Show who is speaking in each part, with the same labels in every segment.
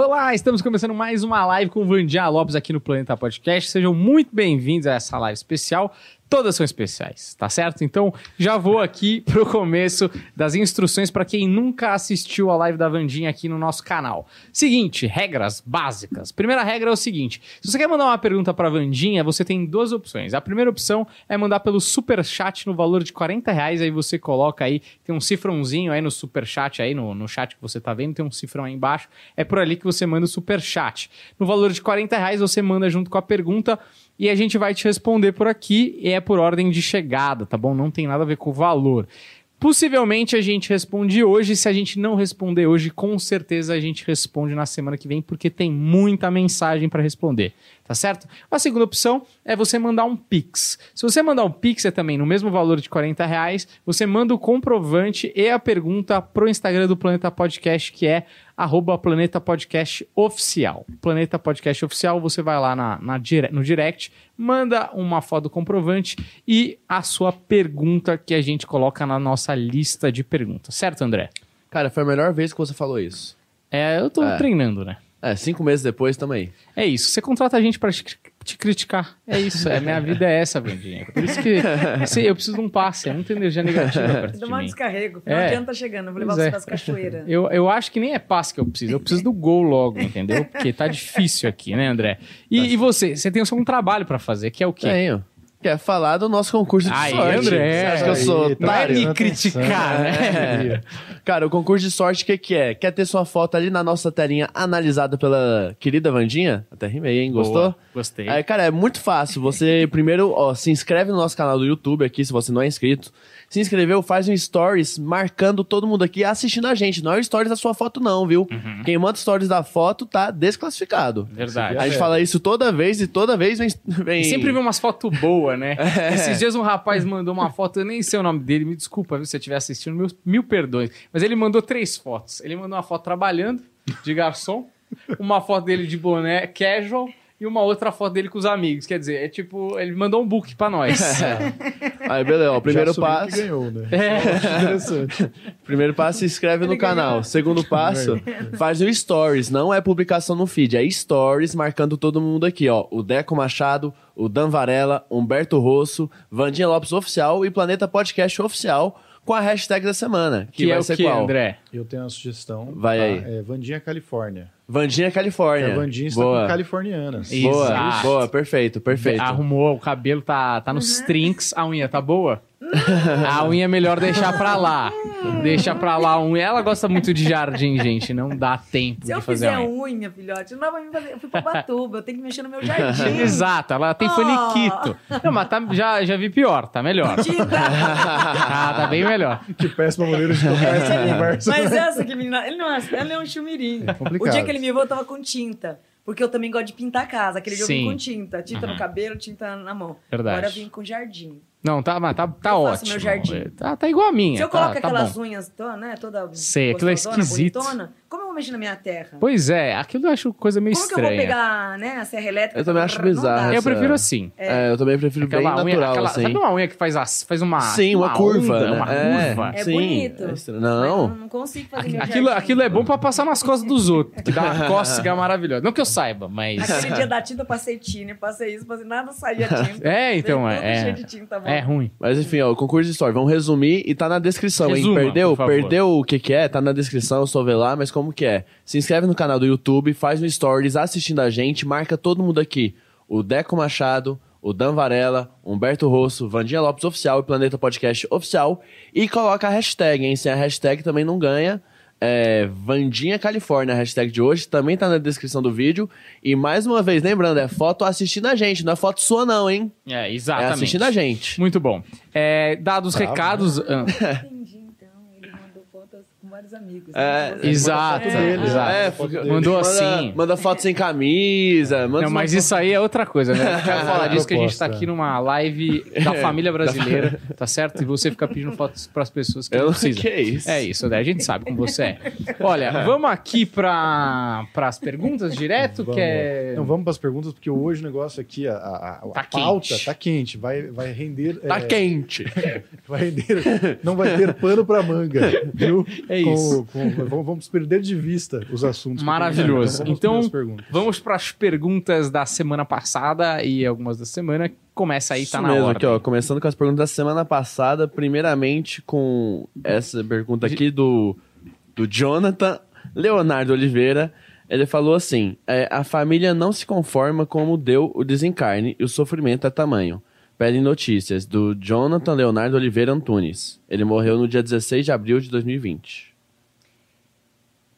Speaker 1: Olá, estamos começando mais uma live com o Vandia Lopes aqui no Planeta Podcast. Sejam muito bem-vindos a essa live especial. Todas são especiais, tá certo? Então já vou aqui pro começo das instruções para quem nunca assistiu a live da Vandinha aqui no nosso canal. Seguinte, regras básicas. Primeira regra é o seguinte: se você quer mandar uma pergunta para Vandinha, você tem duas opções. A primeira opção é mandar pelo super chat no valor de 40 reais. Aí você coloca aí, tem um cifrãozinho aí no super chat aí no, no chat que você tá vendo, tem um cifrão aí embaixo. É por ali que você manda o super chat. No valor de 40 reais você manda junto com a pergunta e a gente vai te responder por aqui e é por ordem de chegada, tá bom? Não tem nada a ver com o valor. Possivelmente a gente responde hoje, se a gente não responder hoje, com certeza a gente responde na semana que vem, porque tem muita mensagem para responder, tá certo? A segunda opção é você mandar um Pix. Se você mandar um Pix, é também no mesmo valor de 40 reais, você manda o comprovante e a pergunta pro Instagram do Planeta Podcast, que é arroba Planeta Podcast Oficial. Planeta Podcast Oficial, você vai lá na, na dire- no direct, manda uma foto comprovante e a sua pergunta que a gente coloca na nossa lista de perguntas. Certo, André?
Speaker 2: Cara, foi a melhor vez que você falou isso.
Speaker 1: É, eu tô
Speaker 2: É.
Speaker 1: treinando, né?
Speaker 2: É, cinco meses depois também.
Speaker 1: É isso. Você contrata a gente pra te, criticar. É isso. É, minha vida é essa, Vandinha. Por isso que se- eu preciso de um passe. É muita energia negativa perto
Speaker 3: Dá
Speaker 1: de
Speaker 3: um
Speaker 1: mim.
Speaker 3: descarrego. Final
Speaker 1: É.
Speaker 3: de ano tá chegando. Eu vou levar
Speaker 1: Pois
Speaker 3: você
Speaker 1: é.
Speaker 3: pras cachoeiras.
Speaker 1: Eu, eu acho que nem é passe que eu preciso. Eu preciso do gol logo, entendeu? Porque tá difícil aqui, né, André? E, e você? Você tem seu um trabalho pra fazer, que é o quê?
Speaker 2: Tenho. Quer falar do nosso concurso de
Speaker 1: Aí,
Speaker 2: sorte.
Speaker 1: André.
Speaker 2: Você acha que eu sou
Speaker 4: Aí, tá
Speaker 1: é
Speaker 2: otário?
Speaker 1: me criticar, né?
Speaker 2: É. Cara, o concurso de sorte, o que, que é? Quer ter sua foto ali na nossa telinha analisada pela querida Vandinha? Até rimei, hein? Gostou?
Speaker 1: Boa, Gostei.
Speaker 2: Aí, cara, é muito fácil. Você primeiro, ó, se inscreve no nosso canal do YouTube aqui, se você não é inscrito. Se inscreveu, faz um stories marcando todo mundo aqui assistindo a gente. Não é o stories da sua foto, não, viu?
Speaker 1: Uhum.
Speaker 2: Quem manda stories da foto tá desclassificado.
Speaker 1: Verdade.
Speaker 2: A gente
Speaker 4: É.
Speaker 2: fala isso toda vez e toda vez vem. vem...
Speaker 1: Sempre vê umas fotos boas, né?
Speaker 2: É.
Speaker 1: Esses dias um rapaz mandou uma foto, eu nem sei o nome dele, me desculpa viu, se você estiver assistindo, meus, mil perdões. Mas ele mandou três fotos. Ele mandou uma foto trabalhando, de garçom, uma foto dele de boné casual e uma outra foto dele com os amigos. Quer dizer, é tipo, ele mandou um book pra nós.
Speaker 2: Aí, beleza, ó, o primeiro passo.
Speaker 4: Que ganhou, né?
Speaker 1: É.
Speaker 4: Interessante.
Speaker 2: Primeiro passo, se inscreve no canal. Segundo passo, faz um stories. Não é publicação no feed, é stories marcando todo mundo aqui, ó. O Deco Machado, o Dan Varela, Humberto Rosso, Vandinha Lopes Oficial e Planeta Podcast Oficial com a hashtag da semana. Que,
Speaker 1: Que,
Speaker 2: vai
Speaker 1: é o
Speaker 2: ser
Speaker 1: que,
Speaker 2: qual?
Speaker 1: André?
Speaker 4: Eu tenho uma sugestão.
Speaker 2: Vai aí.
Speaker 4: É Vandinha Califórnia.
Speaker 2: Vandinha Califórnia.
Speaker 4: A Vandinha está
Speaker 2: Boa.
Speaker 4: com californianas.
Speaker 1: Isso.
Speaker 2: Boa,
Speaker 1: Exato.
Speaker 2: boa, perfeito, perfeito.
Speaker 1: Arrumou, o cabelo tá, tá nos trinks, a unha tá boa? A unha é melhor deixar pra lá. Deixa pra lá a unha. Ela gosta muito de jardim, gente. Não dá tempo
Speaker 3: Se eu
Speaker 1: de fazer
Speaker 3: fizer
Speaker 1: a unha.
Speaker 3: unha, filhote, não dá pra mim fazer. Eu fui pra Batuba, eu tenho que mexer no meu jardim.
Speaker 1: Exato, ela tem
Speaker 3: Oh.
Speaker 1: faniquito. Não, mas tá- já, já vi pior, tá melhor. Ah, tá bem melhor.
Speaker 4: Que péssima maneira de tocar essa conversa.
Speaker 3: Mas essa que menina, ele não é, ele é um chumirim.
Speaker 4: complicado.
Speaker 3: O dia que ele me viu, eu tava com tinta. Porque eu também gosto de pintar a casa. Aquele dia eu vim com tinta. Tinta
Speaker 1: Uhum.
Speaker 3: no cabelo, tinta na mão.
Speaker 1: Verdade.
Speaker 3: Agora eu vim com jardim.
Speaker 1: Não, tá, mas tá, tá
Speaker 3: Eu
Speaker 1: ótimo.
Speaker 3: meu jardim.
Speaker 1: Tá, tá igual a minha.
Speaker 3: Se eu
Speaker 1: tá,
Speaker 3: coloco
Speaker 1: tá
Speaker 3: aquelas
Speaker 1: bom.
Speaker 3: unhas toda, né, toda
Speaker 1: Sei, aquilo é esquisito.
Speaker 3: bonitona, como eu vou mexer na minha terra?
Speaker 1: Pois é, aquilo eu acho coisa meio
Speaker 3: como que eu vou
Speaker 1: estranha.
Speaker 3: pegar, né, a serra elétrica?
Speaker 2: Eu também acho bizarro.
Speaker 1: Eu
Speaker 2: essa-
Speaker 1: prefiro assim.
Speaker 2: É, eu também prefiro bem
Speaker 1: Aquela unha,
Speaker 2: natural,
Speaker 1: aquela,
Speaker 2: assim.
Speaker 1: sabe uma unha que faz, as, faz uma.
Speaker 2: Sim, uma, curva,
Speaker 1: onda,
Speaker 2: né?
Speaker 1: Uma
Speaker 2: é,
Speaker 1: curva.
Speaker 3: É
Speaker 2: sim,
Speaker 3: bonito.
Speaker 2: é Não.
Speaker 3: eu não consigo fazer meu
Speaker 1: Aquilo,
Speaker 3: jardim.
Speaker 1: aquilo é bom pra passar nas costas dos outros, que dá uma cócega maravilhosa. Não que eu saiba, mas.
Speaker 3: Aquele dia da tinta eu passei tiner, passei isso, passei nada, saía tinta.
Speaker 1: É, então, é-
Speaker 3: cheio de tinta.
Speaker 1: É ruim.
Speaker 2: Mas enfim, ó, o concurso de história. Vamos resumir e tá na descrição,
Speaker 1: Resuma,
Speaker 2: hein? Perdeu? Perdeu o que que é? Tá na descrição, só ver lá, mas como que é? Se inscreve no canal do YouTube, faz um stories assistindo a gente, marca todo mundo aqui. O Deco Machado, o Dan Varela, Humberto Rosso, Vandinha Lopes Oficial e Planeta Podcast Oficial. E coloca a hashtag, hein? Sem a hashtag também não ganha. É Vandinha Califórnia, a hashtag de hoje, também tá na descrição do vídeo. E mais uma vez, lembrando, é foto assistindo a gente, não é foto sua não, hein?
Speaker 1: É,
Speaker 2: É
Speaker 1: exatamente.
Speaker 2: assistindo a gente.
Speaker 1: Muito bom. É, dados
Speaker 4: Bravo,
Speaker 1: recados. ah,
Speaker 3: Entendi, então. Ele mandou fotos com vários amigos.
Speaker 2: É,
Speaker 3: né?
Speaker 1: Exato,
Speaker 3: É.
Speaker 1: exato.
Speaker 2: É.
Speaker 1: Mandou
Speaker 2: manda,
Speaker 1: assim.
Speaker 2: Manda foto sem camisa. Manda
Speaker 1: Não, mas
Speaker 2: foto-
Speaker 1: isso aí é outra coisa, né? Eu quero falar disso que a gente tá
Speaker 4: Proposta.
Speaker 1: aqui numa live da família brasileira, tá certo? E você fica pedindo fotos pras pessoas que
Speaker 2: Eu
Speaker 1: não precisam.
Speaker 2: que isso.
Speaker 1: É isso, né? A gente sabe como você é. Olha, vamos aqui para as perguntas direto,
Speaker 4: Vamos.
Speaker 1: que é...
Speaker 4: Não, vamos para as perguntas, porque hoje o negócio aqui, a, a, a
Speaker 1: Tá
Speaker 4: pauta
Speaker 1: quente.
Speaker 4: tá quente. Vai, vai render.
Speaker 2: Tá
Speaker 4: é,
Speaker 2: quente.
Speaker 4: Vai render. Não vai ter pano para manga, viu?
Speaker 1: É isso. Isso.
Speaker 4: com- com- vamos, perder de vista os assuntos.
Speaker 1: Maravilhoso.
Speaker 4: Vamos
Speaker 1: Então. Vamos para as perguntas da semana passada e algumas da semana. Começa aí, tá
Speaker 2: Isso
Speaker 1: na
Speaker 2: mesmo,
Speaker 1: hora.
Speaker 2: aqui, ó, começando com as perguntas da semana passada, primeiramente com essa pergunta aqui do, do Jonathan Leonardo Oliveira. Ele falou assim: é, a família não se conforma como deu o desencarne e o sofrimento é tamanho. Pedem notícias do Jonathan Leonardo Oliveira Antunes. Ele morreu no dia 16 de abril de 2020.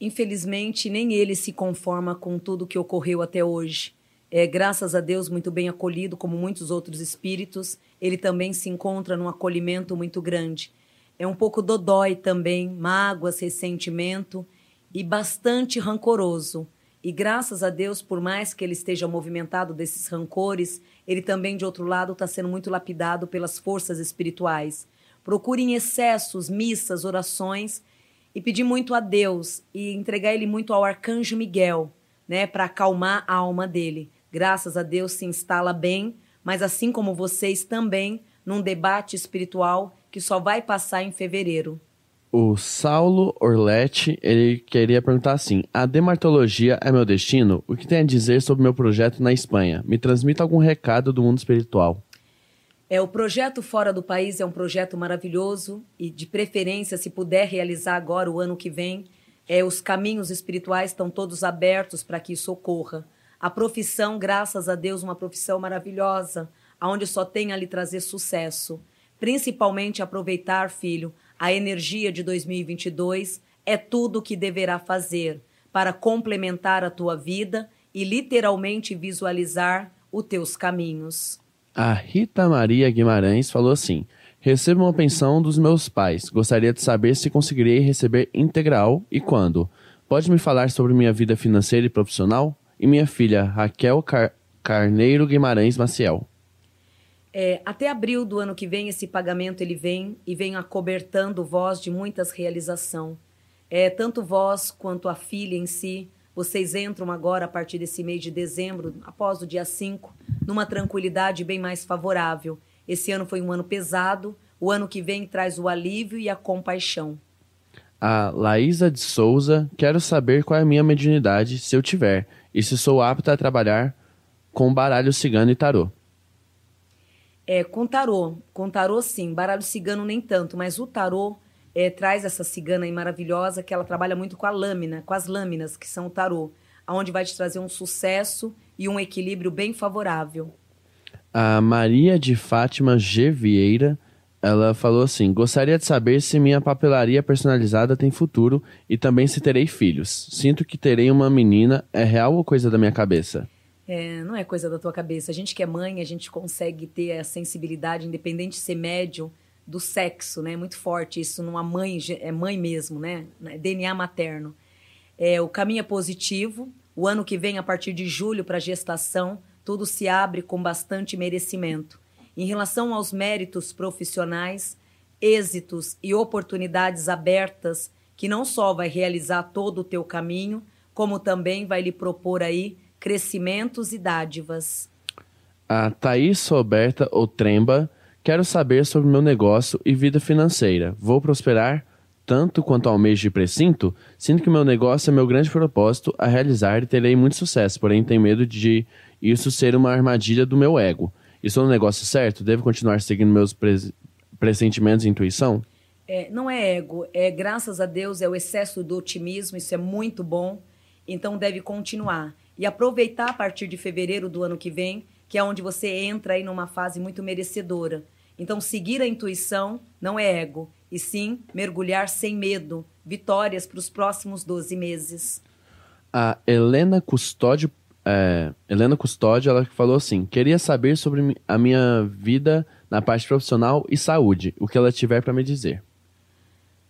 Speaker 3: Infelizmente, nem ele se conforma com tudo que ocorreu até hoje. É, graças a Deus, muito bem acolhido, como muitos outros espíritos, ele também se encontra num acolhimento muito grande. É um pouco dodói também, mágoas, ressentimento e bastante rancoroso. E graças a Deus, por mais que ele esteja movimentado desses rancores, ele também, de outro lado, está sendo muito lapidado pelas forças espirituais. Procure em excessos, missas, orações e pedir muito a Deus e entregar ele muito ao arcanjo Miguel, né, para acalmar a alma dele. Graças a Deus se instala bem, mas assim como vocês também num debate espiritual que só vai passar em fevereiro.
Speaker 2: O Saulo Orletti, ele queria perguntar assim: A demartologia é meu destino? O que tem a dizer sobre meu projeto na Espanha? Me transmita algum recado do mundo espiritual.
Speaker 3: É, o projeto Fora do País é um projeto maravilhoso e, de preferência, se puder realizar agora, o ano que vem, é, os caminhos espirituais estão todos abertos para que isso ocorra. A profissão, graças a Deus, uma profissão maravilhosa, aonde só tem a lhe trazer sucesso. Principalmente aproveitar, filho, a energia de 2022 é tudo o que deverá fazer para complementar a tua vida e literalmente visualizar os teus caminhos.
Speaker 2: A Rita Maria Guimarães falou assim: Recebo uma pensão dos meus pais. Gostaria de saber se conseguirei receber integral e quando. Pode me falar sobre minha vida financeira e profissional? E minha filha Raquel Car- Carneiro Guimarães Maciel.
Speaker 3: É, até abril do ano que vem, esse pagamento ele vem e vem acobertando vós de muitas realização. É, tanto vós quanto a filha em si, vocês entram agora, a partir desse mês de dezembro, após o dia 5, numa tranquilidade bem mais favorável. Esse ano foi um ano pesado, o ano que vem traz o alívio e a compaixão.
Speaker 2: A Laísa de Souza, quero saber qual é a minha mediunidade, se eu tiver, e se sou apta a trabalhar com baralho cigano e tarô.
Speaker 3: É, com tarô, com tarô sim, baralho cigano nem tanto, mas o tarô é, traz essa cigana aí maravilhosa que ela trabalha muito com a lâmina, com as lâminas que são o tarô, aonde vai te trazer um sucesso e um equilíbrio bem favorável.
Speaker 2: A Maria de Fátima G. Vieira, ela falou assim: Gostaria de saber se minha papelaria personalizada tem futuro e também se terei filhos. Sinto que terei uma menina, é real ou coisa da minha cabeça?
Speaker 3: É, não é coisa da tua cabeça. A gente que é mãe, a gente consegue ter a sensibilidade, independente de ser médium, do sexo, né? Muito forte isso numa mãe, é mãe mesmo, né? DNA materno. É, o caminho é positivo. O ano que vem, a partir de julho, para gestação, tudo se abre com bastante merecimento. Em relação aos méritos profissionais, êxitos e oportunidades abertas, que não só vai realizar todo o teu caminho, como também vai lhe propor aí crescimentos e dádivas.
Speaker 2: A Thaís Roberta Otremba, quero saber sobre meu negócio e vida financeira. Vou prosperar tanto quanto ao mês de precinto? Sinto que meu negócio é meu grande propósito a realizar e terei muito sucesso, porém tenho medo de isso ser uma armadilha do meu ego. Estou no negócio certo? Devo continuar seguindo meus pres- pressentimentos e intuição?
Speaker 3: É, não é ego, é graças a Deus, é o excesso do otimismo, isso é muito bom, então deve continuar. E aproveitar a partir de fevereiro do ano que vem, que é onde você entra aí numa fase muito merecedora. Então, seguir a intuição não é ego, e sim mergulhar sem medo, vitórias para os próximos 12 meses.
Speaker 2: A Helena Custódio, é, Helena Custódio, ela falou assim: queria saber sobre a minha vida na parte profissional e saúde, o que ela tiver para me dizer.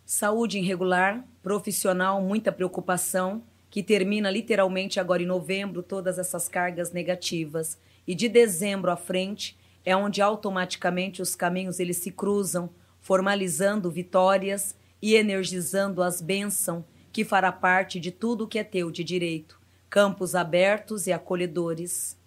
Speaker 3: Saúde irregular, profissional, muita preocupação, que termina literalmente agora em novembro todas essas cargas negativas. E de dezembro à frente é onde automaticamente os caminhos eles se cruzam, formalizando vitórias e energizando as bênçãos que fará parte de tudo que é teu de direito. Campos abertos e acolhedores.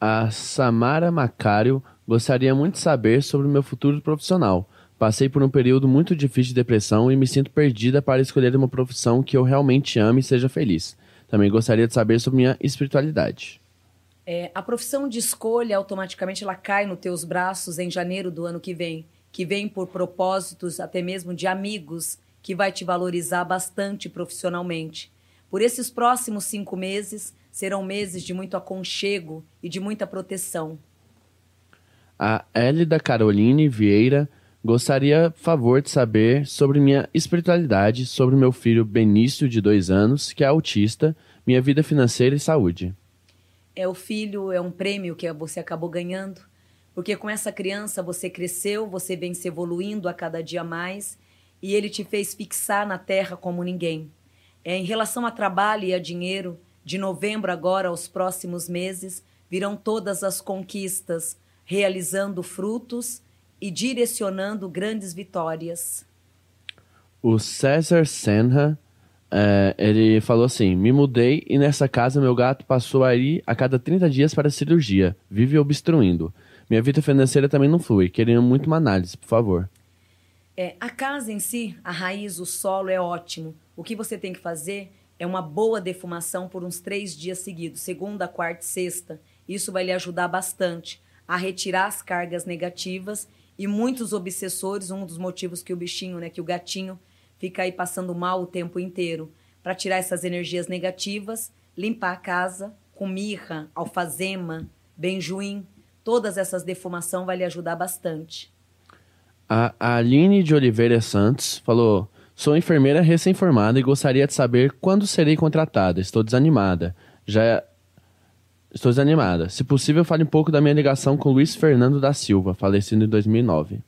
Speaker 2: A Samara Macário gostaria muito de saber sobre o meu futuro profissional. Passei por um período muito difícil de depressão e me sinto perdida para escolher uma profissão que eu realmente ame e seja feliz. Também gostaria de saber sobre minha espiritualidade.
Speaker 3: É, a profissão de escolha automaticamente ela cai nos teus braços em janeiro do ano que vem, que vem por propósitos até mesmo de amigos que vai te valorizar bastante profissionalmente. Por esses próximos cinco meses serão meses de muito aconchego e de muita proteção.
Speaker 2: A Hélida Caroline Vieira gostaria, favor, de saber sobre minha espiritualidade, sobre meu filho Benício, de dois anos, que é autista, minha vida financeira e saúde.
Speaker 3: É o filho, é um prêmio que você acabou ganhando, porque com essa criança você cresceu, você vem se evoluindo a cada dia mais e ele te fez fixar na terra como ninguém. É, em relação a trabalho e a dinheiro, de novembro agora aos próximos meses, virão todas as conquistas, realizando frutos e direcionando grandes vitórias.
Speaker 2: O César Senra, é, ele falou assim: Me mudei e nessa casa meu gato passou a ir a cada 30 dias para cirurgia, vive obstruindo. Minha vida financeira também não flui, querendo muito uma análise, por favor.
Speaker 3: É, a casa em si, a raiz, o solo é ótimo. O que você tem que fazer é uma boa defumação por uns três dias seguidos, segunda, quarta e sexta. Isso vai lhe ajudar bastante a retirar as cargas negativas e muitos obsessores, um dos motivos que o bichinho, né, que o gatinho fica aí passando mal o tempo inteiro, para tirar essas energias negativas, limpar a casa com mirra, alfazema, benjuim, todas essas defumação vai lhe ajudar bastante.
Speaker 2: A Aline de Oliveira Santos falou: Sou enfermeira recém-formada e gostaria de saber quando serei contratada. Estou desanimada. Já Estou desanimada. Se possível, fale um pouco da minha ligação com Luiz Fernando da Silva, falecido em 2009.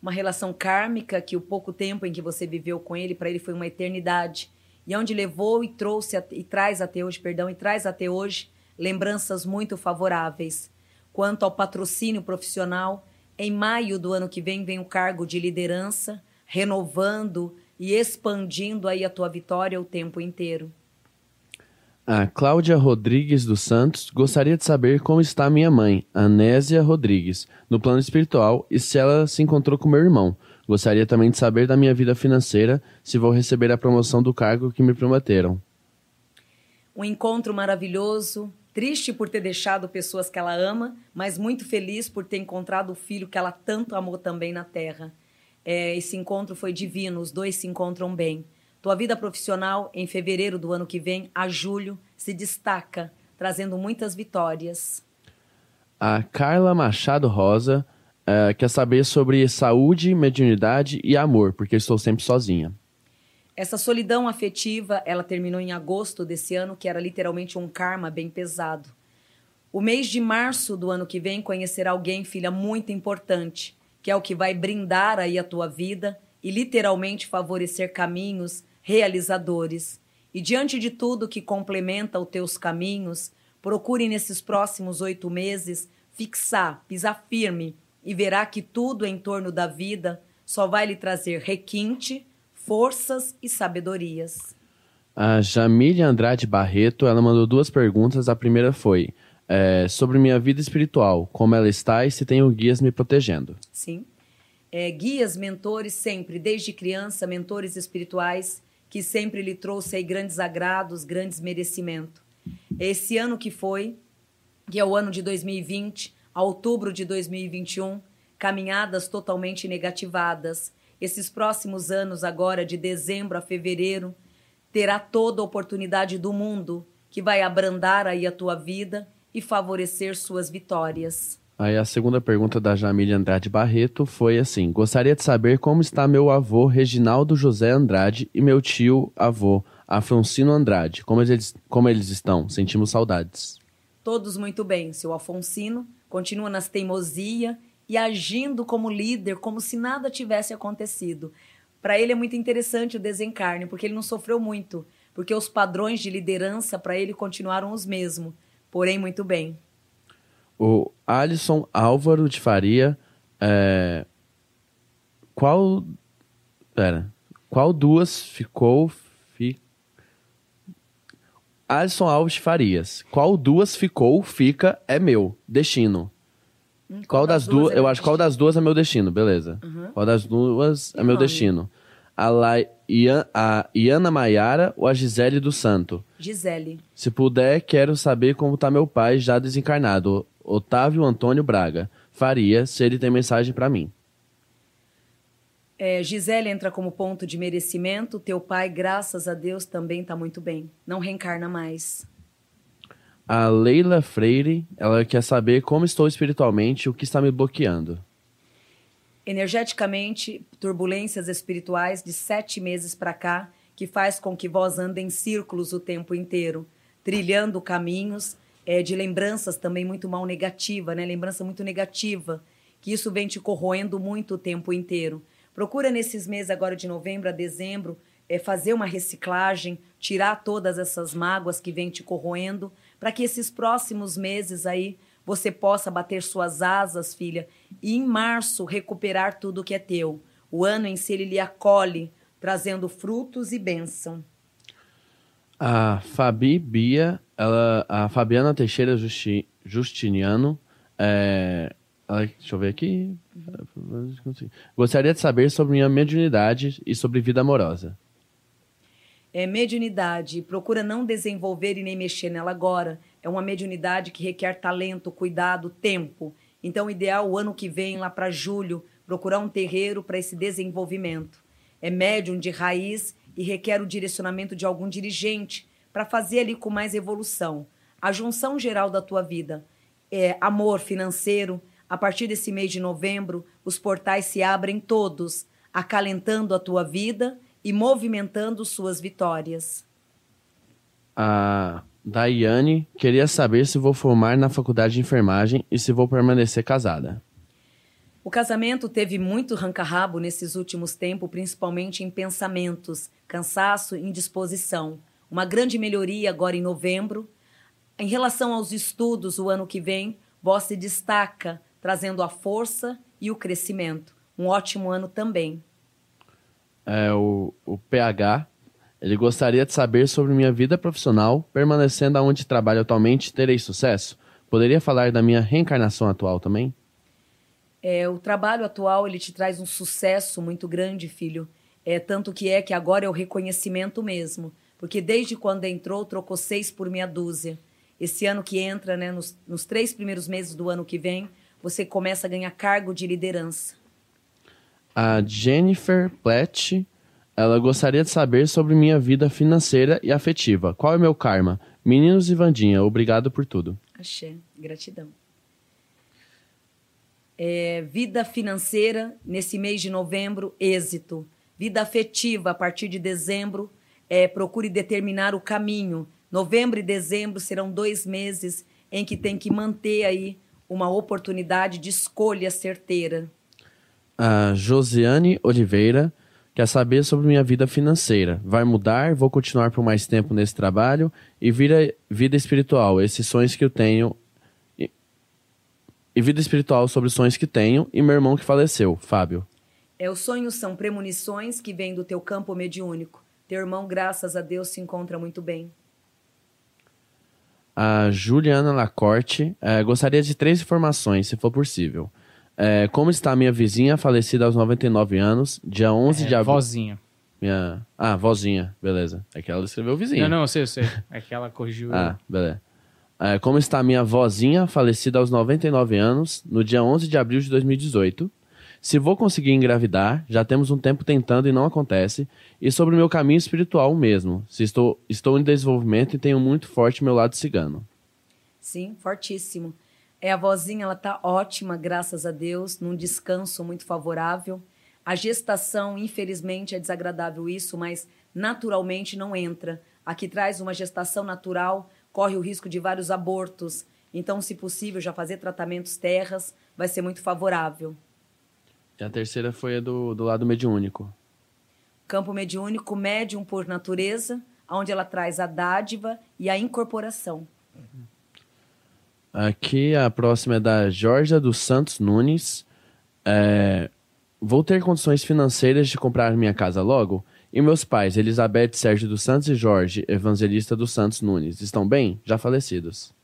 Speaker 3: Uma relação kármica que o pouco tempo em que você viveu com ele, para ele foi uma eternidade. E onde levou e trouxe e traz até hoje, perdão, e traz até hoje lembranças muito favoráveis. Quanto ao patrocínio profissional, em maio do ano que vem vem o cargo de liderança, renovando e expandindo aí a tua vitória o tempo inteiro.
Speaker 2: A Cláudia Rodrigues dos Santos gostaria de saber como está minha mãe, Anésia Rodrigues, no plano espiritual e se ela se encontrou com meu irmão. Gostaria também de saber da minha vida financeira, se vou receber a promoção do cargo que me prometeram.
Speaker 3: Um encontro maravilhoso, triste por ter deixado pessoas que ela ama, mas muito feliz por ter encontrado o filho que ela tanto amou também na Terra. É, esse encontro foi divino, os dois se encontram bem. Tua vida profissional, em fevereiro do ano que vem, a julho, se destaca, trazendo muitas vitórias.
Speaker 2: A Carla Machado Rosa uh, quer saber sobre saúde, mediunidade e amor, porque estou sempre sozinha.
Speaker 3: Essa solidão afetiva, ela terminou em agosto desse ano, que era literalmente um karma bem pesado. O mês de março do ano que vem conhecerá alguém, filha, muito importante, que é o que vai brindar aí a tua vida e literalmente favorecer caminhos realizadores. E diante de tudo que complementa os teus caminhos, procure nesses próximos oito meses fixar, pisar firme e verá que tudo em torno da vida só vai lhe trazer requinte, forças e sabedorias.
Speaker 2: A Jamília Andrade Barreto, ela mandou duas perguntas. A primeira foi é, sobre minha vida espiritual, como ela está e se tenho guias me protegendo.
Speaker 3: Sim. É, guias, mentores sempre, desde criança, mentores espirituais que sempre lhe trouxe aí grandes agrados, grandes merecimentos. Esse ano que foi, que é o ano de 2020, a outubro de 2021, caminhadas totalmente negativadas. Esses próximos anos, agora de dezembro a fevereiro, terá toda a oportunidade do mundo que vai abrandar aí a tua vida e favorecer suas vitórias.
Speaker 2: Aí a segunda pergunta da Jamília Andrade Barreto foi assim: Gostaria de saber como está meu avô Reginaldo José Andrade e meu tio avô Afroncino Andrade. Como eles, como eles estão? Sentimos saudades.
Speaker 3: Todos muito bem. Seu Afonsino continua nas teimosia e agindo como líder, como se nada tivesse acontecido. Para ele é muito interessante o desencarne, porque ele não sofreu muito, porque os padrões de liderança para ele continuaram os mesmos. Porém, muito bem.
Speaker 2: O Alisson Álvaro de Faria. É... Qual. Pera. Qual duas ficou. Fi... Alisson Alves Farias. Qual duas ficou, fica, é meu. Destino.
Speaker 3: Hum,
Speaker 2: Qual das duas?
Speaker 3: é
Speaker 2: Eu acho qual das duas é meu destino, beleza. Qual das duas é meu
Speaker 3: nome?
Speaker 2: destino? A, La... Ian... a Iana Maiara ou a Gisele do Santo?
Speaker 3: Gisele.
Speaker 2: Se puder, quero saber como tá meu pai já desencarnado, Otávio Antônio Braga. Faria se ele tem mensagem pra mim.
Speaker 3: É, Gisele entra como ponto de merecimento. Teu pai, graças a Deus, também está muito bem. Não reencarna mais.
Speaker 2: A Leila Freire, ela quer saber como estou espiritualmente, o que está me bloqueando.
Speaker 3: Energeticamente, turbulências espirituais de sete meses para cá, que faz com que vós andem em círculos o tempo inteiro, trilhando caminhos é, de lembranças também muito mal negativa, né? Lembrança muito negativa, que isso vem te corroendo muito o tempo inteiro. Procura nesses meses agora de novembro a dezembro é, fazer uma reciclagem, tirar todas essas mágoas que vêm te corroendo, para que esses próximos meses aí você possa bater suas asas, filha, e em março recuperar tudo que é teu. O ano em si ele lhe acolhe, trazendo frutos e bênção.
Speaker 2: A Fabi Bia, ela, a Fabiana Teixeira Justi, Justiniano, é, ela- deixa eu ver aqui. Gostaria de saber sobre minha mediunidade e sobre vida amorosa.
Speaker 3: É mediunidade, procura não desenvolver e nem mexer nela agora. É uma mediunidade que requer talento, cuidado, tempo. Então, ideal, o ano que vem, lá para julho, procurar um terreiro para esse desenvolvimento. É médium de raiz e requer o direcionamento de algum dirigente para fazer ali com mais evolução. A junção geral da tua vida é amor financeiro. A partir desse mês de novembro, os portais se abrem todos, acalentando a tua vida e movimentando suas vitórias.
Speaker 2: A Daiane queria saber se vou formar na faculdade de enfermagem e se vou permanecer casada.
Speaker 3: O casamento teve muito ranca-rabo nesses últimos tempos, principalmente em pensamentos, cansaço e indisposição. Uma grande melhoria agora em novembro. Em relação aos estudos, o ano que vem, vós se destaca, trazendo a força e o crescimento. Um ótimo ano também.
Speaker 2: É, o, o PH, ele gostaria de saber sobre minha vida profissional, permanecendo aonde trabalho atualmente, terei sucesso? Poderia falar da minha reencarnação atual também?
Speaker 3: É, o trabalho atual ele te traz um sucesso muito grande, filho. É tanto que é que agora é o reconhecimento mesmo, porque desde quando entrou trocou seis por meia dúzia. Esse ano que entra, né, nos, nos três primeiros meses do ano que vem, você começa a ganhar cargo de liderança.
Speaker 2: A Jennifer Platt, ela gostaria de saber sobre minha vida financeira e afetiva. Qual é meu karma? Meninos e Vandinha, obrigado por tudo.
Speaker 3: Axé, gratidão. É, vida financeira, nesse mês de novembro, êxito. Vida afetiva, a partir de dezembro, é, procure determinar o caminho. Novembro e dezembro serão dois meses em que tem que manter aí uma oportunidade de escolha certeira.
Speaker 2: A Josiane Oliveira quer saber sobre minha vida financeira. Vai mudar? Vou continuar por mais tempo nesse trabalho? E vida, vida espiritual, esses sonhos que eu tenho. E, vida espiritual sobre os sonhos que tenho. E meu irmão que faleceu, Fábio.
Speaker 3: É, os sonhos são premonições que vêm do teu campo mediúnico. Teu irmão, graças a Deus, se encontra muito bem.
Speaker 2: A Juliana Lacorte eh, gostaria de três informações, se for possível. Eh, como está a minha vizinha falecida aos 99 anos, dia 11 de
Speaker 1: É,
Speaker 2: abril?
Speaker 1: vozinha.
Speaker 2: Minha... Ah, vozinha, beleza. É que ela escreveu vizinha.
Speaker 1: Não, não, eu sei, eu sei. É que ela corrigiu.
Speaker 2: Ah, beleza. É, como está minha vozinha, falecida aos 99 anos, no dia 11 de abril de 2018? Se vou conseguir engravidar, já temos um tempo tentando e não acontece. E sobre o meu caminho espiritual mesmo. Se estou, estou em desenvolvimento e tenho muito forte meu lado cigano.
Speaker 3: Sim, fortíssimo. É a vozinha, ela tá ótima, graças a Deus, num descanso muito favorável. A gestação, infelizmente, é desagradável isso, mas naturalmente não entra. Aqui traz uma gestação natural, corre o risco de vários abortos. Então, se possível, já fazer tratamentos terras vai ser muito favorável.
Speaker 2: E a terceira foi a do, do lado mediúnico.
Speaker 3: Campo mediúnico, médium por natureza, onde ela traz a dádiva e a incorporação.
Speaker 2: Aqui a próxima é da Georgia dos Santos Nunes. É, vou ter condições financeiras de comprar minha casa logo? E meus pais, Elizabeth Sérgio dos Santos e Jorge, evangelista dos Santos Nunes, estão bem? Já falecidos.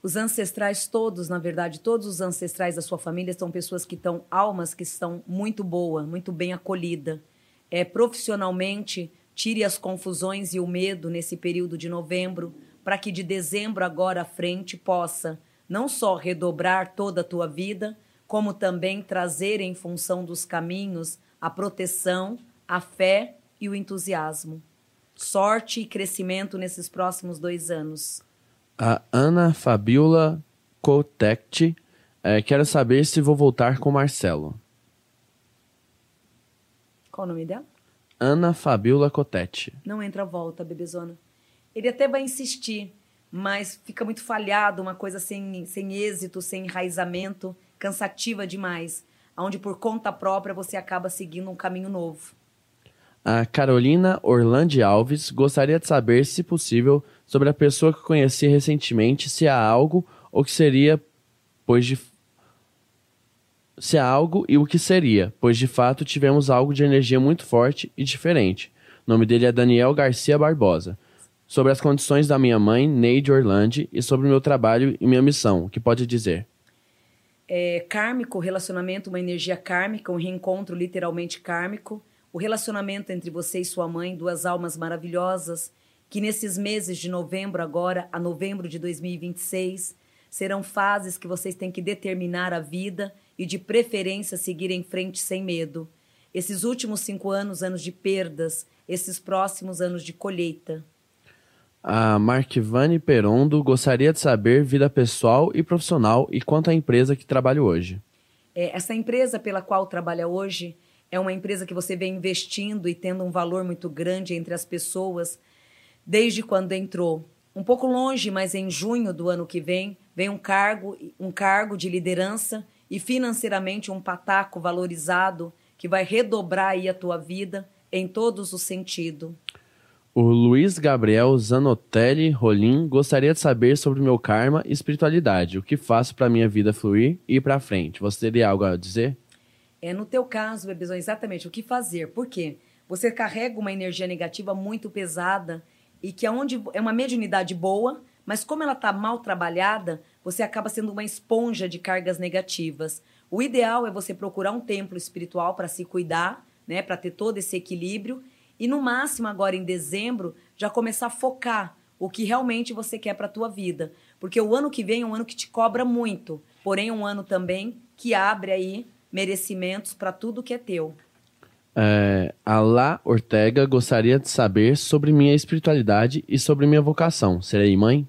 Speaker 3: Os ancestrais todos, na verdade, todos os ancestrais da sua família são pessoas que estão, almas que estão muito boa, muito bem acolhida. É, profissionalmente, tire as confusões e o medo nesse período de novembro, para que de dezembro agora à frente possa não só redobrar toda a tua vida, como também trazer em função dos caminhos a proteção, a fé e o entusiasmo. Sorte e crescimento nesses próximos dois anos.
Speaker 2: A Ana Fabiola Cotect é, quero saber se vou voltar com Marcelo.
Speaker 3: Qual o nome dela?
Speaker 2: Ana Fabiola Cotete.
Speaker 3: Não entra a volta, bebezona. Ele até vai insistir, mas fica muito falhado, uma coisa sem, sem êxito, sem enraizamento, cansativa demais, onde por conta própria você acaba seguindo um caminho novo.
Speaker 2: A Carolina Orlandi Alves gostaria de saber, se possível, sobre a pessoa que conheci recentemente, se há algo ou que seria, pois de se há algo e o que seria, pois de fato tivemos algo de energia muito forte e diferente. O nome dele é Daniel Garcia Barbosa. Sobre as condições da minha mãe, Neide Orlandi, e sobre o meu trabalho e minha missão, o que pode dizer?
Speaker 3: É, kármico, relacionamento, uma energia kármica, um reencontro literalmente kármico. O relacionamento entre você e sua mãe, duas almas maravilhosas, que nesses meses de novembro agora a novembro de 2026 serão fases que vocês têm que determinar a vida e de preferência seguir em frente sem medo. Esses últimos cinco anos, anos de perdas, esses próximos anos de colheita.
Speaker 2: A Marquivane Perondo gostaria de saber vida pessoal e profissional e quanto à empresa que trabalha hoje.
Speaker 3: É, essa empresa pela qual trabalha hoje é uma empresa que você vem investindo e tendo um valor muito grande entre as pessoas desde quando entrou. Um pouco longe, mas em junho do ano que vem, vem um cargo, um cargo de liderança e financeiramente um pataco valorizado que vai redobrar aí a tua vida em todos os sentidos.
Speaker 2: O Luiz Gabriel Zanotelli Rolim gostaria de saber sobre meu karma e espiritualidade. O que faço para minha vida fluir e ir para frente? Você teria algo a dizer?
Speaker 3: É no teu caso, bebezão, exatamente o que fazer. Por quê? Você carrega uma energia negativa muito pesada e que é onde é uma mediunidade boa, mas como ela está mal trabalhada, você acaba sendo uma esponja de cargas negativas. O ideal é você procurar um templo espiritual para se cuidar, né, para ter todo esse equilíbrio e no máximo agora em dezembro já começar a focar o que realmente você quer para a tua vida, porque o ano que vem é um ano que te cobra muito, porém é um ano também que abre aí merecimentos para tudo que é teu.
Speaker 2: É, a Lá Ortega gostaria de saber sobre minha espiritualidade e sobre minha vocação. Serei mãe?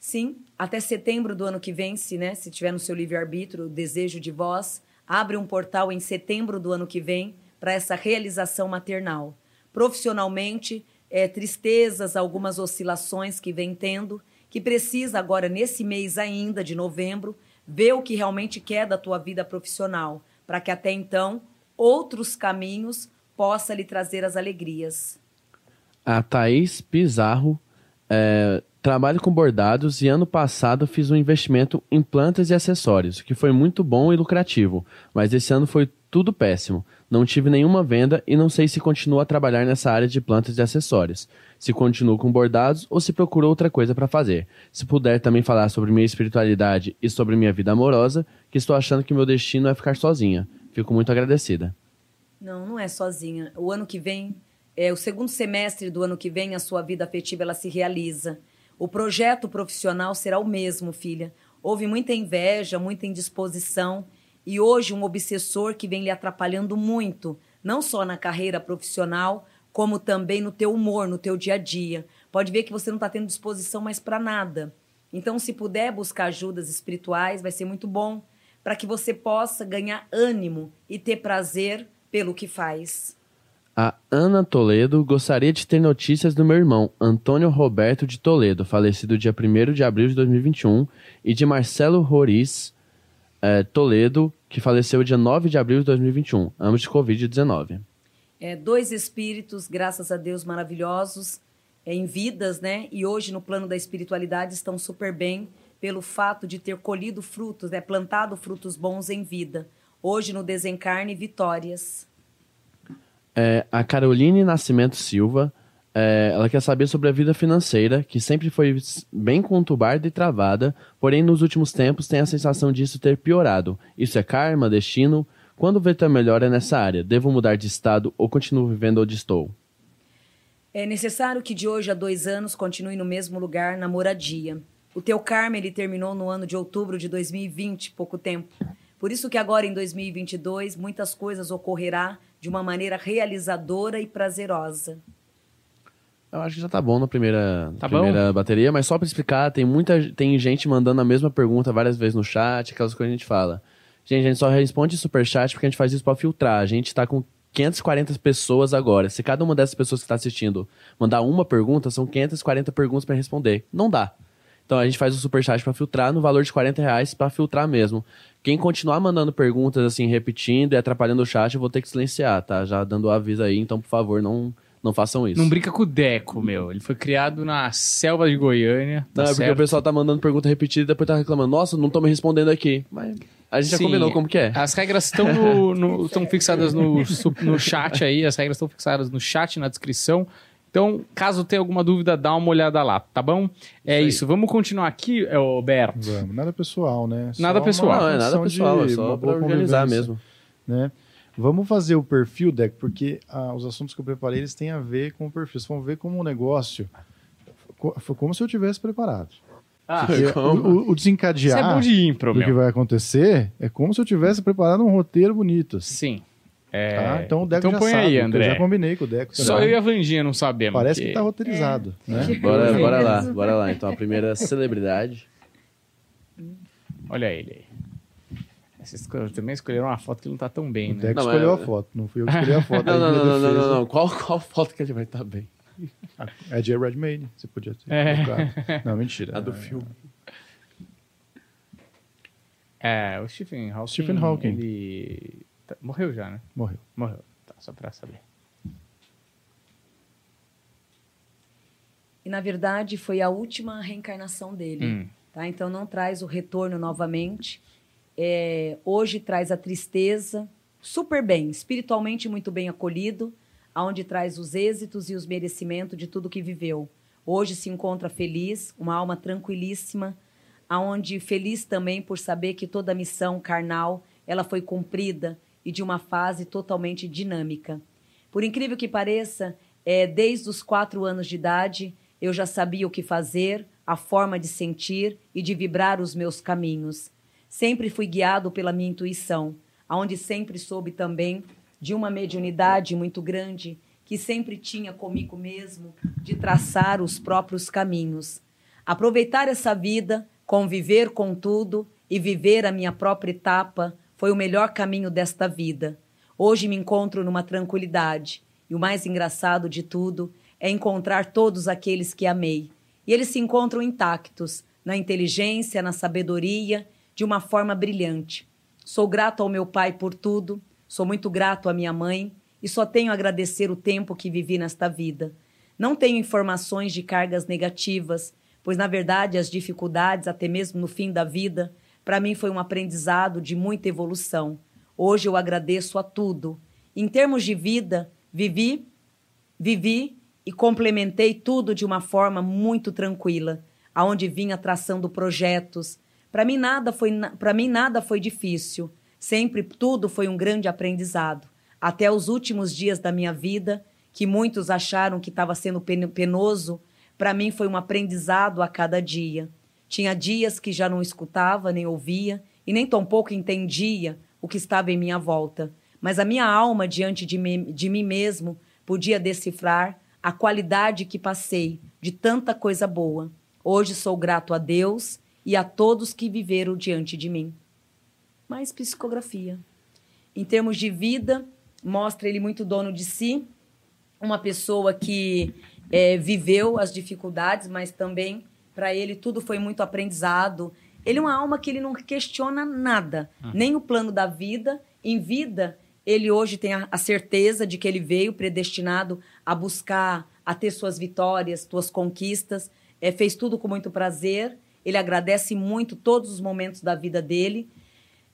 Speaker 3: Sim, até setembro do ano que vem, se, né, se tiver no seu livre-arbítrio o desejo de vós, abre um portal em setembro do ano que vem para essa realização maternal. Profissionalmente, é, tristezas, algumas oscilações que vem tendo, que precisa agora, nesse mês ainda de novembro, ver o que realmente quer da tua vida profissional, para que até então outros caminhos possa lhe trazer as alegrias.
Speaker 2: A Thaís Pizarro é, Trabalho com bordados e ano passado fiz um investimento em plantas e acessórios, que foi muito bom e lucrativo, mas esse ano foi tudo péssimo. Não tive nenhuma venda e não sei se continuo a trabalhar nessa área de plantas e acessórios. Se continuo com bordados ou se procuro outra coisa para fazer. Se puder também falar sobre minha espiritualidade e sobre minha vida amorosa, que estou achando que meu destino é ficar sozinha. Fico muito agradecida.
Speaker 3: Não, não é sozinha. O ano que vem, é o segundo semestre do ano que vem, a sua vida afetiva ela se realiza. O projeto profissional será o mesmo, filha. Houve muita inveja, muita indisposição e hoje um obsessor que vem lhe atrapalhando muito, não só na carreira profissional, como também no teu humor, no teu dia a dia. Pode ver que você não está tendo disposição mais para nada. Então, se puder buscar ajudas espirituais, vai ser muito bom para que você possa ganhar ânimo e ter prazer pelo que faz.
Speaker 2: A Ana Toledo gostaria de ter notícias do meu irmão, Antônio Roberto de Toledo, falecido dia 1 de abril de 2021, e de Marcelo Roriz é, Toledo, que faleceu dia 9 de abril de 2021, ambos de Covid-19.
Speaker 3: É, dois espíritos, graças a Deus, maravilhosos, é, em vidas, né? E hoje, no plano da espiritualidade, estão super bem pelo fato de ter colhido frutos, né? plantado frutos bons em vida. Hoje, no desencarne, vitórias.
Speaker 2: É, a Caroline Nascimento Silva É, ela quer saber sobre a vida financeira, que sempre foi bem conturbada e travada, porém nos últimos tempos tem a sensação disso ter piorado. Isso é karma, destino? Quando vê tua melhora nessa área? Devo mudar de estado ou continuo vivendo onde estou?
Speaker 3: É necessário que de hoje a dois anos continue no mesmo lugar, na moradia. O teu karma ele terminou no ano de outubro de 2020, pouco tempo. Por isso que agora em 2022 muitas coisas ocorrerá de uma maneira realizadora e prazerosa.
Speaker 2: Eu acho que já tá bom na primeira,
Speaker 1: Tá
Speaker 2: primeira bateria, mas só pra explicar, tem muita tem gente mandando a mesma pergunta várias vezes no chat, aquelas coisas que a gente fala. Gente, a gente só responde super chat porque a gente faz isso pra filtrar. A gente tá com 540 pessoas agora. Se cada uma dessas pessoas que está assistindo mandar uma pergunta, são 540 perguntas para responder. Não dá. Então a gente faz o superchat para filtrar no valor de 40 reais para filtrar mesmo. Quem continuar mandando perguntas assim, repetindo e atrapalhando o chat, eu vou ter que silenciar, tá? Já dando o aviso aí, então por favor, não, não façam isso.
Speaker 1: Não brinca com o Deco, meu. Ele foi criado na selva de Goiânia. Tá
Speaker 2: Não, é porque
Speaker 1: certo?
Speaker 2: o pessoal tá mandando pergunta repetida e depois tá reclamando. Nossa, não tô me respondendo aqui. Mas a gente já
Speaker 1: Sim,
Speaker 2: combinou como que é.
Speaker 1: As regras estão no, no- estão fixadas no, no chat aí, as regras estão fixadas no chat, na descrição. Então, caso tenha alguma dúvida, dá uma olhada lá, tá bom? É
Speaker 2: aí.
Speaker 1: isso. Vamos continuar aqui, é, Roberto.
Speaker 4: Vamos, nada pessoal, né?
Speaker 1: Nada
Speaker 4: uma
Speaker 1: pessoal.
Speaker 2: Não, é nada pessoal, é só pra organizar mesmo.
Speaker 4: Né? Vamos fazer o perfil, Deck, porque ah, os assuntos que eu preparei eles têm a ver com o perfil. Vocês vão ver como um negócio. Foi como se eu tivesse preparado.
Speaker 1: Ah,
Speaker 4: o, o- o
Speaker 1: isso é
Speaker 4: desencadear
Speaker 1: bom de impro,
Speaker 4: do que
Speaker 1: meu.
Speaker 4: vai acontecer é como se eu tivesse preparado um roteiro bonito. assim,
Speaker 1: Sim. É,
Speaker 4: tá? Então o Deco
Speaker 1: então
Speaker 4: já
Speaker 1: põe
Speaker 4: sabe.
Speaker 1: aí,
Speaker 4: porque Eu
Speaker 1: André.
Speaker 4: já combinei com o Deco.
Speaker 1: Só eu e a Vandinha não sabemos.
Speaker 4: Parece
Speaker 1: porque-
Speaker 4: que tá roteirizado. Né?
Speaker 2: Bora, bora lá, bora lá. Então, a primeira celebridade.
Speaker 1: Olha ele aí. Vocês também escolheram uma foto que não tá tão bem,
Speaker 4: O
Speaker 1: né?
Speaker 4: Deco
Speaker 2: Não,
Speaker 4: escolheu
Speaker 2: mas-
Speaker 4: a foto, não fui eu que escolhi a foto.
Speaker 2: Não, não, não, não, não, não, não. Qual, qual foto que ele vai estar bem?
Speaker 4: É de Redmayne, você podia ter
Speaker 1: É.
Speaker 4: colocado. Não, mentira.
Speaker 2: A do filme.
Speaker 1: É, o Stephen Hawking.
Speaker 4: Stephen Hawking.
Speaker 1: Ele tá- morreu já, né?
Speaker 4: Morreu.
Speaker 1: Morreu. Tá, só pra saber.
Speaker 3: E na verdade foi a última reencarnação dele.
Speaker 1: Hum.
Speaker 3: Tá? Então não traz o retorno novamente. É, hoje traz a tristeza, super bem, espiritualmente muito bem acolhido, aonde traz os êxitos e os merecimentos de tudo que viveu. Hoje se encontra feliz, uma alma tranquilíssima, aonde feliz também por saber que toda a missão carnal ela foi cumprida e de uma fase totalmente dinâmica. Por incrível que pareça, é, desde os quatro anos de idade eu já sabia o que fazer, a forma de sentir e de vibrar os meus caminhos. Sempre fui guiado pela minha intuição, aonde sempre soube também de uma mediunidade muito grande que sempre tinha comigo mesmo de traçar os próprios caminhos. Aproveitar essa vida, conviver com tudo e viver a minha própria etapa foi o melhor caminho desta vida. Hoje me encontro numa tranquilidade e o mais engraçado de tudo é encontrar todos aqueles que amei. E eles se encontram intactos, na inteligência, na sabedoria, de uma forma brilhante. Sou grato ao meu pai por tudo, sou muito grato à minha mãe e só tenho a agradecer o tempo que vivi nesta vida. Não tenho informações de cargas negativas, pois na verdade as dificuldades, até mesmo no fim da vida, para mim foi um aprendizado de muita evolução. Hoje eu agradeço a tudo. Em termos de vida, vivi, vivi e complementei tudo de uma forma muito tranquila, aonde vinha traçando projetos. Para mim nada foi para mim nada foi difícil. Sempre tudo foi um grande aprendizado, até os últimos dias da minha vida, que muitos acharam que estava sendo pen- penoso, para mim foi um aprendizado a cada dia. Tinha dias que já não escutava nem ouvia e nem tampouco entendia o que estava em minha volta, mas a minha alma diante de mim, de mim mesmo podia decifrar a qualidade que passei de tanta coisa boa. Hoje sou grato a Deus e a todos que viveram diante de mim. Mais psicografia. Em termos de vida, mostra ele muito dono de si, uma pessoa que é, viveu as dificuldades, mas também para ele tudo foi muito aprendizado. Ele é uma alma que ele não questiona nada, nem o plano da vida. Em vida, ele hoje tem a, a certeza de que ele veio predestinado a buscar, a ter suas vitórias, suas conquistas. É, fez tudo com muito prazer. Ele agradece muito todos os momentos da vida dele.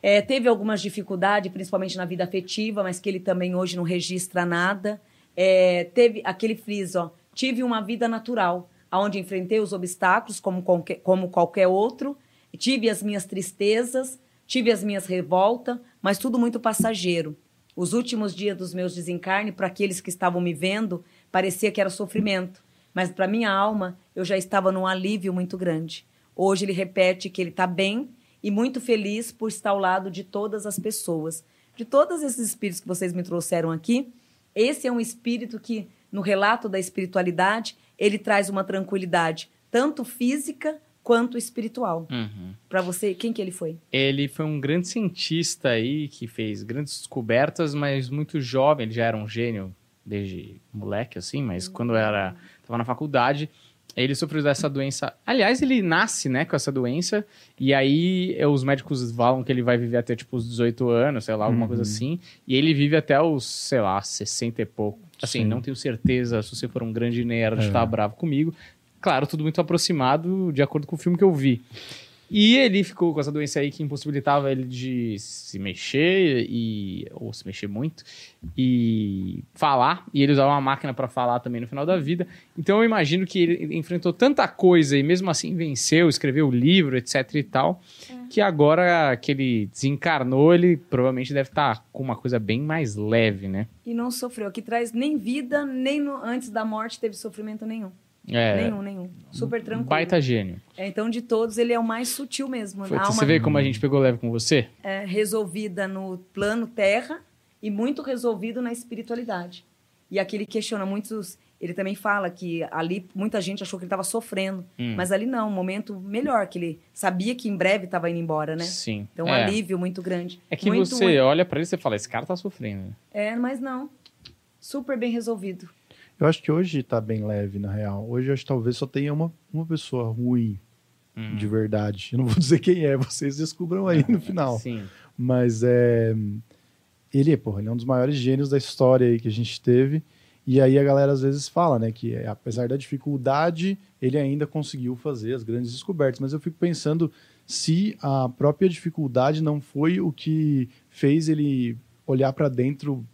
Speaker 3: É, teve algumas dificuldades, principalmente na vida afetiva, mas que ele também hoje não registra nada. É, teve aquele friso, ó, tive uma vida natural, onde enfrentei os obstáculos como qualquer, como qualquer outro, tive as minhas tristezas, tive as minhas revoltas, mas tudo muito passageiro. Os últimos dias dos meus desencarnes, para aqueles que estavam me vendo, parecia que era sofrimento, mas para minha alma, eu já estava num alívio muito grande. Hoje ele repete que ele está bem e muito feliz por estar ao lado de todas as pessoas. De todos esses espíritos que vocês me trouxeram aqui, esse é um espírito que, no relato da espiritualidade, ele traz uma tranquilidade, tanto física quanto espiritual.
Speaker 1: Uhum.
Speaker 3: Para você, quem que ele foi?
Speaker 1: Ele foi um grande cientista aí que fez grandes descobertas, mas muito jovem. Ele já era um gênio desde moleque, assim, mas quando era estava na faculdade, ele sofreu dessa doença. Aliás, ele nasce, né, com essa doença, e aí eh, os médicos falam que ele vai viver até, tipo, os 18 anos, sei lá, alguma coisa assim, e ele vive até os, sei lá, 60 e pouco. Assim,
Speaker 4: Sim.
Speaker 1: não tenho certeza se você for um grande nerd,
Speaker 4: É.
Speaker 1: tá bravo comigo. Claro, tudo muito aproximado de acordo com o filme que eu vi. E ele ficou com essa doença aí que impossibilitava ele de se mexer e ou se mexer muito e falar, e ele usava uma máquina para falar também no final da vida. Então eu imagino que ele enfrentou tanta coisa e mesmo assim venceu, escreveu o livro, etc e tal, que agora que ele desencarnou, ele provavelmente deve estar com uma coisa bem mais leve, né?
Speaker 3: E não sofreu. Aqui traz nem vida, nem no- antes da morte teve sofrimento nenhum.
Speaker 1: É,
Speaker 3: Nenhum, nenhum. Super tranquilo.
Speaker 1: baita gênio.
Speaker 3: É, então, de todos, ele é o mais sutil mesmo.
Speaker 1: Foi- você vê como a gente pegou leve com você?
Speaker 3: é resolvida no plano terra e muito resolvido na espiritualidade. E aqui ele questiona muitos. Ele também fala que ali muita gente achou que ele estava sofrendo,
Speaker 1: Hum.
Speaker 3: mas ali não, um momento melhor, que ele sabia que em breve estava indo embora, né?
Speaker 1: Sim.
Speaker 3: Então, um
Speaker 1: é.
Speaker 3: alívio muito grande.
Speaker 1: É que
Speaker 3: muito,
Speaker 1: você olha pra ele e fala, esse cara tá sofrendo.
Speaker 3: É, mas não. Super bem resolvido.
Speaker 4: Eu acho que hoje tá bem leve, na real. Hoje eu acho que talvez só tenha uma, uma pessoa ruim,
Speaker 1: Hum.
Speaker 4: de verdade. Eu não vou dizer quem é, vocês descubram aí no final.
Speaker 1: Sim.
Speaker 4: Mas é. Ele, porra, ele é um dos maiores gênios da história aí que a gente teve. E aí a galera às vezes fala, né, que é, apesar da dificuldade, ele ainda conseguiu fazer as grandes descobertas. Mas eu fico pensando se a própria dificuldade não foi o que fez ele olhar para dentro,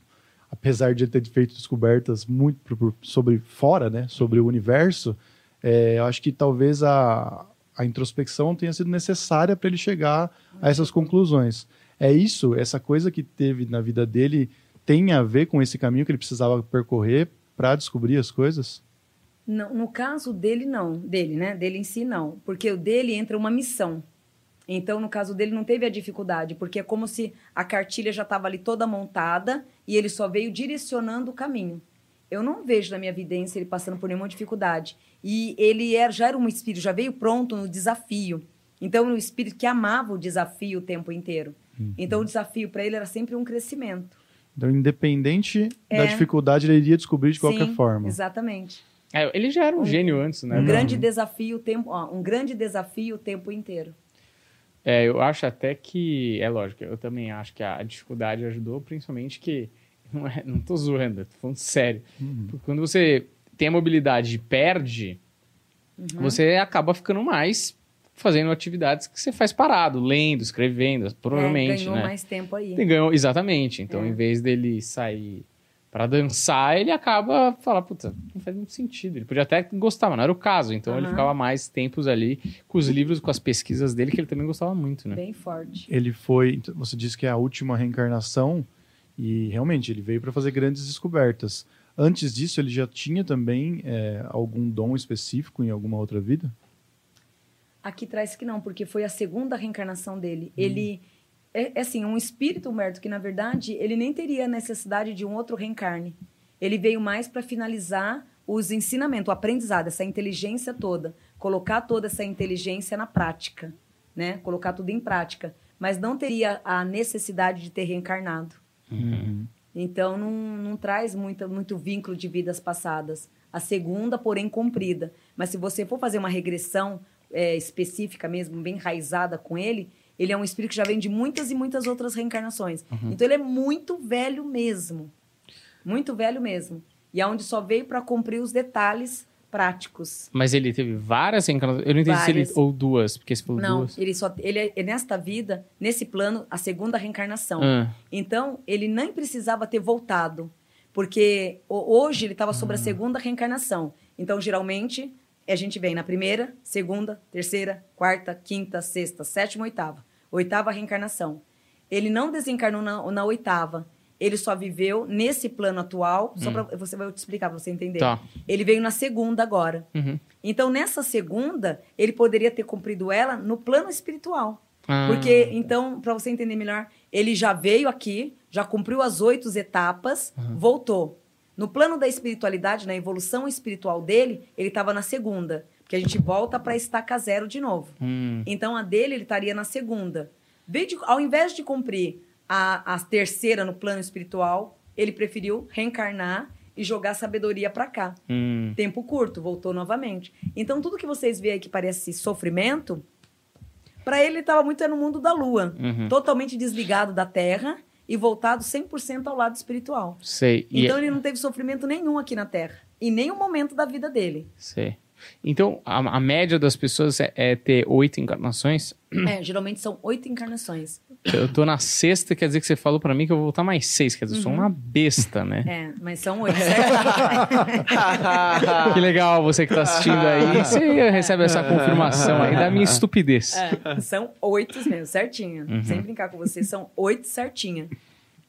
Speaker 4: apesar de ele ter feito descobertas muito sobre fora, né, sobre o universo. é, eu acho que talvez a, a introspecção tenha sido necessária para ele chegar a essas conclusões. É isso, essa coisa que teve na vida dele tem a ver com esse caminho que ele precisava percorrer para descobrir as coisas?
Speaker 3: Não, no caso dele, não. Dele, né? Dele em si, não. Porque o dele entra uma missão. Então, no caso dele, não teve a dificuldade, porque é como se a cartilha já estava ali toda montada e ele só veio direcionando o caminho. Eu não vejo na minha evidência ele passando por nenhuma dificuldade. E ele era, já era um espírito, já veio pronto no desafio. Então, um espírito que amava o desafio o tempo inteiro. Então, o desafio para ele era sempre um crescimento.
Speaker 4: Então, independente da
Speaker 3: É.
Speaker 4: dificuldade, ele iria descobrir de qualquer
Speaker 3: Sim,
Speaker 4: forma.
Speaker 3: Exatamente.
Speaker 1: É, ele já era um, gênio antes, né?
Speaker 3: Um
Speaker 4: Uhum.
Speaker 3: grande desafio o tempo, ó, um grande desafio o tempo inteiro.
Speaker 1: É, eu acho até que, é lógico, eu também acho que a dificuldade ajudou, principalmente que, não, é, não tô zoando, tô falando sério.
Speaker 4: Uhum.
Speaker 1: Porque quando você tem a mobilidade e perde,
Speaker 3: Uhum.
Speaker 1: você acaba ficando mais fazendo atividades que você faz parado, lendo, escrevendo, provavelmente,
Speaker 3: É, ganhou
Speaker 1: né?
Speaker 3: mais tempo aí.
Speaker 1: Ganhou, exatamente. Então,
Speaker 3: É.
Speaker 1: em vez dele sair pra dançar, ele acaba falar, puta, não faz muito sentido. Ele podia até gostar, mas não era o caso. Então, ele
Speaker 3: Aham.
Speaker 1: ficava mais tempos ali com os livros, com as pesquisas dele, que ele também gostava muito, né?
Speaker 3: Bem forte.
Speaker 4: Ele foi, então, você disse que é a última reencarnação e realmente ele veio para fazer grandes descobertas. Antes disso, ele já tinha também é, algum dom específico em alguma outra vida?
Speaker 3: Aqui traz que não, porque foi a segunda reencarnação dele. Ele é, é assim, um espírito, Humberto, que na verdade ele nem teria necessidade de um outro reencarne. Ele veio mais para finalizar os ensinamentos, o aprendizado, essa inteligência toda, colocar toda essa inteligência na prática, né? Colocar tudo em prática, mas não teria a necessidade de ter reencarnado. Então, não, não traz muita, muito vínculo de vidas passadas. A segunda, porém, cumprida. Mas se você for fazer uma regressão é, específica mesmo, bem enraizada com ele, ele é um espírito que já vem de muitas e muitas outras reencarnações. Então, ele é muito velho mesmo. Muito velho mesmo. E é onde só veio para cumprir os detalhes práticos.
Speaker 1: Mas ele teve várias reencarnações. Eu não entendi se ele.
Speaker 3: Várias.
Speaker 1: Ou duas, porque você falou
Speaker 3: Não,
Speaker 1: duas.
Speaker 3: ele só ele é, nesta vida, nesse plano, a segunda reencarnação.
Speaker 1: Ah,
Speaker 3: Então, ele nem precisava ter voltado, porque ho- hoje ele estava sobre a segunda reencarnação. Então, geralmente, a gente vem na primeira, segunda, terceira, quarta, quinta, sexta, sétima, oitava. Oitava reencarnação. Ele não desencarnou na, na oitava. Ele só viveu nesse plano atual. Só pra, você vai te explicar para você entender.
Speaker 1: Tá.
Speaker 3: Ele veio na segunda agora.
Speaker 1: Uhum.
Speaker 3: Então, nessa segunda, ele poderia ter cumprido ela no plano espiritual.
Speaker 1: Ah,
Speaker 3: Porque, então, para você entender melhor, ele já veio aqui, já cumpriu as oito etapas, voltou. No plano da espiritualidade, na evolução espiritual dele, ele estava na segunda. Porque a gente volta para estaca zero de novo.
Speaker 1: hum,
Speaker 3: Então, a dele, ele estaria na segunda. De- ao invés de cumprir a, a terceira no plano espiritual, ele preferiu reencarnar e jogar sabedoria para cá.
Speaker 1: hum.
Speaker 3: Tempo curto, voltou novamente. Então, tudo que vocês veem aí que parece sofrimento, para ele estava muito é no mundo da lua.
Speaker 1: Uhum.
Speaker 3: Totalmente desligado da terra e voltado 100% ao lado espiritual.
Speaker 1: Sei. E-
Speaker 3: Então, ele não teve sofrimento nenhum aqui na terra. Em nenhum momento da vida dele.
Speaker 1: Sei. Então, a, a média das pessoas é, é ter oito encarnações.
Speaker 3: É, geralmente são oito encarnações.
Speaker 1: Eu tô na sexta, quer dizer que você falou pra mim que eu vou voltar mais seis. Quer dizer, eu sou uma besta, né?
Speaker 3: É, mas são oito, certo?
Speaker 1: Que legal você que tá assistindo aí. Você recebe essa confirmação aí da minha estupidez.
Speaker 3: É, são oito mesmo, certinho.
Speaker 1: Uhum.
Speaker 3: Sem brincar com vocês, são oito certinha.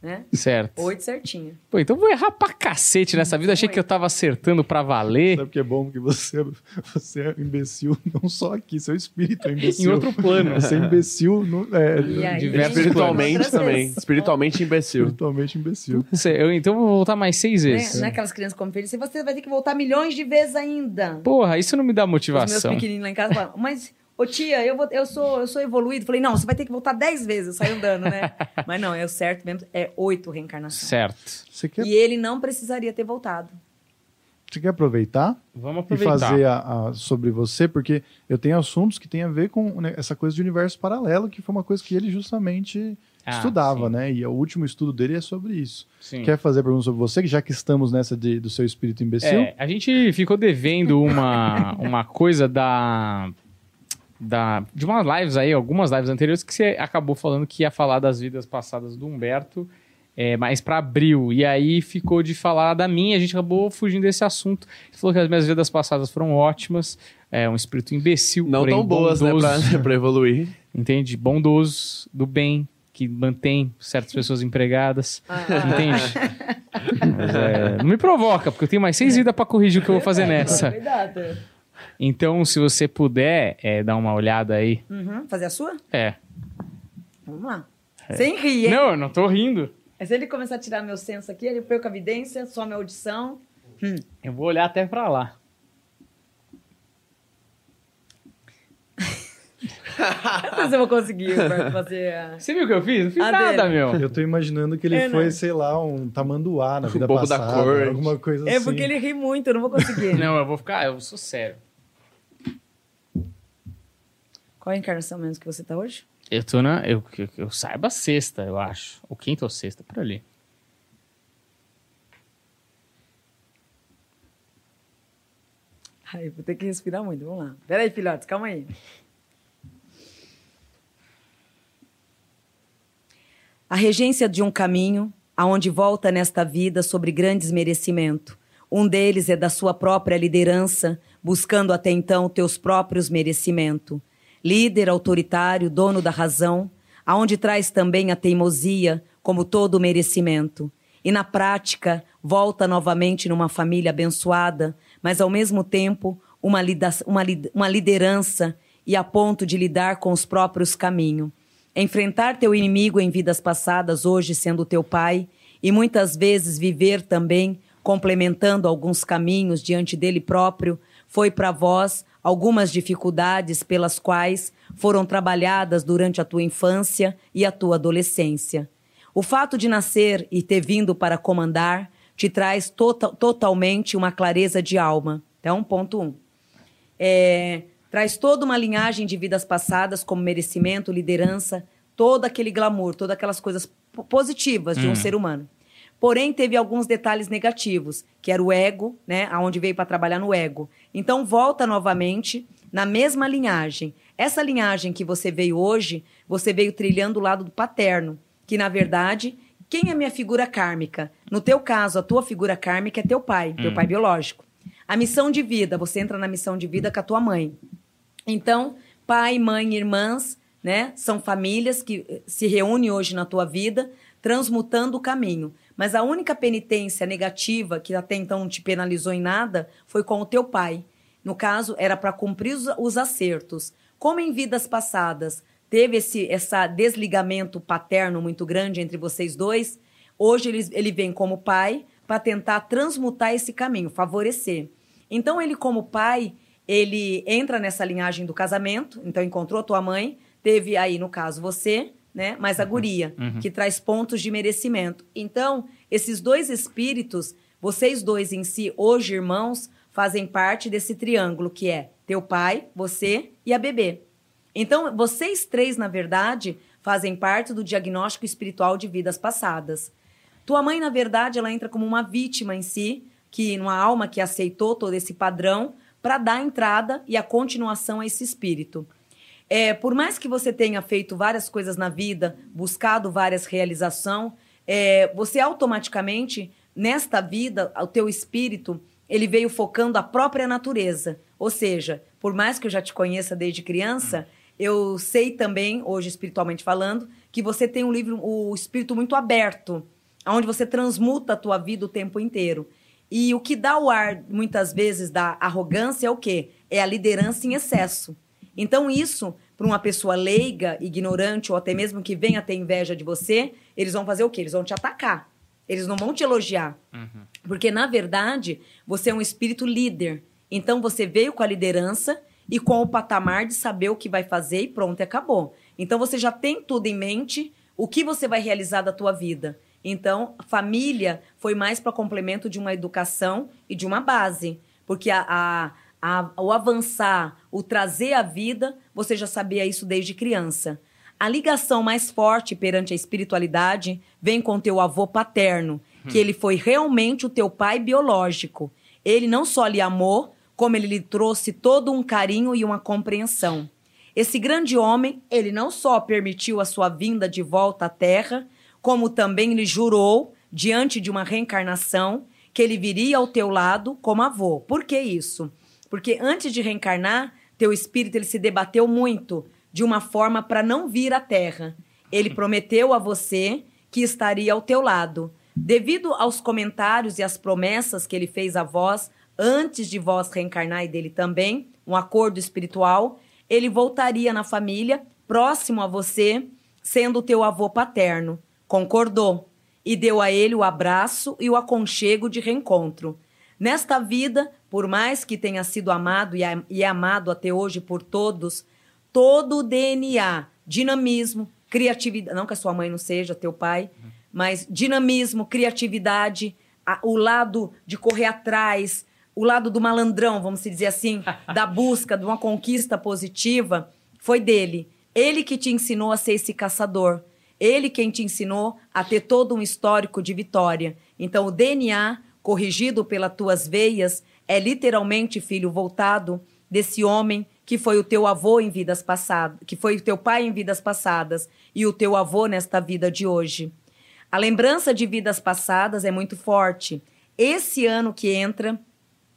Speaker 3: Né?
Speaker 1: Certo.
Speaker 3: Oito certinha.
Speaker 1: Pô, então eu vou errar pra cacete nessa vida. Achei que eu tava acertando pra valer
Speaker 4: Sabe que é bom? Porque você, você é imbecil não só aqui, seu espírito é
Speaker 1: em
Speaker 4: imbecil.
Speaker 1: outro plano.
Speaker 4: Você é imbecil no, é,
Speaker 3: aí,
Speaker 1: Diversos
Speaker 2: Espiritualmente também. Espiritualmente imbecil.
Speaker 4: espiritualmente imbecil.
Speaker 1: Cê- eu, então eu vou voltar mais seis
Speaker 3: Né?
Speaker 1: vezes.
Speaker 3: Não é aquelas crianças como filhos, você vai ter que voltar milhões de vezes ainda.
Speaker 1: Porra, isso não me dá
Speaker 3: Os meus
Speaker 1: motivação.
Speaker 3: pequenininhos lá em casa falam, mas, ô tia, eu, vou, eu, sou, eu sou evoluído. Falei, não, você vai ter que voltar dez vezes. Eu saio andando, né? mas não, é o certo mesmo, é oito reencarnações.
Speaker 1: Certo.
Speaker 4: Você quer,
Speaker 3: E ele não precisaria ter voltado.
Speaker 4: você quer aproveitar
Speaker 1: Vamos
Speaker 4: e
Speaker 1: aproveitar.
Speaker 4: fazer a- a- sobre você? Porque eu tenho assuntos que têm a ver com né, essa coisa de universo paralelo, que foi uma coisa que ele justamente
Speaker 1: Ah,
Speaker 4: estudava,
Speaker 1: sim.
Speaker 4: né? E o último estudo dele é sobre isso.
Speaker 1: Sim.
Speaker 4: Quer fazer pergunta sobre você, já que estamos nessa de- do seu espírito imbecil?
Speaker 1: É, a gente ficou devendo uma, uma coisa da, da. De umas lives aí, algumas lives anteriores, que você acabou falando que ia falar das vidas passadas do Humberto, é, mais pra abril. E aí ficou de falar da minha, a gente acabou fugindo desse assunto. Você falou que as minhas vidas passadas foram ótimas, é um espírito imbecil,
Speaker 2: Não
Speaker 1: porém
Speaker 2: tão boas, né,
Speaker 1: bondoso,
Speaker 2: pra, pra evoluir.
Speaker 1: Entende? Bondoso, do bem, que mantém certas pessoas empregadas. Entende? Mas, é, não me provoca, porque eu tenho mais seis vidas pra corrigir o que eu vou fazer nessa.
Speaker 3: Cuidado.
Speaker 1: Então, se você puder é, dar uma olhada aí.
Speaker 3: Uhum. Fazer a sua?
Speaker 1: É.
Speaker 3: Vamos lá. Sem rir, hein?
Speaker 1: Não, eu não tô rindo.
Speaker 3: Mas Se ele começar a tirar meu senso aqui, ele perca a evidência, some a audição.
Speaker 1: Eu vou olhar até pra lá.
Speaker 3: Não sei se eu vou conseguir fazer.
Speaker 1: Você viu o que eu fiz? Não fiz
Speaker 3: A
Speaker 1: nada,
Speaker 3: dele.
Speaker 1: meu.
Speaker 4: Eu tô imaginando que ele
Speaker 3: É,
Speaker 4: foi,
Speaker 3: né?
Speaker 4: sei lá, um tamanduá na vida
Speaker 2: bobo da
Speaker 4: passada.
Speaker 2: corte.
Speaker 4: Alguma coisa
Speaker 3: É
Speaker 4: assim.
Speaker 3: porque ele ri muito, eu não vou conseguir.
Speaker 1: Não, eu vou ficar. Eu sou sério.
Speaker 3: Qual é a encarnação menos que você tá hoje?
Speaker 1: Eu tô na. Eu, eu, eu saiba sexta, eu acho. Ou quinta ou sexta, por ali.
Speaker 3: Ai, vou ter que respirar muito, vamos lá. Peraí, filhotes, calma aí. A regência de um caminho, aonde volta nesta vida sobre grandes merecimento. Um deles é da sua própria liderança, buscando até então teus próprios merecimento. Líder autoritário, dono da razão, aonde traz também a teimosia como todo merecimento. E na prática, volta novamente numa família abençoada, mas ao mesmo tempo uma, uma uma liderança e a ponto de lidar com os próprios caminhos. Enfrentar teu inimigo em vidas passadas, hoje sendo teu pai, e muitas vezes viver também complementando alguns caminhos diante dele próprio, foi para vós algumas dificuldades pelas quais foram trabalhadas durante a tua infância e a tua adolescência. O fato de nascer e ter vindo para comandar te traz tota- totalmente uma clareza de alma. Então, ponto um. É, traz toda uma linhagem de vidas passadas, como merecimento, liderança, todo aquele glamour, todas aquelas coisas po- positivas de um ser humano. Porém, teve alguns detalhes negativos, que era o ego, né? Aonde veio para trabalhar no ego. Então, volta novamente na mesma linhagem. Essa linhagem que você veio hoje, você veio trilhando o lado do paterno, que na verdade, quem é minha figura kármica? No teu caso, a tua figura kármica é teu pai, teu pai biológico. A missão de vida, você entra na missão de vida com a tua mãe. Então, pai, mãe, irmãs, né? São famílias que eh, se reúnem hoje na tua vida, transmutando o caminho. Mas a única penitência negativa que até então não te penalizou em nada foi com o teu pai. No caso, era para cumprir os, os acertos. Como em vidas passadas teve esse essa desligamento paterno muito grande entre vocês dois, hoje ele, ele vem como pai para tentar transmutar esse caminho, favorecer. Então ele como pai, ele entra nessa linhagem do casamento, então encontrou tua mãe, teve aí no caso você, né, mas a uhum. guria, uhum. que traz pontos de merecimento. Então, esses dois espíritos, vocês dois em si, hoje irmãos, fazem parte desse triângulo que é teu pai, você e a bebê. Então, vocês três, na verdade, fazem parte do diagnóstico espiritual de vidas passadas. Tua mãe, na verdade, ela entra como uma vítima em si, que uma alma que aceitou todo esse padrão para dar entrada e a continuação a esse espírito. É, por mais que você tenha feito várias coisas na vida, buscado várias realizações, é, você automaticamente, nesta vida, o teu espírito, ele veio focando a própria natureza. Ou seja, por mais que eu já te conheça desde criança, eu sei também, hoje espiritualmente falando, que você tem um livro, o espírito muito aberto, onde você transmuta a tua vida o tempo inteiro. E o que dá o ar, muitas vezes, da arrogância é o quê? É a liderança em excesso. Então, isso, para uma pessoa leiga, ignorante, ou até mesmo que venha ter inveja de você, eles vão fazer o quê? Eles vão te atacar. Eles não vão te elogiar. Uhum. Porque, na verdade, você é um espírito líder. Então, você veio com a liderança e com o patamar de saber o que vai fazer e pronto, acabou. Então você já tem tudo em mente, o que você vai realizar da tua vida. Então, família foi mais para complemento de uma educação e de uma base. Porque a, a, a, o avançar, o trazer a vida, você já sabia isso desde criança. A ligação mais forte perante a espiritualidade vem com teu avô paterno, que hum. ele foi realmente o teu pai biológico. Ele não só lhe amou, como ele lhe trouxe todo um carinho e uma compreensão. Esse grande homem, ele não só permitiu a sua vinda de volta à Terra, como também lhe jurou, diante de uma reencarnação, que ele viria ao teu lado como avô. Por que isso? Porque antes de reencarnar, teu espírito ele se debateu muito de uma forma para não vir à Terra. Ele prometeu a você que estaria ao teu lado. Devido aos comentários e às promessas que ele fez a vós, antes de vós reencarnar e dele também, um acordo espiritual, ele voltaria na família, próximo a você, sendo teu avô paterno. Concordou e deu a ele o abraço e o aconchego de reencontro. Nesta vida, por mais que tenha sido amado e é amado até hoje por todos, todo o DNA, dinamismo, criatividade, não que a sua mãe não seja, teu pai, mas dinamismo, criatividade, a, o lado de correr atrás, o lado do malandrão, vamos dizer assim, da busca de uma conquista positiva, foi dele. Ele que te ensinou a ser esse caçador. Ele quem te ensinou a ter todo um histórico de vitória. Então, o DNA, corrigido pelas tuas veias, é literalmente, filho, voltado desse homem que foi o teu avô em vidas passadas, que foi o teu pai em vidas passadas e o teu avô nesta vida de hoje. A lembrança de vidas passadas é muito forte. Esse ano que entra,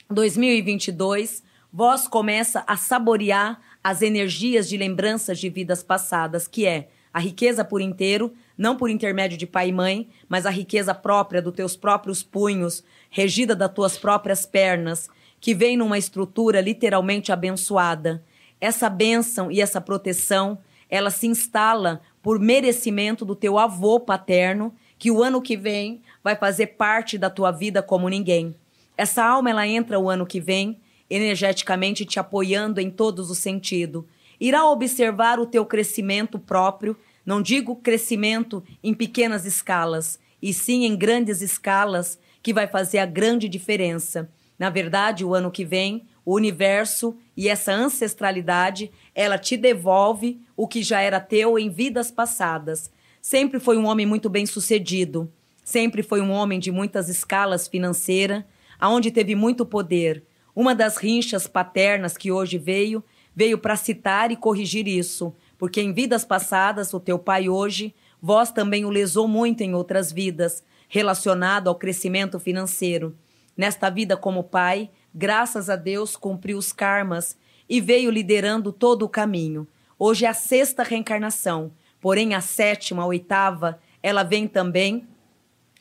Speaker 3: 2022, vós começa a saborear as energias de lembranças de vidas passadas, que é a riqueza por inteiro, não por intermédio de pai e mãe, mas a riqueza própria dos teus próprios punhos, regida das tuas próprias pernas, que vem numa estrutura literalmente abençoada. Essa bênção e essa proteção, ela se instala por merecimento do teu avô paterno, que o ano que vem vai fazer parte da tua vida como ninguém. Essa alma ela entra o ano que vem, energeticamente te apoiando em todos os sentidos. Irá observar o teu crescimento próprio, não digo crescimento em pequenas escalas, e sim em grandes escalas, que vai fazer a grande diferença. Na verdade, o ano que vem, o universo e essa ancestralidade, ela te devolve o que já era teu em vidas passadas. Sempre foi um homem muito bem sucedido, sempre foi um homem de muitas escalas financeiras, aonde teve muito poder. Uma das rinchas paternas que hoje veio, veio para citar e corrigir isso, porque em vidas passadas, o teu pai hoje, vós também o lesou muito em outras vidas, relacionado ao crescimento financeiro. Nesta vida como pai, graças a Deus, cumpriu os karmas e veio liderando todo o caminho. Hoje é a sexta reencarnação, porém a sétima, a oitava, ela vem também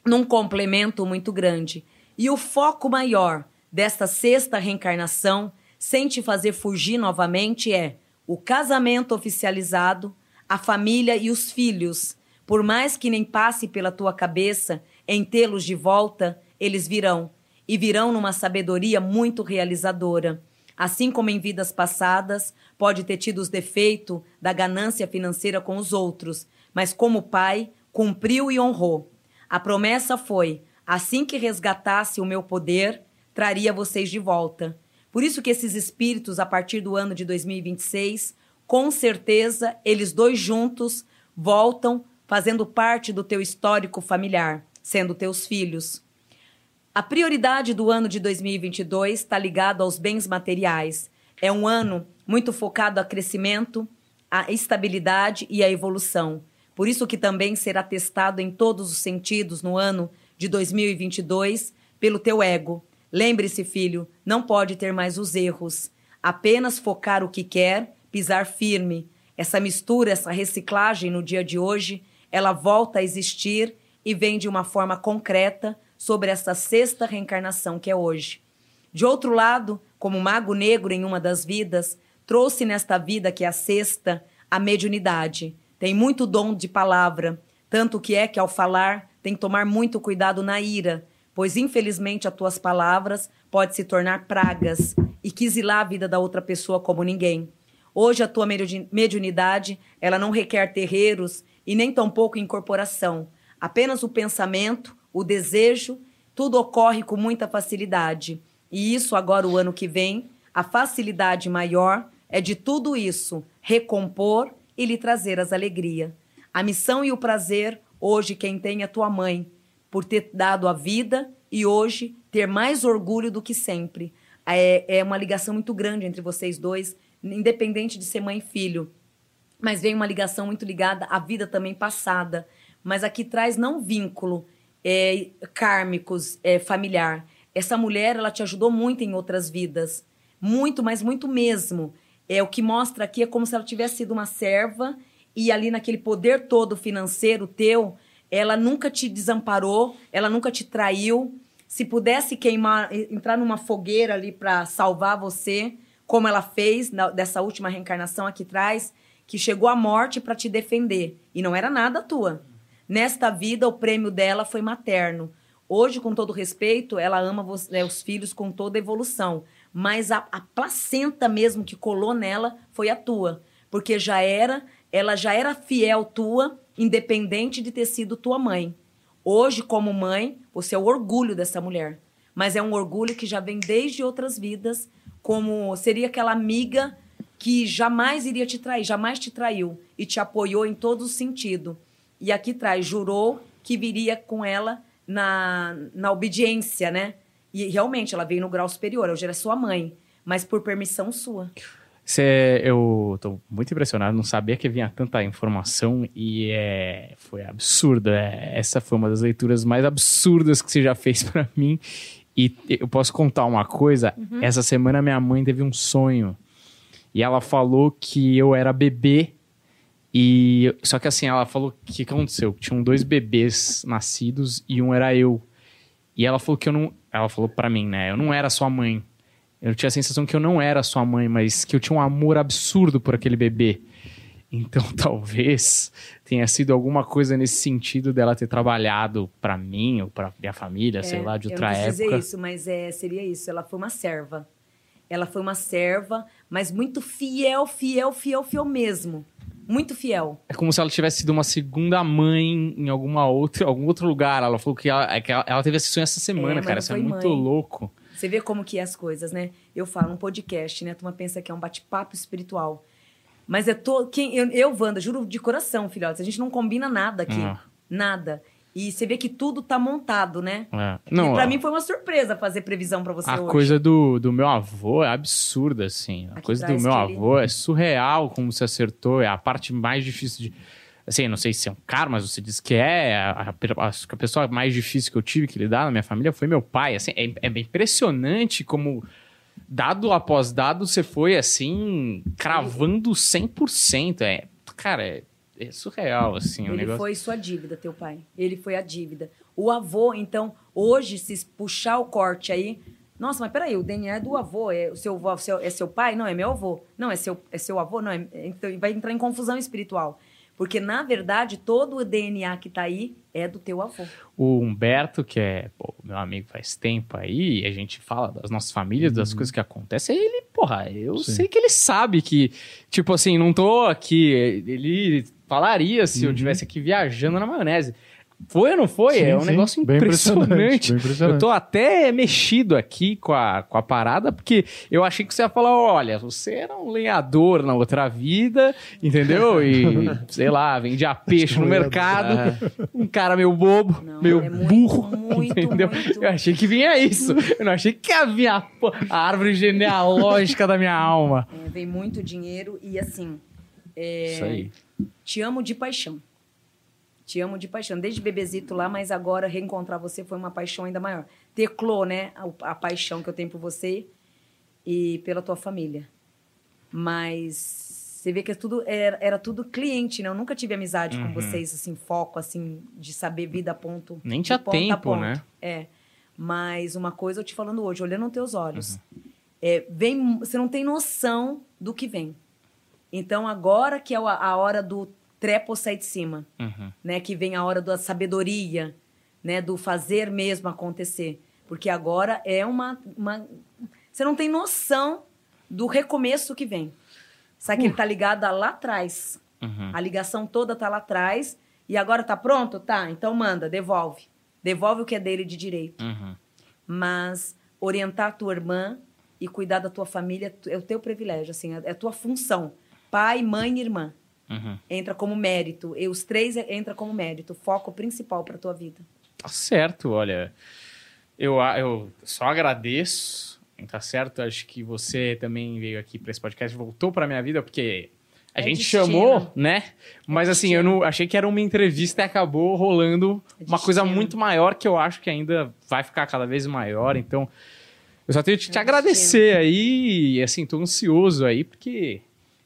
Speaker 3: num complemento muito grande. E o foco maior desta sexta reencarnação, sem te fazer fugir novamente, é o casamento oficializado, a família e os filhos. Por mais que nem passe pela tua cabeça em tê-los de volta, eles virão. E virão numa sabedoria muito realizadora. Assim como em vidas passadas, pode ter tido os defeitos da ganância financeira com os outros, mas como pai, cumpriu e honrou. A promessa foi: assim que resgatasse o meu poder, traria vocês de volta. Por isso que esses espíritos, a partir do ano de 2026, com certeza, eles dois juntos voltam fazendo parte do teu histórico familiar, sendo teus filhos. A prioridade do ano de 2022 está ligado aos bens materiais. É um ano muito focado a crescimento, a estabilidade e a evolução. Por isso que também será testado em todos os sentidos no ano de 2022 pelo teu ego. Lembre-se, filho, não pode ter mais os erros. Apenas focar o que quer, pisar firme. Essa mistura, essa reciclagem no dia de hoje, ela volta a existir e vem de uma forma concreta sobre essa sexta reencarnação que é hoje. De outro lado, como mago negro em uma das vidas, trouxe nesta vida que é a sexta a mediunidade. Tem muito dom de palavra, tanto que é que ao falar tem que tomar muito cuidado na ira, pois infelizmente as tuas palavras podem se tornar pragas e quizilar a vida da outra pessoa como ninguém. Hoje a tua mediunidade, ela não requer terreiros e nem tampouco incorporação. Apenas o pensamento, o desejo, tudo ocorre com muita facilidade. E isso agora o ano que vem, a facilidade maior é de tudo isso recompor e lhe trazer as alegrias. A missão e o prazer, hoje quem tem é tua mãe, por ter dado a vida e hoje ter mais orgulho do que sempre. É, é uma ligação muito grande entre vocês dois, independente de ser mãe e filho. Mas vem uma ligação muito ligada à vida também passada. Mas aqui traz não vínculo é, kármicos, é, familiar. Essa mulher, ela te ajudou muito em outras vidas. Muito, mas muito mesmo. É, o que mostra aqui é como se ela tivesse sido uma serva e ali naquele poder todo financeiro teu, ela nunca te desamparou, ela nunca te traiu. Se pudesse queimar, entrar numa fogueira ali para salvar você, como ela fez na, dessa última reencarnação aqui atrás, que chegou à morte para te defender e não era nada tua. Nesta vida, o prêmio dela foi materno. Hoje, com todo respeito, ela ama você, né, os filhos com toda evolução mas a, a placenta mesmo que colou nela foi a tua, porque já era, ela já era fiel tua, independente de ter sido tua mãe. Hoje, como mãe, você é o orgulho dessa mulher, mas é um orgulho que já vem desde outras vidas, como seria aquela amiga que jamais iria te trair, jamais te traiu e te apoiou em todo o sentido. E aqui traz, jurou que viria com ela na, na obediência, né? E realmente ela veio no grau superior, hoje ela é sua mãe, mas por permissão sua.
Speaker 1: Cê, eu tô muito impressionado, não sabia que vinha tanta informação e é, foi absurdo. É, essa foi uma das leituras mais absurdas que você já fez para mim. E eu posso contar uma coisa: uhum. essa semana minha mãe teve um sonho e ela falou que eu era bebê. E só que assim, ela falou o que aconteceu? Tinham dois bebês nascidos e um era eu. E ela falou que eu não. Ela falou para mim, né? Eu não era sua mãe. Eu tinha a sensação que eu não era sua mãe, mas que eu tinha um amor absurdo por aquele bebê. Então, talvez tenha sido alguma coisa nesse sentido dela ter trabalhado para mim ou para minha família, é, sei lá, de outra
Speaker 3: eu
Speaker 1: não
Speaker 3: dizer isso, mas é, seria isso. Ela foi uma serva. Ela foi uma serva, mas muito fiel, fiel, fiel, fiel mesmo muito fiel.
Speaker 1: É como se ela tivesse sido uma segunda mãe em alguma outra, algum outro lugar. Ela falou que ela, é que ela, ela teve esse sonho essa semana, é, cara. Isso é muito mãe. louco.
Speaker 3: Você vê como que é as coisas, né? Eu falo um podcast, né? A turma pensa que é um bate-papo espiritual. Mas é todo. Quem, eu, eu, Wanda, juro de coração, filhotes, a gente não combina nada aqui. Ah. Nada. E você vê que tudo tá montado, né? É. Não, e pra mim foi uma surpresa fazer previsão para você
Speaker 1: a
Speaker 3: hoje.
Speaker 1: A coisa do, do meu avô é absurda, assim. A Aqui coisa do meu avô é surreal como você acertou. É a parte mais difícil de... assim, não sei se é um cara, mas você disse que é. A, a, a pessoa mais difícil que eu tive que lidar na minha família foi meu pai. Assim, é, é bem impressionante como dado após dado, você foi assim, cravando 100%. É, cara, é, é surreal, assim.
Speaker 3: Ele
Speaker 1: o negócio...
Speaker 3: foi sua dívida, teu pai. Ele foi a dívida. O avô, então, hoje, se puxar o corte aí. Nossa, mas peraí, o DNA é do avô, é o seu avô, seu, é seu pai? Não, é meu avô. Não, é seu, é seu avô? Não, é, então vai entrar em confusão espiritual. Porque, na verdade, todo o DNA que tá aí é do teu avô.
Speaker 1: O Humberto, que é pô, meu amigo faz tempo aí, a gente fala das nossas famílias, das coisas que acontecem, ele, porra, eu
Speaker 4: Sim.
Speaker 1: sei que ele sabe que, tipo assim, não tô aqui, ele falaria se eu tivesse aqui viajando na maionese. Foi ou não foi?
Speaker 4: Sim,
Speaker 1: é um
Speaker 4: sim.
Speaker 1: negócio
Speaker 4: Bem
Speaker 1: impressionante.
Speaker 4: impressionante, bem impressionante.
Speaker 1: Eu tô até mexido aqui com a, com a parada, porque eu achei que você ia falar: olha, você era um lenhador na outra vida, entendeu? E, sei lá, vendia peixe no mercado. Um cara meio bobo,
Speaker 3: Não,
Speaker 1: meio
Speaker 3: é
Speaker 1: burro.
Speaker 3: muito,
Speaker 1: entendeu?
Speaker 3: muito.
Speaker 1: Eu achei que vinha isso. Eu não achei que havia a, pô, a árvore genealógica da minha alma.
Speaker 3: É, vem muito dinheiro e assim. É,
Speaker 1: Isso aí.
Speaker 3: Te amo de paixão. Te amo de paixão. Desde bebezito lá, mas agora reencontrar você foi uma paixão ainda maior. Teclou, né? A, a paixão que eu tenho por você e pela tua família. Mas você vê que é tudo era, era tudo cliente, né? Eu nunca tive amizade
Speaker 1: Uhum.
Speaker 3: com vocês, assim, foco, assim, de saber vida a ponto.
Speaker 1: Nem tinha
Speaker 3: ponta a
Speaker 1: tempo,
Speaker 3: ponta.
Speaker 1: né?
Speaker 3: É. Mas uma coisa eu te falando hoje, olhando nos teus olhos.
Speaker 1: Uhum.
Speaker 3: É, vem, você não tem noção do que vem. Então, agora que é a hora do trepo sair de cima,
Speaker 1: Uhum.
Speaker 3: né? Que vem a hora da sabedoria, né? Do fazer mesmo acontecer. Porque agora é uma... uma... Você não tem noção do recomeço que vem. Sabe que ele tá ligado lá atrás.
Speaker 1: Uhum.
Speaker 3: A ligação toda tá lá atrás. E agora tá pronto? Tá, então manda, devolve. Devolve o que é dele de direito.
Speaker 1: Uhum.
Speaker 3: Mas orientar a tua irmã e cuidar da tua família é o teu privilégio, assim, é a tua função. Pai, mãe e irmã.
Speaker 1: Uhum.
Speaker 3: Entra como mérito. E os três é- entra como mérito. Foco principal pra tua vida.
Speaker 1: Tá certo, olha. Eu, eu só agradeço. Tá certo? Acho que você também veio aqui para esse podcast, voltou para minha vida, porque a
Speaker 3: É
Speaker 1: gente
Speaker 3: destino.
Speaker 1: chamou, né? Mas assim, eu
Speaker 3: destino.
Speaker 1: não achei que era uma entrevista e acabou rolando
Speaker 3: É
Speaker 1: uma coisa muito maior que eu acho que ainda vai ficar cada vez maior. Então, eu só tenho que te
Speaker 3: É
Speaker 1: agradecer aí. E assim, tô ansioso aí, porque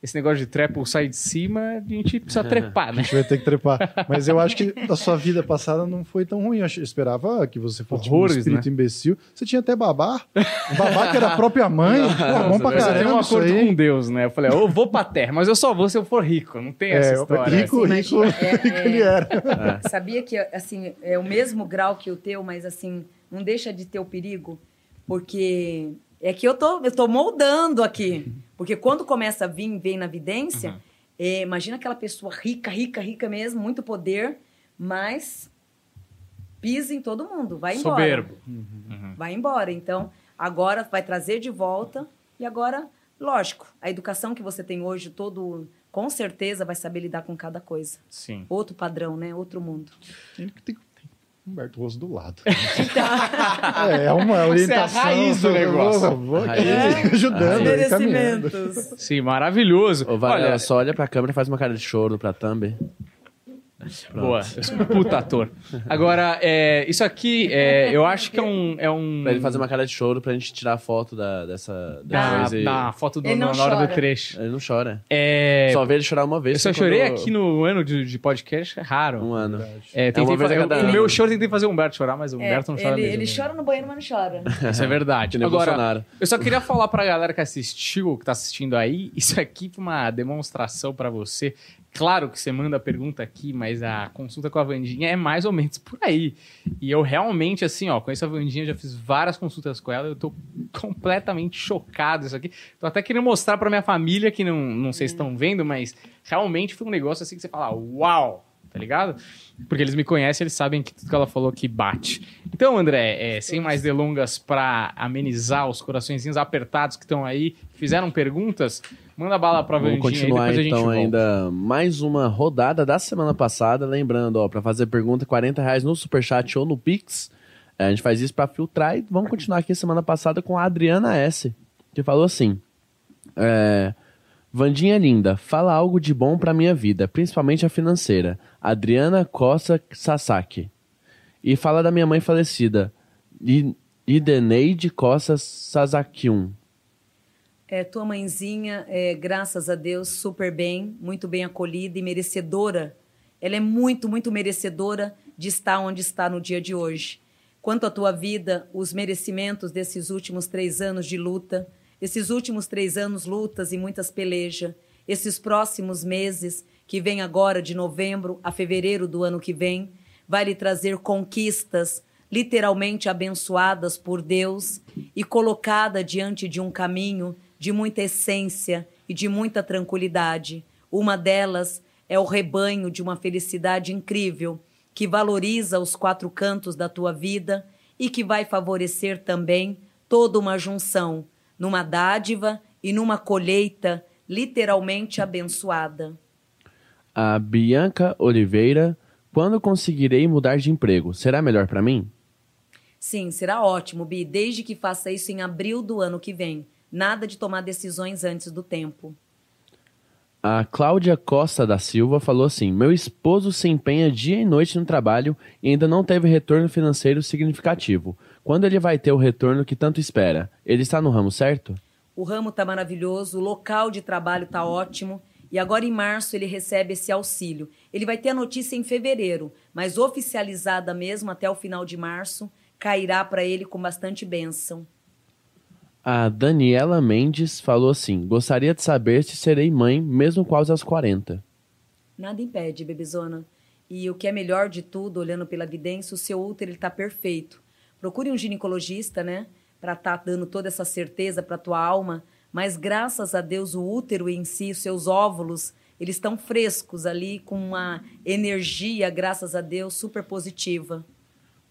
Speaker 1: esse negócio de trepo sair de cima, a gente precisa trepar,
Speaker 4: A
Speaker 1: né?
Speaker 4: gente vai ter que trepar. Mas eu acho que a sua vida passada não foi tão ruim. Eu esperava que você fosse tipo, um
Speaker 1: Horrores,
Speaker 4: espírito
Speaker 1: né?
Speaker 4: imbecil. Você tinha até babá. Um babá que era a própria mãe. Pô, bom pra
Speaker 1: Mas eu tenho um
Speaker 4: caramba
Speaker 1: acordo com Deus, né? Eu falei, eu vou pra terra, mas eu só vou se eu for rico. Não tem essa
Speaker 4: É,
Speaker 1: história.
Speaker 4: rico,
Speaker 3: Assim,
Speaker 4: rico,
Speaker 3: é,
Speaker 4: rico
Speaker 3: é.
Speaker 4: ele era.
Speaker 3: Sabia que, assim, é o mesmo grau que o teu, mas, assim, não deixa de ter o perigo, porque é que eu tô, eu tô moldando aqui. Porque quando começa a vir, vem na evidência,
Speaker 1: Uhum.
Speaker 3: é, imagina aquela pessoa rica, rica, rica mesmo, muito poder, mas pisa em todo mundo, vai embora.
Speaker 1: Soberbo.
Speaker 3: Vai embora. Então, agora vai trazer de volta e agora, lógico, a educação que você tem hoje, todo, com certeza vai saber lidar com cada coisa.
Speaker 1: Sim.
Speaker 3: Outro padrão, né? Outro mundo.
Speaker 4: Tem que ter Humberto Rosso do lado. é, é uma orientação.
Speaker 1: É a raiz do negócio.
Speaker 4: vou aqui
Speaker 2: Raiz.
Speaker 4: ajudando.
Speaker 1: Sim, maravilhoso.
Speaker 2: Ô, Varela,
Speaker 1: Olha,
Speaker 2: só olha pra câmera e faz uma cara de choro pra thumb.
Speaker 1: Boa, eu sou um puta ator. Agora, é, isso aqui, é, eu acho que é um... É um
Speaker 2: Pra ele fazer uma cara de choro pra gente tirar a foto da, dessa da
Speaker 1: da,
Speaker 2: coisa. e-
Speaker 1: da foto do, na hora do trecho.
Speaker 2: Ele não chora.
Speaker 1: É,
Speaker 2: Só vê ele chorar uma vez.
Speaker 1: eu só
Speaker 2: foi
Speaker 1: chorei aqui no ano de, de podcast, é raro.
Speaker 2: Um ano.
Speaker 1: É, tentei
Speaker 2: uma vez a
Speaker 1: fazer,
Speaker 2: cada
Speaker 1: o
Speaker 2: ano.
Speaker 1: meu choro tentei fazer o Humberto chorar, mas o
Speaker 3: É,
Speaker 1: Humberto não chora
Speaker 3: ele,
Speaker 1: mesmo.
Speaker 3: ele chora no banheiro, mas não chora.
Speaker 1: Isso é verdade. Agora,
Speaker 2: Bolsonaro.
Speaker 1: eu só queria falar pra galera que assistiu, que tá assistindo aí, isso aqui foi uma demonstração pra você. Claro que você manda a pergunta aqui, mas a consulta com a Vandinha é mais ou menos por aí. E eu realmente, assim, ó, conheço a Vandinha, já fiz várias consultas com ela, eu tô completamente chocado isso aqui. Tô até querendo mostrar pra minha família, que não, não sei se estão vendo, mas realmente foi um negócio assim que você fala, uau! Tá ligado? Porque eles me conhecem, eles sabem que tudo que ela falou aqui bate. Então, André, é, sem mais delongas, pra amenizar os coraçõezinhos apertados que estão aí, que fizeram perguntas, manda bala Vandinha e
Speaker 2: continuar
Speaker 1: depois a gente
Speaker 2: então
Speaker 1: volta.
Speaker 2: ainda mais uma rodada da semana passada. Lembrando, ó, pra fazer pergunta, 40 reais no Superchat ou no Pix. É, a gente faz isso pra filtrar e vamos continuar aqui semana passada com a Adriana S. Que falou assim: é, Vandinha linda, fala algo de bom pra minha vida, principalmente a financeira. Adriana Costa Sasaki. E fala da minha mãe falecida, I- Idaneide Costa Sasakiun.
Speaker 3: É, tua mãezinha, é, graças a Deus, super bem, muito bem acolhida e merecedora. Ela é muito, muito merecedora de estar onde está no dia de hoje. Quanto à tua vida, os merecimentos desses últimos três anos de luta, esses últimos três anos lutas e muitas pelejas, esses próximos meses, que vem agora de novembro a fevereiro do ano que vem, vai lhe trazer conquistas literalmente abençoadas por Deus e colocada diante de um caminho de muita essência e de muita tranquilidade. Uma delas é o rebanho de uma felicidade incrível que valoriza os quatro cantos da tua vida e que vai favorecer também toda uma junção numa dádiva e numa colheita literalmente abençoada.
Speaker 2: A Bianca Oliveira, quando conseguirei mudar de emprego? Será melhor pra mim?
Speaker 3: Sim, será ótimo, Bi, desde que faça isso em abril do ano que vem. Nada de tomar decisões antes do tempo.
Speaker 2: A Cláudia Costa da Silva falou assim: Meu esposo se empenha dia e noite no trabalho e ainda não teve retorno financeiro significativo. Quando ele vai ter o retorno que tanto espera? Ele está no ramo certo?
Speaker 3: O ramo tá maravilhoso, o local de trabalho tá ótimo. E agora em março ele recebe esse auxílio. Ele vai ter a notícia em fevereiro, mas oficializada mesmo até o final de março, cairá para ele com bastante bênção.
Speaker 2: A Daniela Mendes falou assim: Gostaria de saber se serei mãe, mesmo quase aos 40.
Speaker 3: Nada impede, bebezona. E o que é melhor de tudo, olhando pela evidência, o seu útero ele tá perfeito. Procure um ginecologista, né, para estar dando toda essa certeza para tua alma. Mas graças a Deus, o útero em si, os seus óvulos, eles estão frescos ali, com uma energia, graças a Deus, super positiva.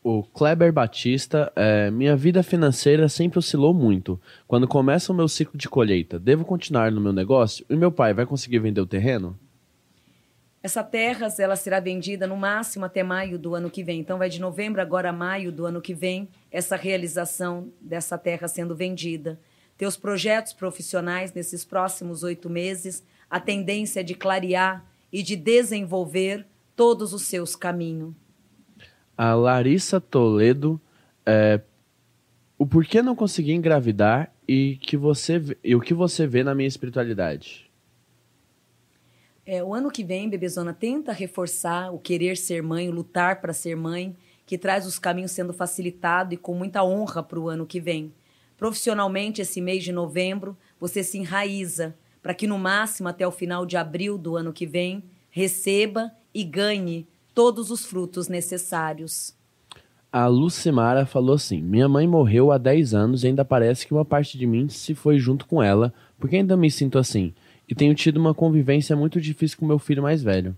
Speaker 2: O Kleber Batista, é, minha vida financeira sempre oscilou muito. Quando começa o meu ciclo de colheita, devo continuar no meu negócio? E meu pai vai conseguir vender o terreno?
Speaker 3: Essa terra ela será vendida no máximo até maio do ano que vem. Então, vai de novembro agora a maio do ano que vem, essa realização dessa terra sendo vendida. Teus projetos profissionais nesses próximos oito meses, a tendência é de clarear e de desenvolver todos os seus caminhos.
Speaker 2: A Larissa Toledo, é, o porquê não consegui engravidar e, que você, e o que você vê na minha espiritualidade?
Speaker 3: É, o ano que vem, Bebezona, tenta reforçar o querer ser mãe, o lutar para ser mãe, que traz os caminhos sendo facilitado e com muita honra para o ano que vem. Profissionalmente, esse mês de novembro, você se enraiza para que no máximo até o final de abril do ano que vem, receba e ganhe todos os frutos necessários.
Speaker 2: A Lucimara falou assim: Minha mãe morreu há 10 anos e ainda parece que uma parte de mim se foi junto com ela, porque ainda me sinto assim. E tenho tido uma convivência muito difícil com meu filho mais velho.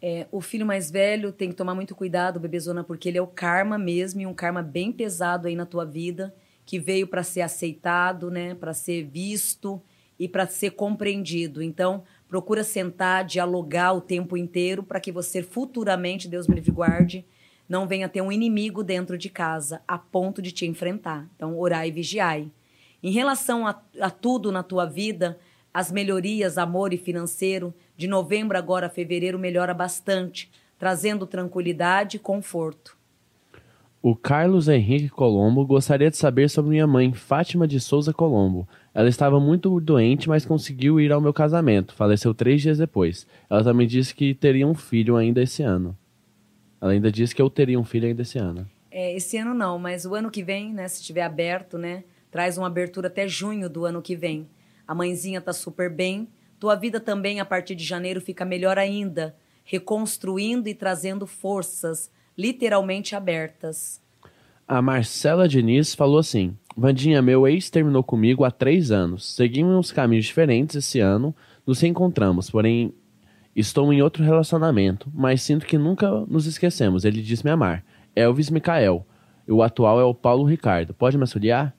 Speaker 3: É, o filho mais velho tem que tomar muito cuidado, bebezona, porque ele é o karma mesmo e um karma bem pesado aí na tua vida, que veio para ser aceitado, né, para ser visto e para ser compreendido. Então, procura sentar, dialogar o tempo inteiro para que você futuramente, Deus me livre guarde, não venha ter um inimigo dentro de casa a ponto de te enfrentar. Então, orai e vigiai. Em relação a, a tudo na tua vida, as melhorias, amor e financeiro, de novembro agora a fevereiro melhora bastante, trazendo tranquilidade e conforto.
Speaker 2: O Carlos Henrique Colombo gostaria de saber sobre minha mãe, Fátima de Souza Colombo. Ela estava muito doente, mas conseguiu ir ao meu casamento. Faleceu três dias depois. Ela também disse que teria um filho ainda esse ano. Ela ainda disse que eu teria um filho ainda esse ano.
Speaker 3: É, esse ano não, mas o ano que vem, né, se estiver aberto, né, traz uma abertura até junho do ano que vem. A mãezinha tá super bem. Tua vida também, a partir de janeiro, fica melhor ainda, reconstruindo e trazendo forças literalmente abertas.
Speaker 2: A Marcela Diniz falou assim: Vandinha, meu ex terminou comigo há três anos. Seguimos caminhos diferentes esse ano, nos reencontramos, porém estou em outro relacionamento, mas sinto que nunca nos esquecemos. Ele diz me amar. Elvis Micael. O atual é o Paulo Ricardo. Pode me auxiliar?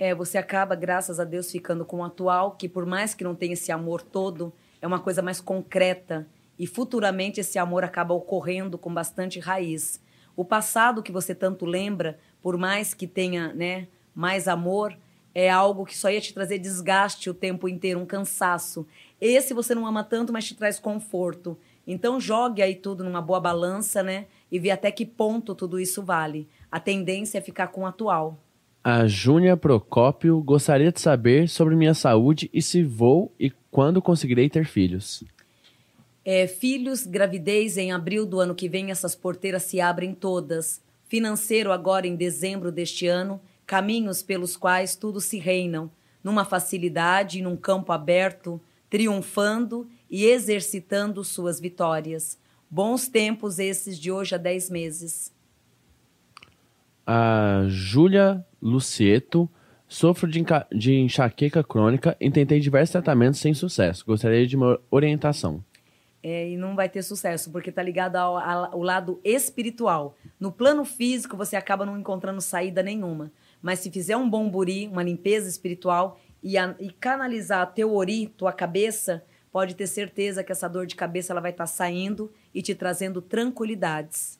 Speaker 3: É, você acaba, graças a Deus, ficando com o atual, que por mais que não tenha esse amor todo, é uma coisa mais concreta. E futuramente esse amor acaba ocorrendo com bastante raiz. O passado que você tanto lembra, por mais que tenha né, mais amor, é algo que só ia te trazer desgaste o tempo inteiro, um cansaço. Esse você não ama tanto, mas te traz conforto. Então jogue aí tudo numa boa balança, né? E vê até que ponto tudo isso vale. A tendência é ficar com o atual.
Speaker 2: A Júnia Procópio gostaria de saber sobre minha saúde e se vou e quando conseguirei ter filhos.
Speaker 3: É, filhos, gravidez em abril do ano que vem, essas porteiras se abrem todas. Financeiro agora em dezembro deste ano, caminhos pelos quais tudo se reinam, numa facilidade e num campo aberto, triunfando e exercitando suas vitórias. Bons tempos esses de hoje a dez meses.
Speaker 2: A Júlia Lucieto sofro de, de enxaqueca crônica e tentei diversos tratamentos sem sucesso. Gostaria de uma orientação.
Speaker 3: É, e não vai ter sucesso, porque tá ligado ao, ao, lado espiritual. No plano físico, você acaba não encontrando saída nenhuma. Mas se fizer um bom buri, uma limpeza espiritual e, a, e canalizar teu ori, tua cabeça, pode ter certeza que essa dor de cabeça ela vai estar tá saindo e te trazendo tranquilidades.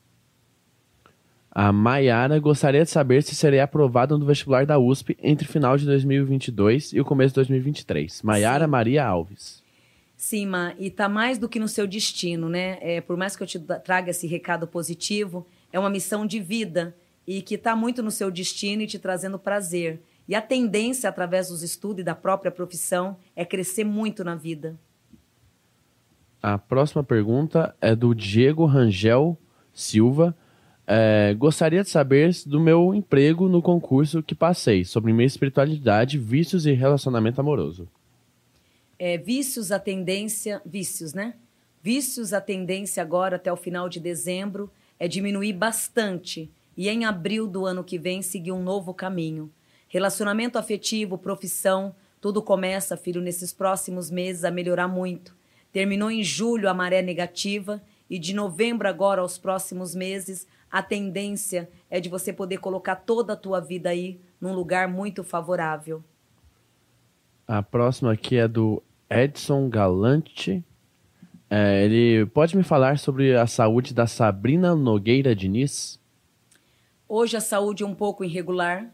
Speaker 2: A Maiara gostaria de saber se serei aprovada no vestibular da USP entre final de 2022 e o começo de 2023. Maiara Maria Alves.
Speaker 3: Sim, Ma, e tá mais do que no seu destino, né? É, por mais que eu te traga esse recado positivo, é uma missão de vida e que está muito no seu destino e te trazendo prazer. E a tendência, através dos estudos e da própria profissão, é crescer muito na vida.
Speaker 2: A próxima pergunta é do Diego Rangel Silva. É, gostaria de saber do meu emprego no concurso que passei, sobre minha espiritualidade, vícios e relacionamento amoroso
Speaker 3: é, vícios a tendência, vícios, né? Vícios a tendência agora até o final de dezembro é diminuir bastante e em abril do ano que vem seguir um novo caminho. Relacionamento afetivo, profissão, tudo começa, filho, nesses próximos meses a melhorar muito. Terminou em julho a maré negativa e de novembro agora aos próximos meses a tendência é de você poder colocar toda a tua vida aí num lugar muito favorável.
Speaker 2: A próxima aqui é do Edson Galante. É, ele pode me falar sobre a saúde da Sabrina Nogueira Diniz?
Speaker 3: Hoje a saúde é um pouco irregular,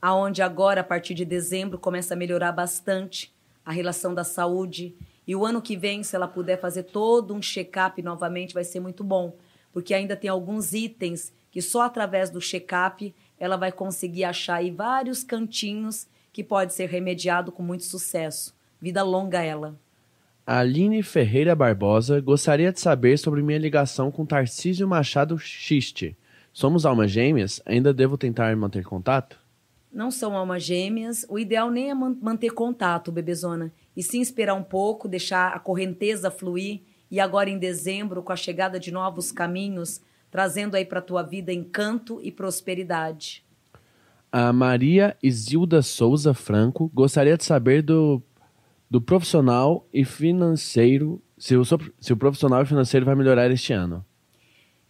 Speaker 3: aonde agora a partir de dezembro começa a melhorar bastante a relação da saúde e o ano que vem, se ela puder fazer todo um check-up novamente, vai ser muito bom, porque ainda tem alguns itens que só através do check-up ela vai conseguir achar aí vários cantinhos que pode ser remediado com muito sucesso. Vida longa ela.
Speaker 2: Aline Ferreira Barbosa gostaria de saber sobre minha ligação com Tarcísio Machado Xiste. Somos almas gêmeas? Ainda devo tentar manter contato?
Speaker 3: Não são almas gêmeas. O ideal nem é manter contato, bebezona. E sim esperar um pouco, deixar a correnteza fluir. E agora em dezembro, com a chegada de novos caminhos, trazendo aí para tua vida encanto e prosperidade.
Speaker 2: A Maria Isilda Souza Franco gostaria de saber do do profissional e financeiro, se o, se o profissional e financeiro vai melhorar este ano?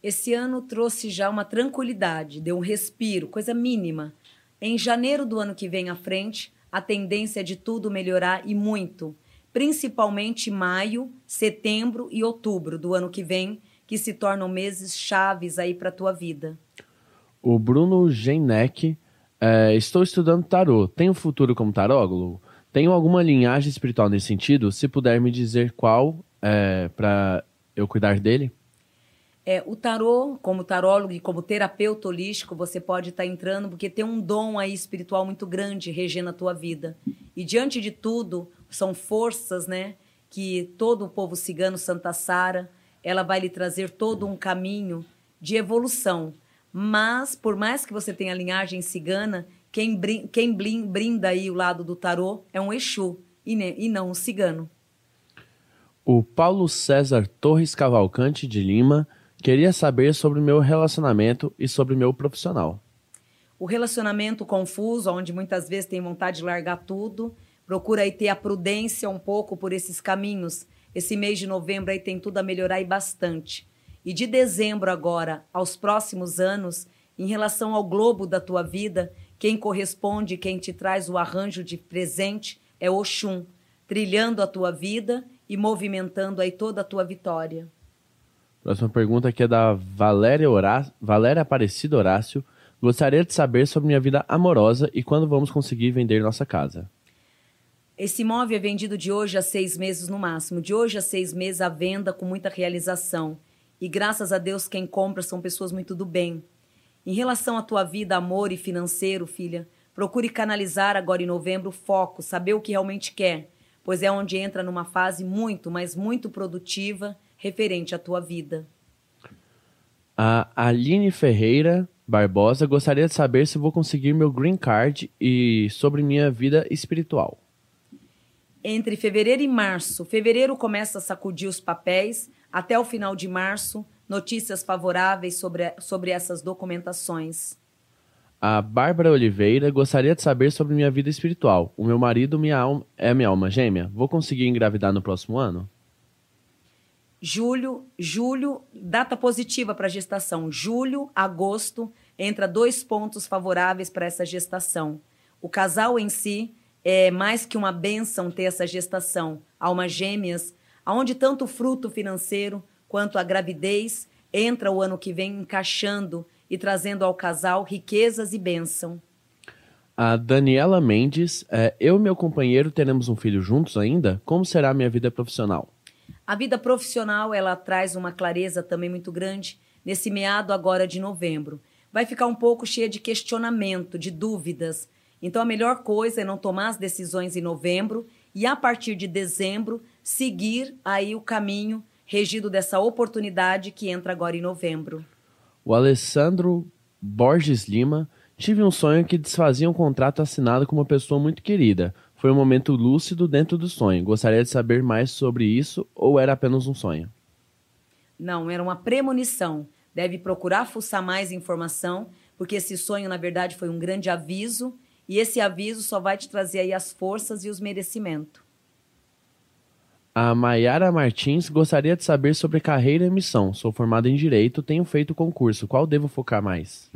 Speaker 3: Esse ano trouxe já uma tranquilidade, deu um respiro, coisa mínima. Em janeiro do ano que vem à frente, a tendência é de tudo melhorar e muito, principalmente maio, setembro e outubro do ano que vem, que se tornam meses chaves aí para a tua vida.
Speaker 2: O Bruno Genek, é, estou estudando tarô. Tem um futuro como tarólogo? Tenho alguma linhagem espiritual nesse sentido? Se puder me dizer qual, é, para eu cuidar dele?
Speaker 3: É, o tarô, como tarólogo e como terapeuta holístico, você pode estar tá entrando porque tem um dom aí espiritual muito grande regendo a tua vida. E diante de tudo, são forças, né, que todo o povo cigano Santa Sara, ela vai lhe trazer todo um caminho de evolução. Mas por mais que você tenha linhagem cigana, quem, brin quem brinda aí o lado do tarô é um Exu e, e não um cigano.
Speaker 2: O Paulo César Torres Cavalcante de Lima queria saber sobre o meu relacionamento e sobre o meu profissional.
Speaker 3: O relacionamento confuso, onde muitas vezes tem vontade de largar tudo, procura aí ter a prudência um pouco por esses caminhos. Esse mês de novembro aí tem tudo a melhorar e bastante. E de dezembro agora aos próximos anos, em relação ao globo da tua vida, quem corresponde, quem te traz o arranjo de presente é Oxum, trilhando a tua vida e movimentando aí toda a tua vitória.
Speaker 2: Próxima pergunta aqui é da Valéria, Horácio, Valéria Aparecida Horácio. Gostaria de saber sobre minha vida amorosa e quando vamos conseguir vender nossa casa.
Speaker 3: Esse imóvel é vendido de hoje a seis meses no máximo. De hoje a seis meses à venda com muita realização. E graças a Deus quem compra são pessoas muito do bem. Em relação à tua vida, amor e financeiro, filha, procure canalizar agora em novembro o foco, saber o que realmente quer, pois é onde entra numa fase muito, mas muito produtiva referente à tua vida.
Speaker 2: A Aline Ferreira Barbosa gostaria de saber se vou conseguir meu green card e sobre minha vida espiritual.
Speaker 3: Entre fevereiro e março, fevereiro começa a sacudir os papéis, até o final de março, notícias favoráveis sobre, sobre essas documentações.
Speaker 2: A Bárbara Oliveira gostaria de saber sobre minha vida espiritual. O meu marido minha alma, é minha alma gêmea. Vou conseguir engravidar no próximo ano?
Speaker 3: Julho, julho, data positiva para gestação. Julho, agosto, entra dois pontos favoráveis para essa gestação. O casal em si é mais que uma benção ter essa gestação. Almas gêmeas, aonde tanto o fruto financeiro quanto a gravidez entra o ano que vem encaixando e trazendo ao casal riquezas e bênção.
Speaker 2: A Daniela Mendes, é, eu e meu companheiro teremos um filho juntos ainda? Como será a minha vida profissional?
Speaker 3: A vida profissional ela traz uma clareza também muito grande nesse meado agora de novembro. Vai ficar um pouco cheia de questionamento, de dúvidas. Então a melhor coisa é não tomar as decisões em novembro e a partir de dezembro seguir aí o caminho regido dessa oportunidade que entra agora em novembro.
Speaker 2: O Alessandro Borges Lima tive um sonho que desfazia um contrato assinado com uma pessoa muito querida. Foi um momento lúcido dentro do sonho. Gostaria de saber mais sobre isso ou era apenas um sonho?
Speaker 3: Não, era uma premonição. Deve procurar fuçar mais informação, porque esse sonho, na verdade, foi um grande aviso, e esse aviso só vai te trazer aí as forças e os merecimentos.
Speaker 2: A Maiara Martins gostaria de saber sobre carreira e missão. Sou formada em Direito, tenho feito concurso. Qual devo focar mais?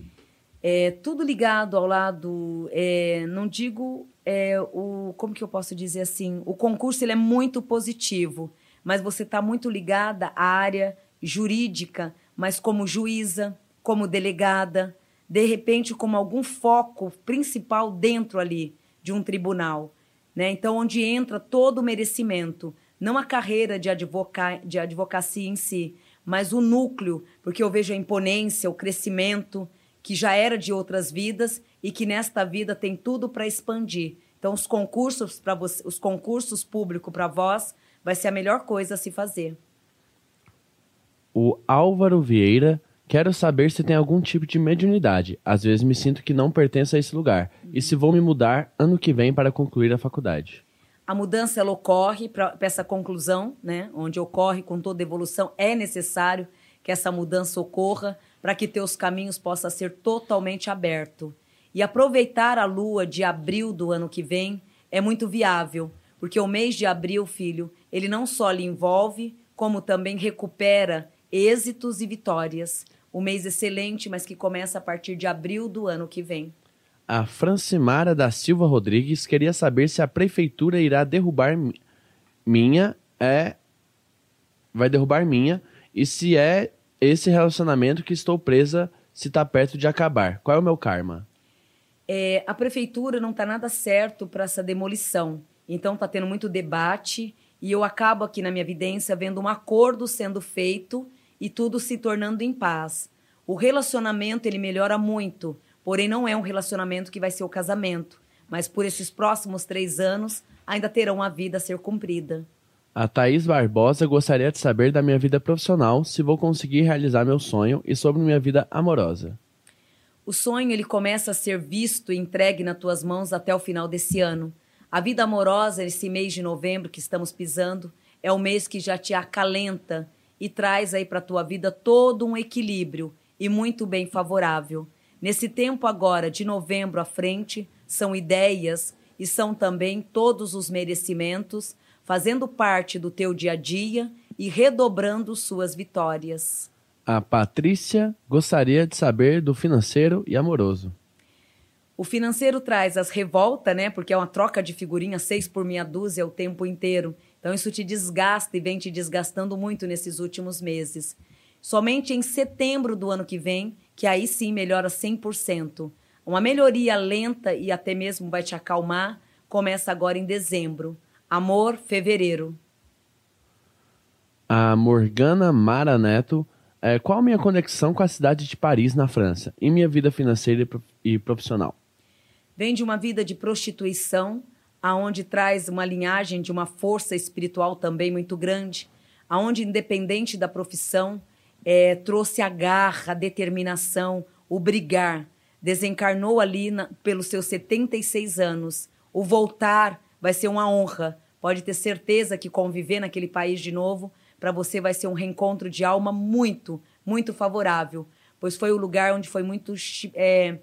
Speaker 3: É tudo ligado ao lado, é, não digo é, o como que eu posso dizer assim, o concurso ele é muito positivo, mas você está muito ligada à área jurídica, mas como juíza, como delegada, de repente como algum foco principal dentro ali de um tribunal, né? Então onde entra todo o merecimento não a carreira de, advoca, de advocacia em si, mas o núcleo, porque eu vejo a imponência, o crescimento que já era de outras vidas e que nesta vida tem tudo para expandir. Então os concursos para os concursos públicos para vós vai ser a melhor coisa a se fazer.
Speaker 2: O Álvaro Vieira Quero saber se tem algum tipo de mediunidade. Às vezes me sinto que não pertenço a esse lugar. E se vou me mudar ano que vem para concluir a faculdade.
Speaker 3: A mudança ela ocorre para essa conclusão, né? Onde ocorre com toda evolução, é necessário que essa mudança ocorra para que teus caminhos possam ser totalmente abertos. E aproveitar a lua de abril do ano que vem é muito viável, porque o mês de abril, filho, ele não só lhe envolve, como também recupera êxitos e vitórias. Um mês excelente, mas que começa a partir de abril do ano que vem.
Speaker 2: A Francimara da Silva Rodrigues queria saber se a prefeitura irá derrubar minha é vai derrubar minha e se é esse relacionamento que estou presa se está perto de acabar. Qual é o meu karma?
Speaker 3: É, a prefeitura não está nada certo para essa demolição. Então está tendo muito debate e eu acabo aqui na minha evidência vendo um acordo sendo feito e tudo se tornando em paz. O relacionamento ele melhora muito Porém, não é um relacionamento que vai ser o casamento. Mas por esses próximos três anos, ainda terão a vida a ser cumprida.
Speaker 2: A Thaís Barbosa gostaria de saber da minha vida profissional, se vou conseguir realizar meu sonho e sobre minha vida amorosa.
Speaker 3: O sonho ele começa a ser visto e entregue nas tuas mãos até o final desse ano. A vida amorosa, esse mês de novembro que estamos pisando, é o mês que já te acalenta e traz aí para a tua vida todo um equilíbrio e muito bem favorável. Nesse tempo agora, de novembro à frente, são ideias e são também todos os merecimentos, fazendo parte do teu dia a dia e redobrando suas vitórias.
Speaker 2: A Patrícia gostaria de saber do financeiro e amoroso.
Speaker 3: O financeiro traz as revoltas, né? Porque é uma troca de figurinha, seis por meia dúzia o tempo inteiro. Então isso te desgasta e vem te desgastando muito nesses últimos meses. Somente em setembro do ano que vem que aí sim melhora 100%. Uma melhoria lenta e até mesmo vai te acalmar, começa agora em dezembro. Amor, fevereiro.
Speaker 2: A Morgana Mara Neto. É, qual a minha conexão com a cidade de Paris, na França, em minha vida financeira e e profissional?
Speaker 3: Vem de uma vida de prostituição, aonde traz uma linhagem de uma força espiritual também muito grande, aonde independente da profissão, eh, trouxe a garra, a determinação, o brigar. Desencarnou ali na- pelos seus 76 anos. O voltar vai ser uma honra. Pode ter certeza que conviver naquele país de novo, para você vai ser um reencontro de alma muito, muito favorável. Pois foi o lugar onde foi muito eh,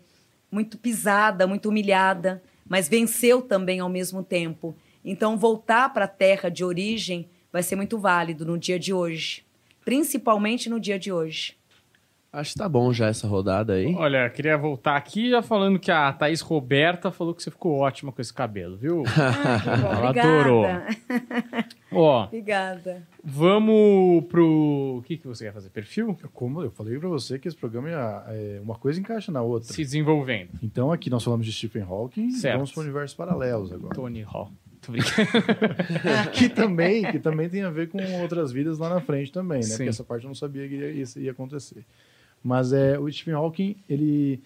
Speaker 3: muito pisada, muito humilhada, mas venceu também ao mesmo tempo. Então, voltar para a terra de origem vai ser muito válido no dia de hoje, principalmente no dia de hoje.
Speaker 2: Acho que tá bom já essa rodada aí.
Speaker 1: Olha, queria voltar aqui já falando que a Thaís Roberta falou que você ficou ótima com esse cabelo, viu?
Speaker 3: Ah.
Speaker 1: Ela
Speaker 3: Obrigada.
Speaker 1: adorou. Ó,
Speaker 3: Obrigada.
Speaker 1: vamos pro. O que, que você quer fazer? Perfil?
Speaker 4: Como eu falei pra você que esse programa é, é, uma coisa encaixa na outra.
Speaker 1: Se desenvolvendo.
Speaker 4: Então aqui nós falamos de Stephen Hawking,
Speaker 1: Certo.
Speaker 4: vamos para universos paralelos agora.
Speaker 1: Tony Hall. Tô brincando.
Speaker 4: que também, que também tem a ver com outras vidas lá na frente também, né?
Speaker 1: Sim.
Speaker 4: Porque essa parte eu não sabia que ia, isso ia acontecer. Mas é, o Stephen Hawking, ele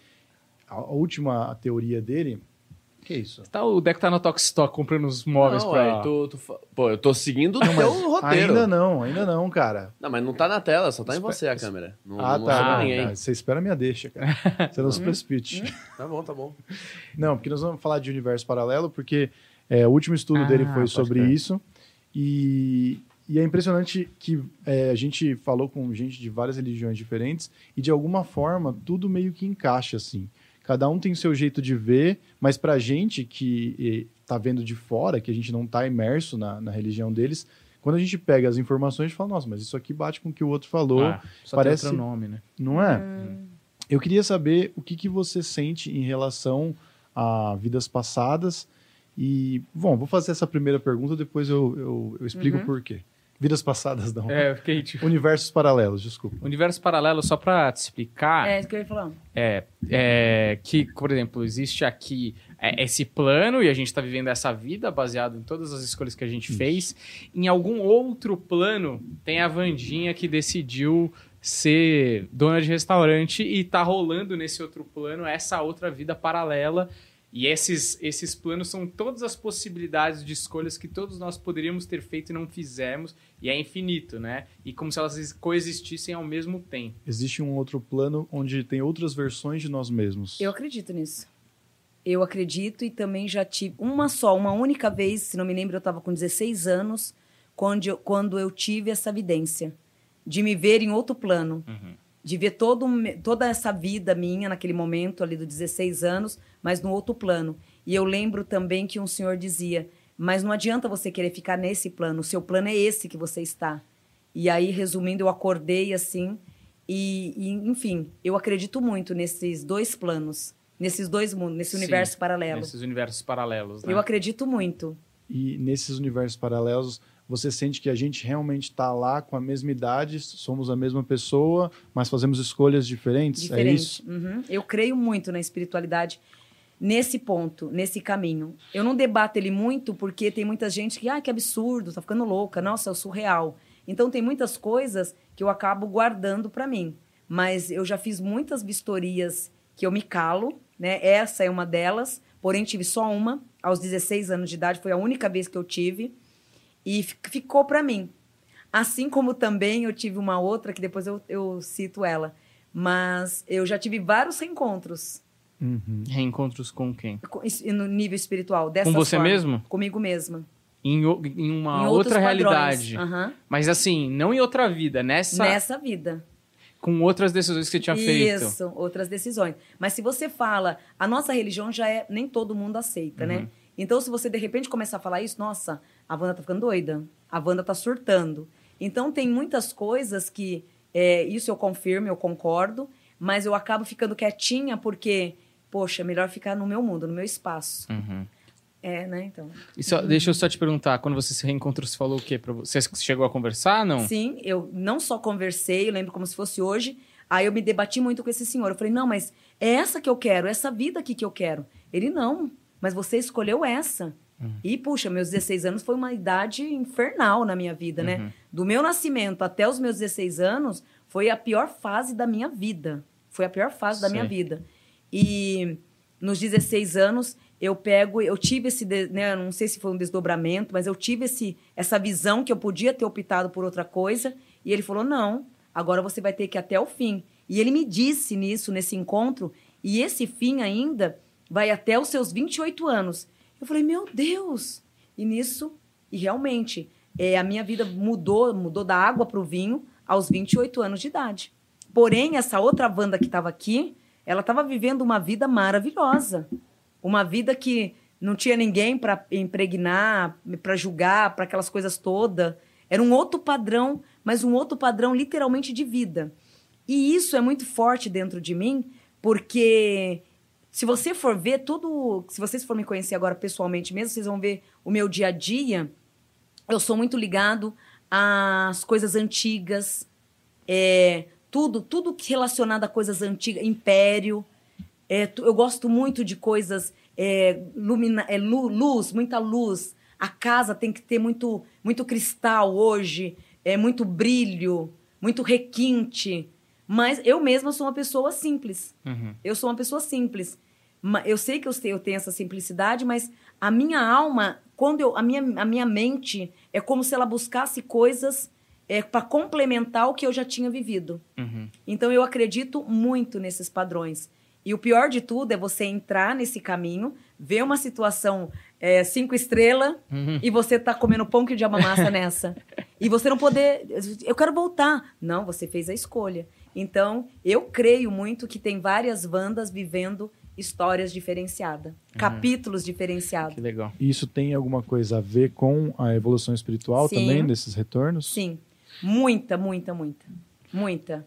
Speaker 4: a, a última teoria dele, que é isso?
Speaker 1: Tá, o Deco tá no Tox Stock comprando os móveis
Speaker 2: não,
Speaker 1: pra.
Speaker 2: tu fa- Pô, eu tô seguindo o teu roteiro.
Speaker 4: Ainda não, ainda não, cara.
Speaker 2: Não, mas não tá na tela, só tá em você a câmera. Não,
Speaker 4: ah,
Speaker 2: não
Speaker 4: tá. Ah,
Speaker 2: ninguém.
Speaker 4: tá. Você espera a minha deixa, cara. Você não se precipite.
Speaker 2: Tá bom, tá bom.
Speaker 4: Não, porque nós vamos falar de universo paralelo, porque é, o último estudo
Speaker 1: Ah,
Speaker 4: dele foi sobre
Speaker 1: crer.
Speaker 4: isso. E, e é impressionante que é, a gente falou com gente de várias religiões diferentes e, de alguma forma, tudo meio que encaixa, assim. Cada um tem o seu jeito de ver, mas pra gente que está vendo de fora, que a gente não está imerso na, na religião deles, quando a gente pega as informações, a gente fala, nossa, mas isso aqui bate com o que o outro falou,
Speaker 1: Ah, só
Speaker 4: parece-
Speaker 1: tem outro nome, né?
Speaker 4: não é? Eu queria saber o que, que você sente em relação a vidas passadas. E, bom, vou fazer essa primeira pergunta, depois eu, eu, eu explico
Speaker 3: Uhum.
Speaker 4: por quê. Vidas passadas, não.
Speaker 1: É, eu fiquei tipo.
Speaker 4: Universos paralelos, desculpa.
Speaker 1: Universo paralelo, só pra te explicar.
Speaker 3: É isso que eu ia falar.
Speaker 1: É, é, que, por exemplo, existe aqui é, esse plano e a gente está vivendo essa vida baseado em todas as escolhas que a gente fez. Em algum outro plano, tem a Vandinha que decidiu ser dona de restaurante e tá rolando nesse outro plano essa outra vida paralela. E esses, esses planos são todas as possibilidades de escolhas que todos nós poderíamos ter feito e não fizemos, e é infinito, né? E como se elas coexistissem ao mesmo tempo.
Speaker 4: Existe um outro plano onde tem outras versões de nós mesmos.
Speaker 3: Eu acredito nisso. Eu acredito e também já tive uma só, uma única vez, se não me lembro, eu estava com 16 anos, quando eu, quando eu tive essa evidência de me ver em outro plano. De ver todo, toda essa vida minha naquele momento ali dos 16 anos, mas no outro plano. E eu lembro também que um senhor dizia: Mas não adianta você querer ficar nesse plano, o seu plano é esse que você está. E aí, resumindo, eu acordei assim. E, e, enfim, eu acredito muito nesses dois planos, nesses dois mundos, nesse
Speaker 1: Sim,
Speaker 3: universo paralelo.
Speaker 1: Nesses universos paralelos, né?
Speaker 3: Eu acredito muito.
Speaker 4: E nesses universos paralelos, você sente que a gente realmente está lá com a mesma idade, somos a mesma pessoa, mas fazemos escolhas diferentes? É
Speaker 3: Diferente.
Speaker 4: isso?
Speaker 3: Uhum. Eu creio muito na espiritualidade nesse ponto, nesse caminho. Eu não debato ele muito porque tem muita gente que, ah, que absurdo, tá ficando louca, nossa, é o surreal. Então tem muitas coisas que eu acabo guardando para mim. Mas eu já fiz muitas vistorias que eu me calo, né? Essa é uma delas, porém tive só uma aos 16 anos de idade, foi a única vez que eu tive e fi- ficou para mim. Assim como também eu tive uma outra que depois eu, eu cito ela, mas eu já tive vários reencontros
Speaker 4: Uhum.
Speaker 1: Reencontros com quem?
Speaker 3: no nível espiritual. Dessa
Speaker 1: Com você mesmo?
Speaker 3: Comigo mesma.
Speaker 1: Em, em uma
Speaker 3: em
Speaker 1: outra realidade.
Speaker 3: Aham.
Speaker 1: Mas assim, não em outra vida, nessa,
Speaker 3: Nessa vida.
Speaker 1: com outras decisões que você tinha feito.
Speaker 3: Isso, outras decisões. Mas se você fala, a nossa religião já é, nem todo mundo aceita,
Speaker 1: Uhum.
Speaker 3: né? Então, se você de repente começar a falar isso, nossa, a Wanda tá ficando doida, a Wanda tá surtando. Então, tem muitas coisas que, é, isso eu confirmo, eu concordo, mas eu acabo ficando quietinha porque, poxa, é melhor ficar no meu mundo, no meu espaço.
Speaker 1: Uhum.
Speaker 3: É, né? Então.
Speaker 1: Só- deixa eu só te perguntar, quando você se reencontrou, você falou o quê? Você Você chegou a conversar, não?
Speaker 3: Sim, eu não só conversei, eu lembro como se fosse hoje. Aí eu me debati muito com esse senhor. Eu falei, não, mas é essa que eu quero, essa vida aqui que eu quero. Ele, não, mas você escolheu essa. E, puxa, meus 16 anos foi uma idade infernal na minha vida, né? Do meu nascimento até os meus 16 anos, foi a pior fase da minha vida. Foi a pior fase da minha vida. E nos 16 anos, eu pego, eu tive esse, né, não sei se foi um desdobramento, mas eu tive esse, essa visão que eu podia ter optado por outra coisa, e ele falou: "Não, agora você vai ter que ir até o fim". E ele me disse nisso nesse encontro, e esse fim ainda vai até os seus 28 anos. Eu falei: "Meu Deus". E nisso, e realmente, é, a minha vida mudou, mudou da água para o vinho aos 28 anos de idade. Porém, essa outra Wanda que estava aqui, ela estava vivendo uma vida maravilhosa. Uma vida que não tinha ninguém para impregnar, para julgar, para aquelas coisas todas. Era um outro padrão, mas um outro padrão literalmente de vida. E isso é muito forte dentro de mim, porque se você for ver tudo, se vocês forem me conhecer agora pessoalmente mesmo, vocês vão ver o meu dia a dia. Eu sou muito ligado às coisas antigas, é, tudo, tudo relacionado a coisas antigas, império. É, eu gosto muito de coisas, é, lumina, é, lu- luz, muita luz. A casa tem que ter muito, muito cristal hoje, é muito brilho, muito requinte. Mas eu mesma sou uma pessoa simples. Eu sou uma pessoa simples. Eu sei que eu te- eu tenho essa simplicidade, mas a minha alma, quando eu, a minha, a minha mente é como se ela buscasse coisas é, para complementar o que eu já tinha vivido. Então eu acredito muito nesses padrões. E o pior de tudo é você entrar nesse caminho, ver uma situação é, cinco estrelas e você tá comendo pão que diabo massa nessa. E você não poder. Eu quero voltar. Não, você fez a escolha. Então, eu creio muito que tem várias bandas vivendo histórias diferenciadas, capítulos diferenciados.
Speaker 1: Que legal.
Speaker 4: E Isso tem alguma coisa a ver com a evolução espiritual
Speaker 3: Sim.
Speaker 4: também, desses retornos?
Speaker 3: Sim. Muita, muita, muita. Muita.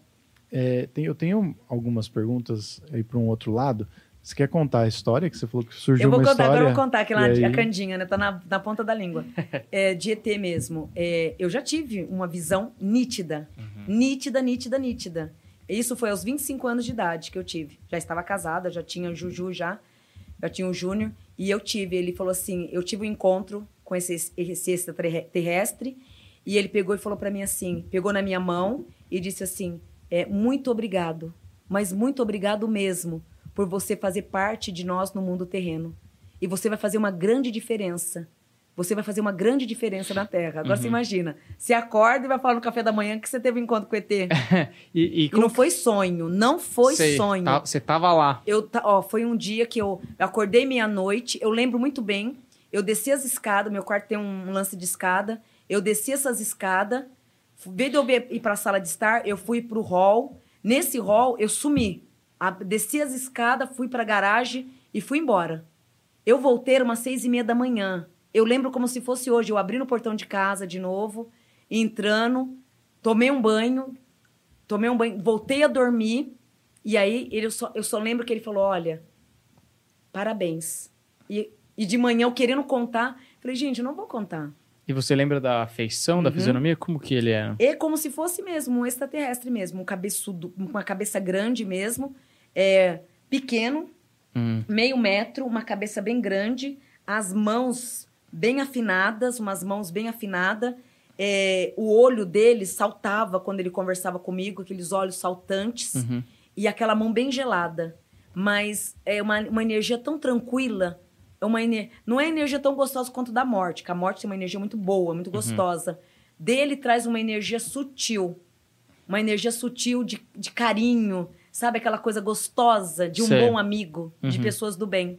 Speaker 4: É, tem- eu tenho algumas perguntas aí para um outro lado. Você quer contar a história que você falou que surgiu
Speaker 3: Eu vou
Speaker 4: uma
Speaker 3: contar,
Speaker 4: história?
Speaker 3: agora eu vou contar aquela
Speaker 4: e
Speaker 3: a
Speaker 4: aí-
Speaker 3: Candinha, né? Tá na, na ponta da língua. É, de ET mesmo. É, eu já tive uma visão nítida. Nítida, nítida, nítida. Isso foi aos 25 anos de idade que eu tive. Já estava casada, já tinha o Juju já. Já tinha o Júnior. E eu tive, ele falou assim, eu tive um encontro com esse, esse extraterrestre. E ele pegou e falou para mim assim, pegou na minha mão e disse assim, é, muito obrigado, mas muito obrigado mesmo por você fazer parte de nós no mundo terreno. E você vai fazer uma grande diferença. Você vai fazer uma grande diferença na Terra. Agora você imagina, você acorda e vai falar no café da manhã que você teve um encontro com o ET. E,
Speaker 1: E, e
Speaker 3: não foi sonho, não foi
Speaker 1: Sei,
Speaker 3: sonho.
Speaker 1: tá- Você tava lá.
Speaker 3: Eu, ó, foi um dia que eu, acordei meia-noite, eu lembro muito bem. Eu desci as escadas, meu quarto tem um lance de escada. Eu desci essas escadas, vez de eu ir para a sala de estar, eu fui para o hall. Nesse hall, eu sumi. A- desci as escadas, fui para a garagem e fui embora. Eu voltei umas seis e meia da manhã. Eu lembro como se fosse hoje. Eu abri no portão de casa de novo, entrando, tomei um banho, tomei um banho, voltei a dormir. E aí ele, eu, só, eu só lembro que ele falou: Olha, parabéns. E, e de manhã eu querendo contar, falei: Gente, eu não vou contar.
Speaker 1: E você lembra da feição,
Speaker 3: Uhum.
Speaker 1: da fisionomia? Como que ele era?
Speaker 3: É como se fosse mesmo um extraterrestre mesmo, um cabeçudo, uma cabeça grande mesmo, é, pequeno,
Speaker 1: Hum.
Speaker 3: meio metro, uma cabeça bem grande, as mãos bem afinadas, umas mãos bem afinadas. É, o olho dele saltava quando ele conversava comigo, aqueles olhos saltantes,
Speaker 1: Uhum.
Speaker 3: e aquela mão bem gelada. Mas é uma, uma energia tão tranquila, é uma ener- não é energia tão gostosa quanto da morte, que a morte tem uma energia muito boa, muito gostosa. Dele traz uma energia sutil, uma energia sutil de, de carinho, sabe? Aquela coisa gostosa de um
Speaker 1: Sei.
Speaker 3: bom amigo, de pessoas do bem.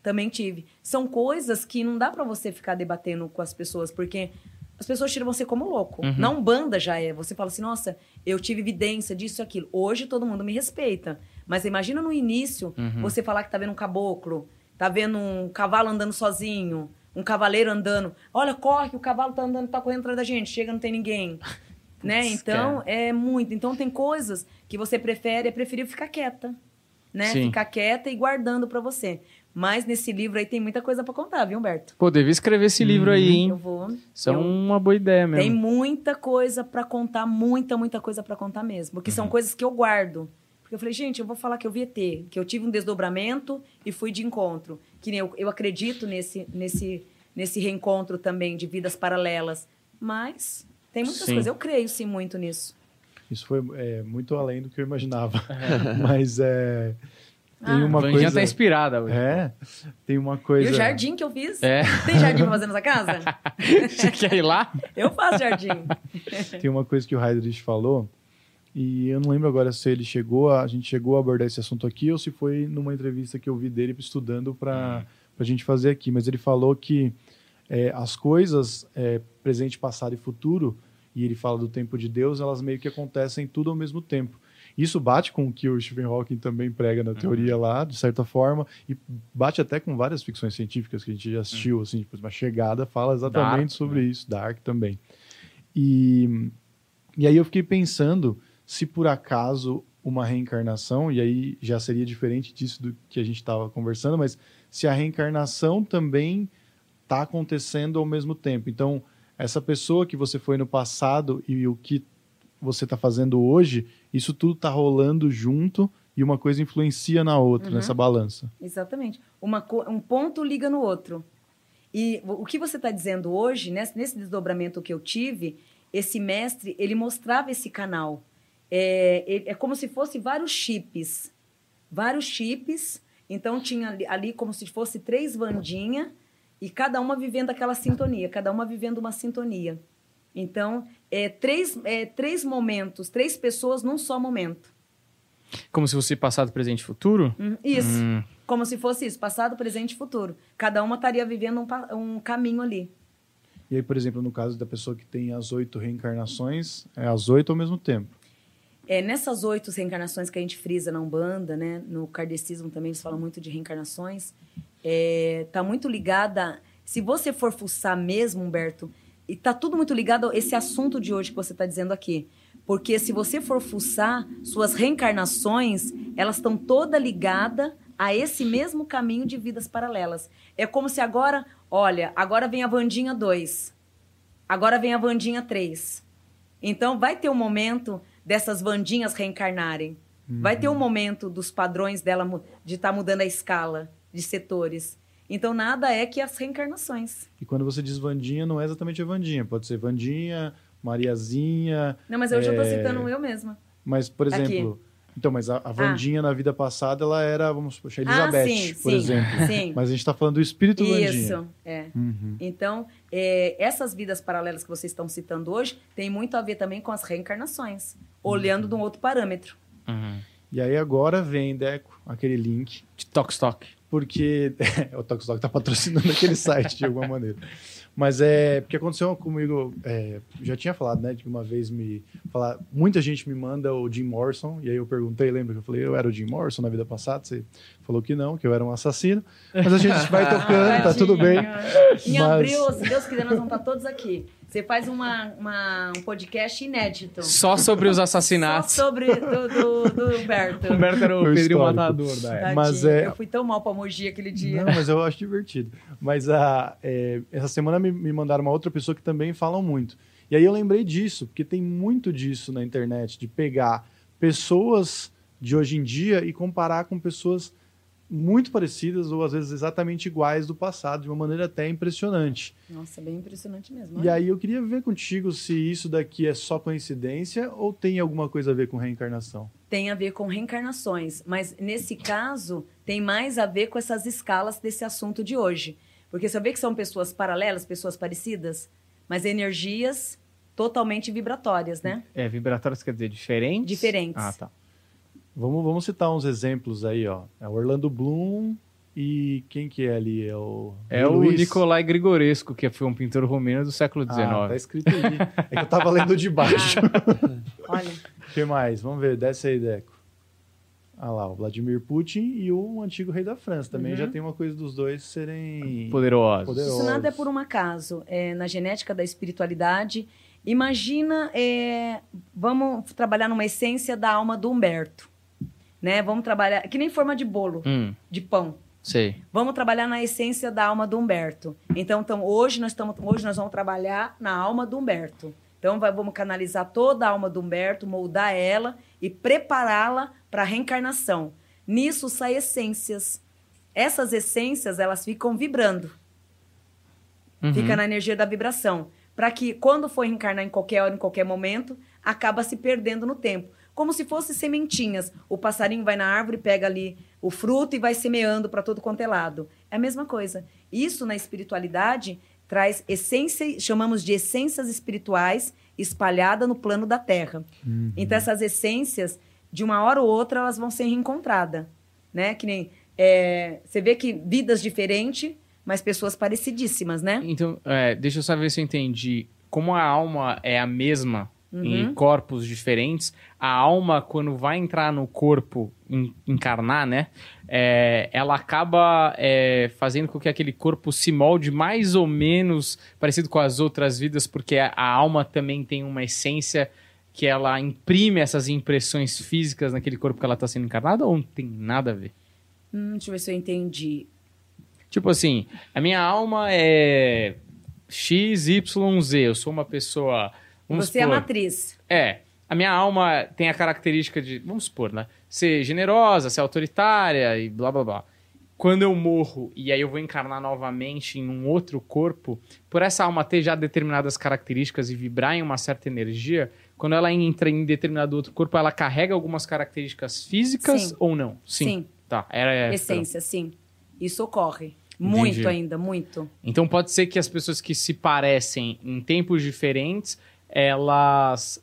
Speaker 3: Também tive. São coisas que não dá pra você ficar debatendo com as pessoas, porque as pessoas tiram você como louco. Na Umbanda já é. Você fala assim, nossa, eu tive evidência disso e aquilo. Hoje todo mundo me respeita. Mas imagina no início você falar que tá vendo um caboclo, tá vendo um cavalo andando sozinho, um cavaleiro andando. Olha, corre, o cavalo tá andando, tá correndo atrás da gente, chega, não tem ninguém. né? Então, é muito. Então tem coisas que você prefere, é preferível ficar quieta. Né?
Speaker 1: Sim.
Speaker 3: Ficar quieta e guardando pra você. Mas nesse livro aí tem muita coisa para contar, viu, Humberto?
Speaker 1: Pô, devia escrever esse livro aí, hein?
Speaker 3: Eu vou.
Speaker 1: Isso é uma boa ideia mesmo.
Speaker 3: Tem muita coisa para contar, muita, muita coisa para contar mesmo. Porque
Speaker 1: Uhum.
Speaker 3: são coisas que eu guardo. Porque eu falei, gente, eu vou falar que eu vi ET, que eu tive um desdobramento e fui de encontro. Que nem eu, eu acredito nesse, nesse, nesse reencontro também de vidas paralelas. Mas tem muitas
Speaker 1: Sim.
Speaker 3: coisas. Eu creio sim muito nisso.
Speaker 4: Isso foi é, muito além do que eu imaginava. Mas é, tem
Speaker 3: Ah.
Speaker 4: uma
Speaker 1: a
Speaker 4: coisa.
Speaker 1: tá inspirada hoje.
Speaker 4: É, tem uma coisa.
Speaker 3: E o jardim que eu fiz?
Speaker 1: É.
Speaker 3: Tem jardim pra fazer na sua casa?
Speaker 1: Você quer ir lá?
Speaker 3: Eu faço jardim.
Speaker 4: Tem uma coisa que o Heidrich falou, e eu não lembro agora se ele chegou a, a gente chegou a abordar esse assunto aqui ou se foi numa entrevista que eu vi dele estudando para a gente fazer aqui. Mas ele falou que é, as coisas, é, presente, passado e futuro, e ele fala do tempo de Deus, elas meio que acontecem tudo ao mesmo tempo. Isso bate com o que o Stephen Hawking também prega na teoria lá, de certa forma, e bate até com várias ficções científicas que a gente já assistiu, assim, tipo, uma chegada fala exatamente
Speaker 1: Dark,
Speaker 4: sobre isso, Dark também. E, e aí eu fiquei pensando se por acaso uma reencarnação, e aí já seria diferente disso do que a gente estava conversando, mas se a reencarnação também está acontecendo ao mesmo tempo. Então, essa pessoa que você foi no passado e o que você está fazendo hoje, isso tudo está rolando junto e uma coisa influencia na outra,
Speaker 3: Uhum.
Speaker 4: nessa balança.
Speaker 3: Exatamente. Uma um ponto liga no outro. E o que você está dizendo hoje, nesse, nesse desdobramento que eu tive, esse mestre, ele mostrava esse canal. É, é como se fosse vários chips. Vários chips. Então, tinha ali, ali como se fosse três Vandinha e cada uma vivendo aquela sintonia, cada uma vivendo uma sintonia. Então, é, três, é, três momentos, três pessoas num só momento.
Speaker 1: Como se fosse passado, presente e futuro?
Speaker 3: Hum, Isso.
Speaker 1: Hum.
Speaker 3: Como se fosse isso, passado, presente e futuro. Cada uma estaria vivendo um, um caminho ali.
Speaker 4: E aí, por exemplo, no caso da pessoa que tem as oito reencarnações, é as oito ao mesmo tempo.
Speaker 3: É, nessas oito reencarnações que a gente frisa na Umbanda, né, no kardecismo também eles falam muito de reencarnações, é, tá muito ligada. Se você for fuçar mesmo, Humberto, e tá tudo muito ligado a esse assunto de hoje que você está dizendo aqui. Porque se você for fuçar, suas reencarnações, elas estão toda ligada a esse mesmo caminho de vidas paralelas. É como se agora, olha, agora vem a Vandinha 2. Agora vem a Vandinha 3. Então vai ter um momento dessas Vandinhas reencarnarem. Vai ter um momento dos padrões dela de estar mudando a escala de setores. Então nada é que as reencarnações.
Speaker 4: E quando você diz Vandinha, não é exatamente a Vandinha. Pode ser Vandinha, Mariazinha.
Speaker 3: Não, mas eu já estou
Speaker 4: É.
Speaker 3: citando eu mesma.
Speaker 4: Mas, por
Speaker 3: Aqui.
Speaker 4: exemplo. Então, mas a, a Vandinha na vida passada, ela era, vamos supor, Elizabeth,
Speaker 3: ah, sim,
Speaker 4: por
Speaker 3: sim,
Speaker 4: exemplo.
Speaker 3: Sim.
Speaker 4: Mas a gente está falando do espírito Vandinha.
Speaker 3: Isso, é.
Speaker 4: Uhum.
Speaker 3: Então, é, essas vidas paralelas que vocês estão citando hoje tem muito a ver também com as reencarnações, olhando de um outro parâmetro.
Speaker 1: Uhum.
Speaker 4: E aí agora vem, Deco, aquele link,
Speaker 1: De Tok Stock.
Speaker 4: porque o Tokstok está patrocinando aquele site de alguma maneira. Mas é porque aconteceu comigo, é, já tinha falado, né, de que uma vez me falar, muita gente me manda o Jim Morrison, e aí eu perguntei, lembra que eu falei, eu era o Jim Morrison na vida passada, você falou que não, que eu era um assassino, mas a gente vai tocando, tá tudo bem.
Speaker 3: Em
Speaker 4: Mas-
Speaker 3: abril, se Deus quiser, nós vamos estar todos aqui. Você faz uma, uma- um podcast inédito.
Speaker 1: Só sobre os
Speaker 3: Só
Speaker 1: assassinatos.
Speaker 3: sobre do, do, do Humberto.
Speaker 1: O Humberto era o
Speaker 4: O
Speaker 1: Pedrinho
Speaker 4: histórico.
Speaker 1: Matador da época.
Speaker 4: Mas é-
Speaker 3: Eu fui tão mal pra Mogi aquele dia.
Speaker 4: Não, mas eu acho divertido. Mas a, é, essa semana me, me mandaram uma outra pessoa que também falam muito. E aí eu lembrei disso, porque tem muito disso na internet, de pegar pessoas de hoje em dia e comparar com pessoas muito parecidas ou às vezes exatamente iguais do passado, de uma maneira até impressionante.
Speaker 3: Nossa, bem impressionante mesmo.
Speaker 4: E aí eu queria ver contigo se isso daqui é só coincidência ou tem alguma coisa a ver com reencarnação.
Speaker 3: Tem a ver com reencarnações, mas nesse caso tem mais a ver com essas escalas desse assunto de hoje. Porque você vê que são pessoas paralelas, pessoas parecidas, mas energias totalmente vibratórias, né?
Speaker 1: É, vibratórios quer dizer diferentes?
Speaker 3: Diferentes.
Speaker 1: Ah, tá.
Speaker 4: Vamos, vamos citar uns exemplos aí, ó. É o Orlando Bloom e quem que é ali? É o
Speaker 1: É o
Speaker 4: Luiz?
Speaker 1: Nicolai Grigoresco, que foi um pintor romeno do século XIX.
Speaker 4: Ah, tá escrito aí. É que eu tava lendo de baixo.
Speaker 3: Olha,
Speaker 4: O que mais? Vamos ver, desce aí, Deco. Ah lá, o Vladimir Putin e o antigo rei da França. Também
Speaker 3: Uhum.
Speaker 4: já tem uma coisa dos dois serem...
Speaker 1: Poderosos.
Speaker 4: Poderosos.
Speaker 3: isso nada é por um acaso. É, na genética da espiritualidade, imagina, é, vamos trabalhar numa essência da alma do Humberto. Né? Vamos trabalhar, que nem forma de bolo.
Speaker 1: Hum,
Speaker 3: de pão.
Speaker 1: Sei.
Speaker 3: Vamos trabalhar na essência da alma do Humberto. Então, então hoje, nós estamos, hoje nós vamos trabalhar na alma do Humberto. Então, vai, vamos canalizar toda a alma do Humberto, moldar ela e prepará-la para a reencarnação. Nisso saem essências. Essas essências, elas ficam vibrando.
Speaker 1: Uhum.
Speaker 3: Fica na energia da vibração. Para que, quando for reencarnar em qualquer hora, em qualquer momento, acaba se perdendo no tempo. Como se fossem sementinhas. O passarinho vai na árvore, pega ali o fruto e vai semeando para todo quanto é lado. É a mesma coisa. Isso na espiritualidade traz essência, chamamos de essências espirituais espalhadas no plano da Terra. Então essas essências, de uma hora ou outra, elas vão ser reencontradas, né? Que nem é, você vê que vidas diferentes, mas pessoas parecidíssimas, né?
Speaker 1: Então, é, deixa eu só ver se eu entendi. Como a alma é a mesma em
Speaker 3: Uhum.
Speaker 1: corpos diferentes, a alma, quando vai entrar no corpo, en- encarnar, né? é, ela acaba é, fazendo com que aquele corpo se molde mais ou menos parecido com as outras vidas, porque a, a alma também tem uma essência que ela imprime essas impressões físicas naquele corpo que ela está sendo encarnada ou não tem nada a ver?
Speaker 3: Hum, deixa eu ver se eu entendi.
Speaker 1: Tipo assim, a minha alma é XYZ, eu sou uma pessoa. Vamos
Speaker 3: Você é a
Speaker 1: supor,
Speaker 3: matriz.
Speaker 1: É. A minha alma tem a característica de, vamos supor, né? Ser generosa, ser autoritária e blá blá blá. Quando eu morro e aí eu vou encarnar novamente em um outro corpo, por essa alma ter já determinadas características e vibrar em uma certa energia, quando ela entra em determinado outro corpo, ela carrega algumas características físicas
Speaker 3: Sim.
Speaker 1: ou não?
Speaker 3: Sim.
Speaker 1: Tá, era
Speaker 3: Essência, sim. Isso ocorre. Muito
Speaker 1: Entendi.
Speaker 3: ainda, muito.
Speaker 1: Então pode ser que as pessoas que se parecem em tempos diferentes, elas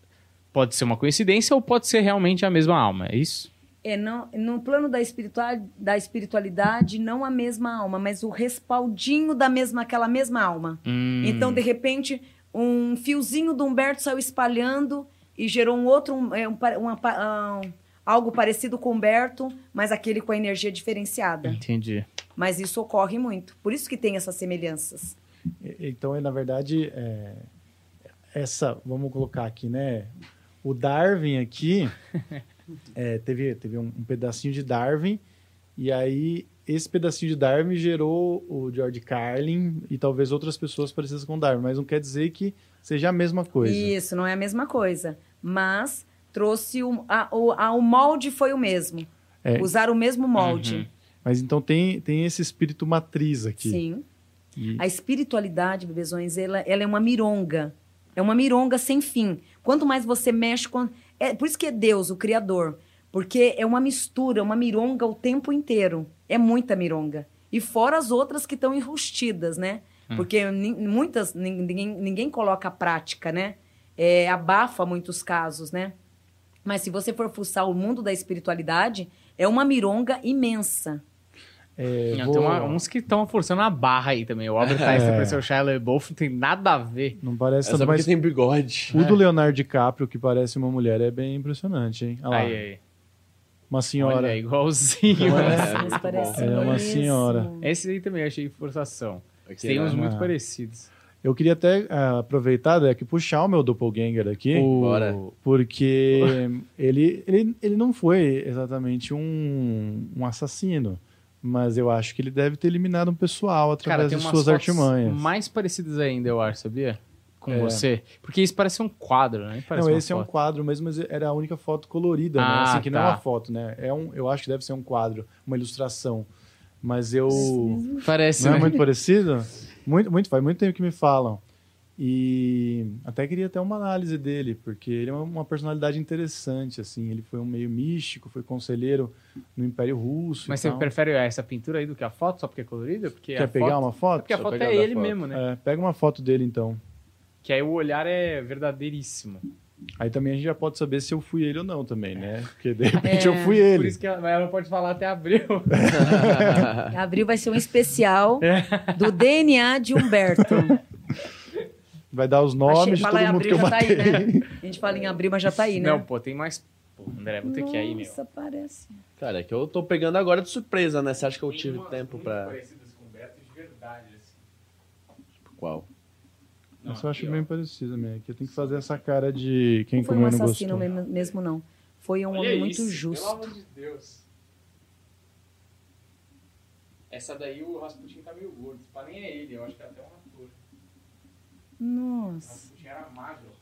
Speaker 1: pode ser uma coincidência ou pode ser realmente a mesma alma, é isso?
Speaker 3: É, não, no plano da, espiritual, da espiritualidade, não a mesma alma, mas o respaldinho da mesma, aquela mesma alma.
Speaker 1: Hum,
Speaker 3: Então, de repente, um fiozinho do Humberto saiu espalhando e gerou um outro, um, é, um uma ah, algo parecido com o Humberto, mas aquele com a energia diferenciada.
Speaker 1: entendi.
Speaker 3: Mas isso ocorre muito. Por isso que tem essas semelhanças.
Speaker 4: Então, é, na verdade, é, essa, vamos colocar aqui, né? O Darwin aqui é, teve, teve um, um pedacinho de Darwin, e aí esse pedacinho de Darwin gerou o George Carlin e talvez outras pessoas parecidas com Darwin, mas não quer dizer que seja a mesma coisa.
Speaker 3: Isso, não é a mesma coisa. Mas trouxe o, a, o, a- o molde foi o mesmo.
Speaker 4: É.
Speaker 3: Usar o mesmo molde.
Speaker 1: Uhum.
Speaker 4: Mas então tem, tem esse espírito matriz aqui.
Speaker 3: Sim.
Speaker 4: E-
Speaker 3: A espiritualidade, bebezões, ela, ela é uma mironga. É uma mironga sem fim. Quanto mais você mexe com. É, por isso que é Deus, o Criador. Porque é uma mistura, uma mironga o tempo inteiro. É muita mironga. E fora as outras que estão enrustidas, né? Porque ni- muitas, nin- ninguém, ninguém coloca a prática, né? É, abafa muitos casos, né? Mas se você for fuçar o mundo da espiritualidade, é uma mironga imensa.
Speaker 4: É,
Speaker 1: Não,
Speaker 4: vou-
Speaker 1: Tem uma- uns que estão forçando a barra aí também. O Albert Einstein pareceu o Shia LaBeouf, não tem nada a ver.
Speaker 4: Não parece tanto,
Speaker 2: porque
Speaker 4: mas
Speaker 2: tem bigode.
Speaker 4: o do Leonardo DiCaprio, que parece uma mulher, é bem impressionante, hein? Olha lá,
Speaker 1: Aí, aí.
Speaker 4: uma senhora.
Speaker 1: Olha, igualzinho.
Speaker 4: Não é? Ela é uma senhora.
Speaker 1: Esse aí também eu achei forçação.
Speaker 2: Aqui,
Speaker 1: Tem
Speaker 2: né?
Speaker 1: uns muito
Speaker 4: Ah.
Speaker 1: parecidos.
Speaker 4: Eu queria até ah, aproveitar, Deck, puxar o meu doppelganger aqui,
Speaker 2: Bora.
Speaker 4: porque ele, ele, ele não foi exatamente um, um assassino, mas eu acho que ele deve ter eliminado um pessoal
Speaker 1: Cara,
Speaker 4: através
Speaker 1: tem
Speaker 4: de
Speaker 1: umas
Speaker 4: suas
Speaker 1: fotos
Speaker 4: artimanhas.
Speaker 1: mais parecidas ainda, eu acho, sabia? Com
Speaker 4: É.
Speaker 1: você. Porque isso parece um quadro, né? Parece
Speaker 4: não, esse é um
Speaker 1: foto.
Speaker 4: quadro mesmo, mas era a única foto colorida, né?
Speaker 1: Ah,
Speaker 4: Assim, que não é
Speaker 1: tá.
Speaker 4: uma foto, né? É um, eu acho que deve ser um quadro, uma ilustração. Mas eu...
Speaker 1: Parece,
Speaker 4: Não é
Speaker 1: né?
Speaker 4: muito parecido? Muito, muito, faz muito tempo que me falam. E até queria ter uma análise dele, porque ele é uma, personalidade interessante, assim. Ele foi um meio místico, foi conselheiro no Império Russo
Speaker 1: Mas
Speaker 4: e
Speaker 1: você
Speaker 4: tal.
Speaker 1: prefere essa pintura aí do que a foto, só porque é colorida? Porque
Speaker 4: Quer
Speaker 1: a
Speaker 4: pegar
Speaker 1: foto...
Speaker 4: uma foto?
Speaker 1: Porque a
Speaker 2: Só
Speaker 1: foto é ele
Speaker 2: foto.
Speaker 1: mesmo, né?
Speaker 4: É, pega uma foto dele, então.
Speaker 1: Que aí o olhar é verdadeiríssimo.
Speaker 4: Aí também a gente já pode saber se eu fui ele ou não também, né? Porque de repente eu fui
Speaker 1: Por
Speaker 4: ele.
Speaker 1: isso que ela, mas ela não pode falar até abril.
Speaker 3: Abril vai ser um especial
Speaker 1: É.
Speaker 3: do DNA de Humberto.
Speaker 4: Vai dar os nomes de todo
Speaker 3: em
Speaker 4: mundo que
Speaker 3: abril
Speaker 4: eu
Speaker 3: já tá aí,
Speaker 4: matei.
Speaker 3: né? A gente fala em abril, mas já tá aí, né?
Speaker 1: Não, pô, tem mais... Pô, André, vou ter que ir aí, meu.
Speaker 3: Nossa, parece.
Speaker 2: Cara, é que eu tô pegando agora de surpresa, né? Você acha que eu tive tempo pra.
Speaker 1: parecidas com o Beto de verdade, assim.
Speaker 2: Qual?
Speaker 4: Isso eu acho bem parecido mesmo. Aqui eu tenho que fazer essa cara de quem
Speaker 3: Não foi um
Speaker 4: comeu não
Speaker 3: assassino
Speaker 4: gostou.
Speaker 3: mesmo, mesmo, não. Foi um homem muito justo.
Speaker 1: Pelo amor de Deus. Essa daí o Rasputin tá meio gordo. Pá, nem é ele, eu acho que é até um. O
Speaker 3: Nossa.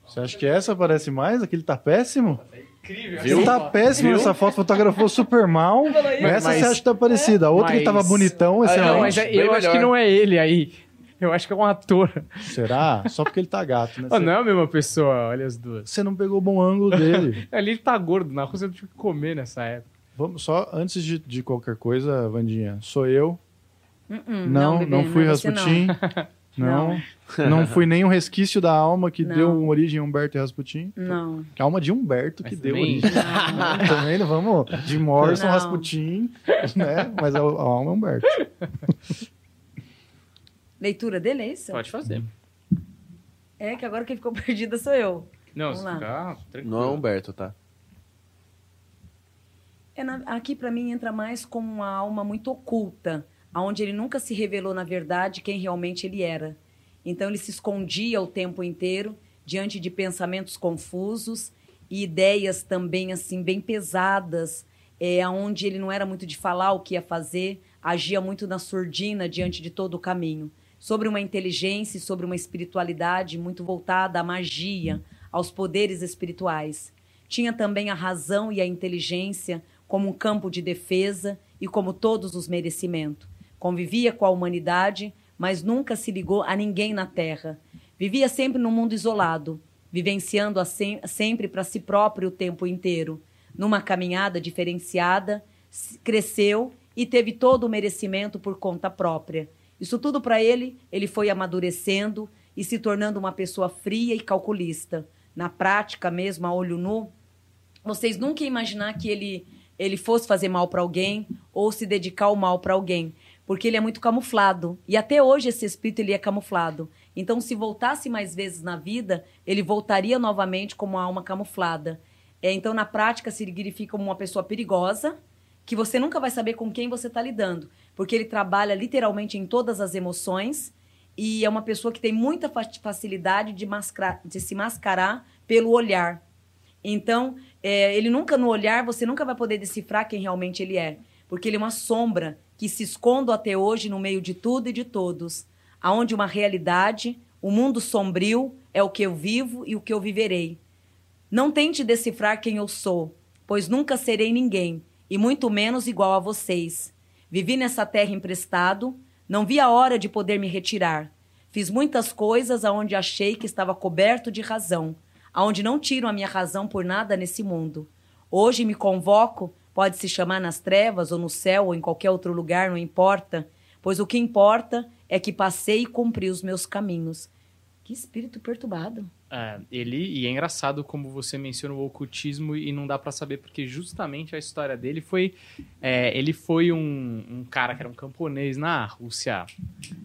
Speaker 4: Você acha que essa parece mais? Aquele tá péssimo?
Speaker 1: Tá incrível.
Speaker 2: Viu?
Speaker 4: Tá
Speaker 1: Essa
Speaker 4: péssimo
Speaker 2: Viu?
Speaker 4: nessa foto, fotografou super mal. Mas essa
Speaker 2: Mas-
Speaker 4: você acha que tá parecida. A outra ele
Speaker 1: Mas-
Speaker 4: tava bonitão,
Speaker 2: Ah,
Speaker 4: excelente.
Speaker 1: Não, mas é- eu acho
Speaker 2: melhor.
Speaker 1: que não é ele aí. Eu acho que é um ator.
Speaker 4: Será? Só porque ele tá gato, né?
Speaker 1: Oh,
Speaker 4: Você,
Speaker 1: não é a mesma pessoa, olha as duas.
Speaker 4: você não pegou o bom ângulo dele.
Speaker 1: Ali ele tá gordo, na Rússia eu tive que comer nessa época.
Speaker 4: Vamos só, antes de, de qualquer coisa, Vandinha, sou eu.
Speaker 3: Hum,
Speaker 4: não,
Speaker 3: bebê,
Speaker 4: não, fui
Speaker 3: você,
Speaker 4: Rasputin. Não. não. fui nem um resquício da alma que
Speaker 3: Não.
Speaker 4: deu origem a Humberto e Rasputin.
Speaker 3: Não.
Speaker 4: Que a alma de Humberto que
Speaker 1: Mas
Speaker 4: deu
Speaker 1: também-
Speaker 4: origem. Também não vamos. De Morrison,
Speaker 3: Não.
Speaker 4: Rasputin, né? Mas a, a alma é Humberto.
Speaker 3: Leitura dele, é isso?
Speaker 1: Pode fazer.
Speaker 3: É que agora quem ficou perdida sou eu.
Speaker 1: Não,
Speaker 3: Vamos
Speaker 1: se ficar tranquilo.
Speaker 2: Não é Humberto, tá?
Speaker 3: É na- aqui para mim entra mais como uma alma muito oculta, aonde ele nunca se revelou na verdade quem realmente ele era. Então ele se escondia o tempo inteiro diante de pensamentos confusos e ideias também assim bem pesadas, é, aonde ele não era muito de falar o que ia fazer, agia muito na surdina diante de todo o caminho. Sobre uma inteligência e sobre uma espiritualidade muito voltada à magia, aos poderes espirituais. Tinha também a razão e a inteligência como um campo de defesa e como todos os merecimentos. Convivia com a humanidade, mas nunca se ligou a ninguém na Terra. Vivia sempre num mundo isolado, vivenciando sempre para si próprio o tempo inteiro. Numa caminhada diferenciada, cresceu e teve todo o merecimento por conta própria. Isso tudo para ele, ele foi amadurecendo e se tornando uma pessoa fria e calculista. Na prática mesmo, a olho nu, vocês nunca imaginar que ele ele fosse fazer mal para alguém ou se dedicar ao mal para alguém, porque ele é muito camuflado. E até hoje esse espírito ele é camuflado. Então, se voltasse mais vezes na vida, ele voltaria novamente como alma camuflada. É, então, na prática, significa uma pessoa perigosa, que você nunca vai saber com quem você está lidando, porque ele trabalha literalmente em todas as emoções e é uma pessoa que tem muita fa- facilidade de, mascarar, de se mascarar pelo olhar. Então, é, ele nunca no olhar, você nunca vai poder decifrar quem realmente ele é. Porque ele é uma sombra que se esconde até hoje no meio de tudo e de todos. Aonde uma realidade, o mundo sombrio é o que eu vivo e o que eu viverei. Não tente decifrar quem eu sou, pois nunca serei ninguém, e muito menos igual a vocês. Vivi nessa terra emprestado, não vi a hora de poder me retirar. Fiz muitas coisas aonde achei que estava coberto de razão, aonde não tiro a minha razão por nada nesse mundo. Hoje me convoco, pode se chamar nas trevas ou no céu ou em qualquer outro lugar, não importa, pois o que importa é que passei e cumpri os meus caminhos. Que espírito perturbado.
Speaker 1: É, ele, e é engraçado como você menciona o ocultismo e não dá pra saber, porque justamente a história dele foi. é, ele foi um, um cara que era um camponês na Rússia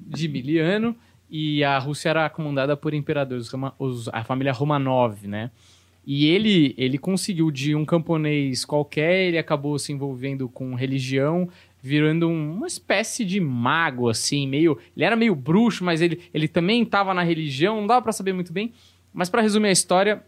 Speaker 1: de miliano, e a Rússia era comandada por imperadores, a família Romanov, né? E ele, ele conseguiu, de um camponês qualquer, ele acabou se envolvendo com religião, virando um- uma espécie de mago, assim, meio... Ele era meio bruxo, mas ele, ele também estava na religião, não dava pra saber muito bem. Mas para resumir a história,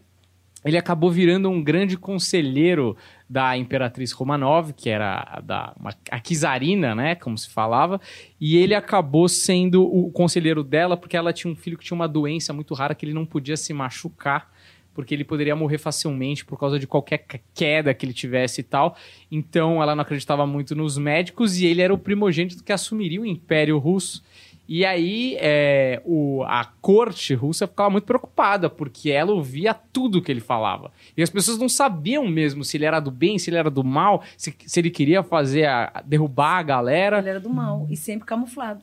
Speaker 1: ele acabou virando um grande conselheiro da Imperatriz Romanov, que era da uma, a czarina, né, como se falava, e ele acabou sendo o conselheiro dela porque ela tinha um filho que tinha uma doença muito rara que ele não podia se machucar, porque ele poderia morrer facilmente por causa de qualquer que- queda que ele tivesse e tal. Então ela não acreditava muito nos médicos e ele era o primogênito que assumiria o Império Russo. E aí é, o, a corte russa ficava muito preocupada, porque ela ouvia tudo que ele falava. E as pessoas não sabiam mesmo se ele era do bem, se ele era do mal, se, se ele queria fazer a, derrubar a galera.
Speaker 3: Ele era do mal e sempre camuflado.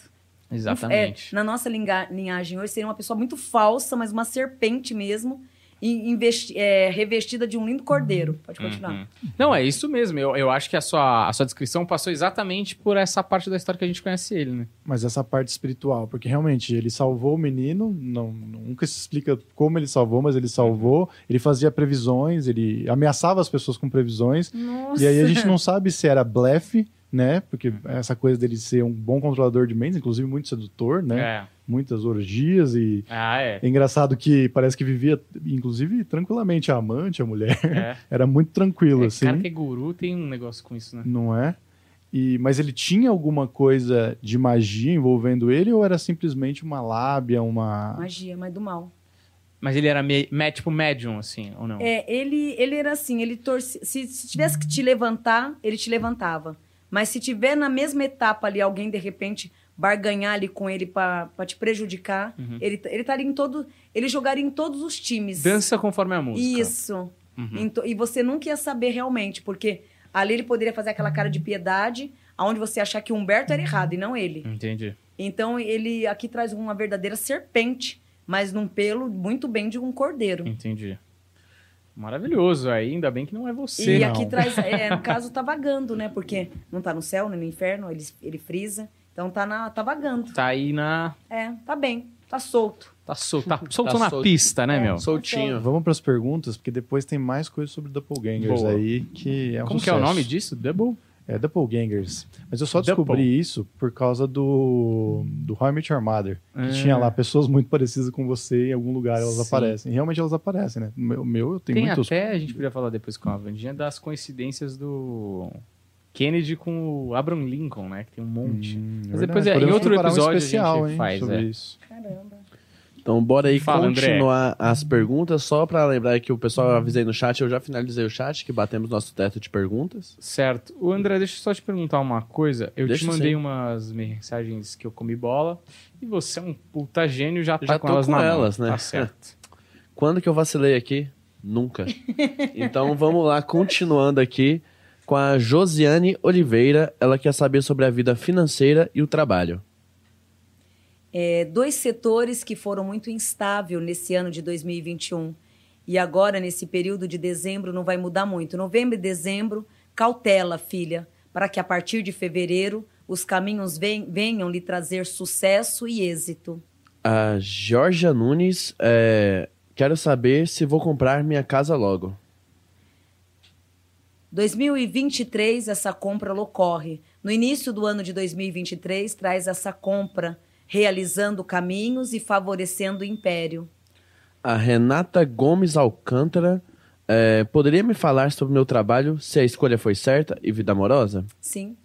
Speaker 1: Exatamente.
Speaker 3: É, na nossa linga- linhagem hoje seria uma pessoa muito falsa, mas uma serpente mesmo, investi- é, revestida de um lindo cordeiro. Pode continuar.
Speaker 1: Uhum. Não, é isso mesmo. Eu, eu acho que a sua, a sua descrição passou exatamente por essa parte da história que a gente conhece ele, né?
Speaker 4: Mas essa parte espiritual, porque realmente ele salvou o menino, não, nunca se explica como ele salvou, mas ele salvou. Ele fazia previsões, ele ameaçava as pessoas com previsões.
Speaker 3: Nossa.
Speaker 4: E aí a gente não sabe se era blefe, né? Porque essa coisa dele ser um bom controlador de mentes, inclusive muito sedutor, né?
Speaker 1: É.
Speaker 4: Muitas orgias e
Speaker 1: Ah, é.
Speaker 4: é engraçado que parece que vivia, inclusive, tranquilamente a amante, a mulher.
Speaker 1: É.
Speaker 4: Era muito tranquilo,
Speaker 1: É,
Speaker 4: assim.
Speaker 1: Cara que é guru tem um negócio com isso, né?
Speaker 4: Não é? E, mas ele tinha alguma coisa de magia envolvendo ele ou era simplesmente uma lábia, uma.
Speaker 3: Magia, mas do mal.
Speaker 1: Mas ele era me, me- tipo médium, assim, ou não?
Speaker 3: É, ele, ele era assim, ele torcia. Se, se tivesse que te levantar, ele te levantava. Mas se tiver na mesma etapa ali, alguém de repente barganhar ali com ele pra pra te prejudicar,
Speaker 1: Uhum.
Speaker 3: ele, ele estaria em todo. Ele jogaria em todos os times.
Speaker 1: Dança conforme a música.
Speaker 3: Isso.
Speaker 1: Uhum.
Speaker 3: E você nunca ia saber realmente, porque ali ele poderia fazer aquela cara de piedade, aonde você achar que o Humberto era errado e não ele.
Speaker 1: Entendi.
Speaker 3: Então ele aqui traz uma verdadeira serpente, mas num pelo muito bem de um cordeiro.
Speaker 1: Entendi. Maravilhoso. Aí, ainda bem que não é você.
Speaker 3: E
Speaker 4: não.
Speaker 3: aqui traz, é, no caso, tá vagando, né? Porque não tá no céu, nem no inferno, ele, ele frisa. Então tá, na, tá vagando.
Speaker 1: Tá aí na.
Speaker 3: É, tá bem, tá solto.
Speaker 1: Tá solto, tá solto
Speaker 2: Tá
Speaker 1: na
Speaker 2: solto.
Speaker 1: pista, né,
Speaker 3: É.
Speaker 1: meu?
Speaker 2: Soltinho.
Speaker 4: Vamos para as perguntas, porque depois tem mais coisas sobre Doppelgangers
Speaker 1: Boa.
Speaker 4: aí que é um
Speaker 1: Como que é o
Speaker 4: sucesso.
Speaker 1: nome disso? Double?
Speaker 4: É Doppelgangers. Mas eu só
Speaker 1: Double.
Speaker 4: descobri isso por causa do, do How I Met Your Mother. Que
Speaker 1: Ah.
Speaker 4: tinha lá pessoas muito parecidas com você em algum lugar, elas
Speaker 1: Sim.
Speaker 4: aparecem. E realmente elas aparecem, né? O meu, meu eu tenho
Speaker 1: Tem
Speaker 4: muitos.
Speaker 1: até, a gente podia falar depois com a Vandinha, das coincidências do Kennedy com o Abraham Lincoln, né? Que tem um monte.
Speaker 4: Hum,
Speaker 1: Mas
Speaker 4: verdade.
Speaker 1: depois é- em outro
Speaker 4: preparar um
Speaker 1: episódio a
Speaker 4: especial,
Speaker 1: gente
Speaker 4: hein,
Speaker 1: faz,
Speaker 4: sobre
Speaker 1: é.
Speaker 4: isso.
Speaker 3: Caramba.
Speaker 2: Então bora aí
Speaker 1: Fala, André.
Speaker 2: continuar as perguntas. Só pra lembrar que o pessoal eu avisei no chat, eu já finalizei o chat, que batemos nosso teto de perguntas.
Speaker 1: Certo. O André, deixa eu só te perguntar uma coisa. Eu
Speaker 2: Deixa
Speaker 1: te mandei
Speaker 2: sim.
Speaker 1: umas mensagens que eu comi bola e você é um puta gênio já tá
Speaker 2: Já
Speaker 1: com
Speaker 2: tô
Speaker 1: elas
Speaker 2: com
Speaker 1: na
Speaker 2: elas,
Speaker 1: mão.
Speaker 2: né?
Speaker 1: Tá certo.
Speaker 2: Quando que eu vacilei aqui? Nunca. Então vamos lá, continuando aqui com a Josiane Oliveira. Ela quer saber sobre a vida financeira e o trabalho.
Speaker 3: É, dois setores que foram muito instáveis nesse ano de 2021. E agora, nesse período de dezembro, não vai mudar muito. Novembro e dezembro, cautela, filha, para que a partir de fevereiro os caminhos ven- venham lhe trazer sucesso e êxito.
Speaker 2: A Georgia Nunes, é, quero saber se vou comprar minha casa logo.
Speaker 3: 2023, essa compra ocorre. No início do ano de 2023, traz essa compra, realizando caminhos e favorecendo o império.
Speaker 2: A Renata Gomes Alcântara, é, poderia me falar sobre o meu trabalho, se a escolha foi certa e vida amorosa?
Speaker 3: Sim.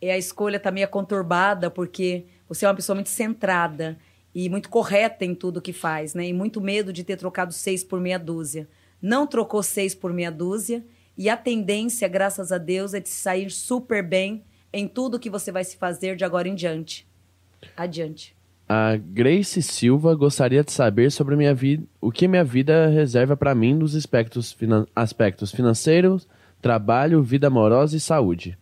Speaker 3: E a escolha tá meio conturbada, porque você é uma pessoa muito centrada e muito correta em tudo que faz, né? E muito medo de ter trocado seis por meia dúzia. Não trocou seis por meia dúzia, e a tendência, graças a Deus, é de sair super bem em tudo que você vai se fazer de agora em diante. Adiante.
Speaker 2: A Grace Silva gostaria de saber sobre minha vida, o que minha vida reserva para mim nos aspectos, finan- aspectos financeiros, trabalho, vida amorosa e saúde.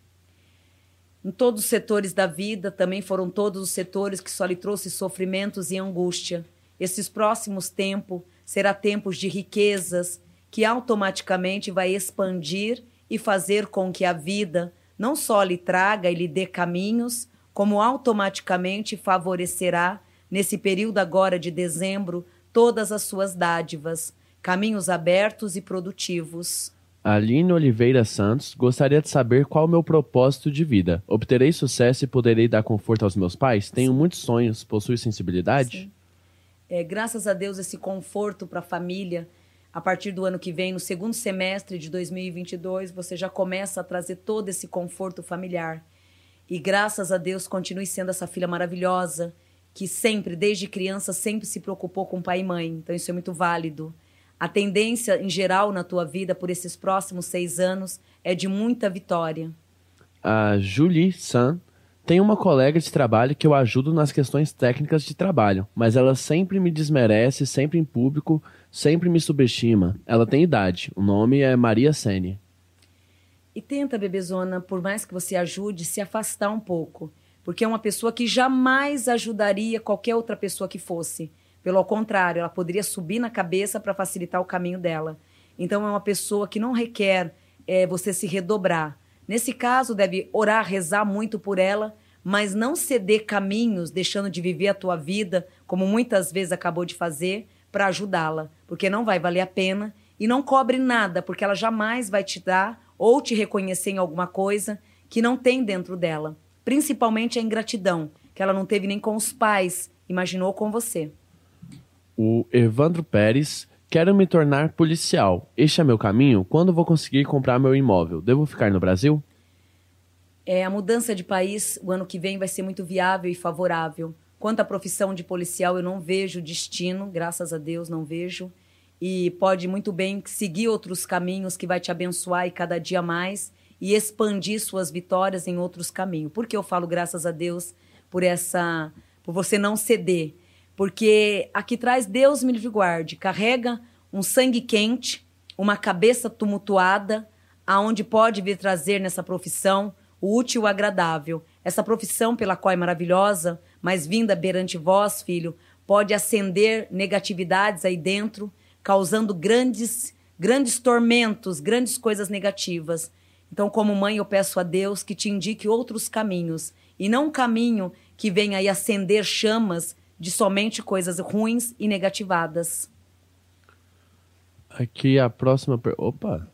Speaker 3: Em todos os setores da vida, também foram todos os setores que só lhe trouxe sofrimentos e angústia. Esses próximos tempos será tempos de riquezas que automaticamente vai expandir e fazer com que a vida não só lhe traga e lhe dê caminhos, como automaticamente favorecerá nesse período agora de dezembro todas as suas dádivas, caminhos abertos e produtivos.
Speaker 2: Aline Oliveira Santos gostaria de saber qual o meu propósito de vida. Obterei sucesso e poderei dar conforto aos meus pais? Tenho muitos sonhos, possui sensibilidade?
Speaker 3: Sim. É, graças a Deus, esse conforto para a família, a partir do ano que vem, no segundo semestre de 2022, você já começa a trazer todo esse conforto familiar. E graças a Deus, continue sendo essa filha maravilhosa, que sempre, desde criança, sempre se preocupou com pai e mãe. Então, isso é muito válido. A tendência, em geral, na tua vida, por esses próximos seis anos, é de muita vitória.
Speaker 2: A Julie San tem uma colega de trabalho que eu ajudo nas questões técnicas de trabalho, mas ela sempre me desmerece, sempre em público, sempre me subestima. Ela tem idade. O nome é Maria Sene.
Speaker 3: E tenta, bebezona, por mais que você ajude, se afastar um pouco. Porque é uma pessoa que jamais ajudaria qualquer outra pessoa que fosse. Pelo contrário, ela poderia subir na cabeça para facilitar o caminho dela. Então é uma pessoa que não requer eh, você se redobrar. Nesse caso, deve orar, rezar muito por ela, mas não ceder caminhos, deixando de viver a tua vida, como muitas vezes acabou de fazer, para ajudá-la. Porque não vai valer a pena e não cobre nada, porque ela jamais vai te dar ou te reconhecer em alguma coisa que não tem dentro dela. Principalmente a ingratidão, que ela não teve nem com os pais, imaginou com você.
Speaker 2: O Evandro Pérez. Quero me tornar policial. Este é meu caminho? Quando vou conseguir comprar meu imóvel? Devo ficar no Brasil?
Speaker 3: É, a mudança de país, o ano que vem, vai ser muito viável e favorável. Quanto à profissão de policial, eu não vejo destino, graças a Deus, não vejo. E pode muito bem seguir outros caminhos que vai te abençoar e cada dia mais e expandir suas vitórias em outros caminhos. Por que eu falo graças a Deus por essa, por você não ceder? Porque aqui traz Deus me livre guarde, carrega um sangue quente, uma cabeça tumultuada, aonde pode vir trazer nessa profissão o útil o agradável. Essa profissão pela qual é maravilhosa, mas vinda perante vós, filho, pode acender negatividades aí dentro, causando grandes grandes tormentos, grandes coisas negativas. Então, como mãe, eu peço a Deus que te indique outros caminhos e não um caminho que venha aí acender chamas de somente coisas ruins e negativadas.
Speaker 2: Aqui a próxima. Per... Opa!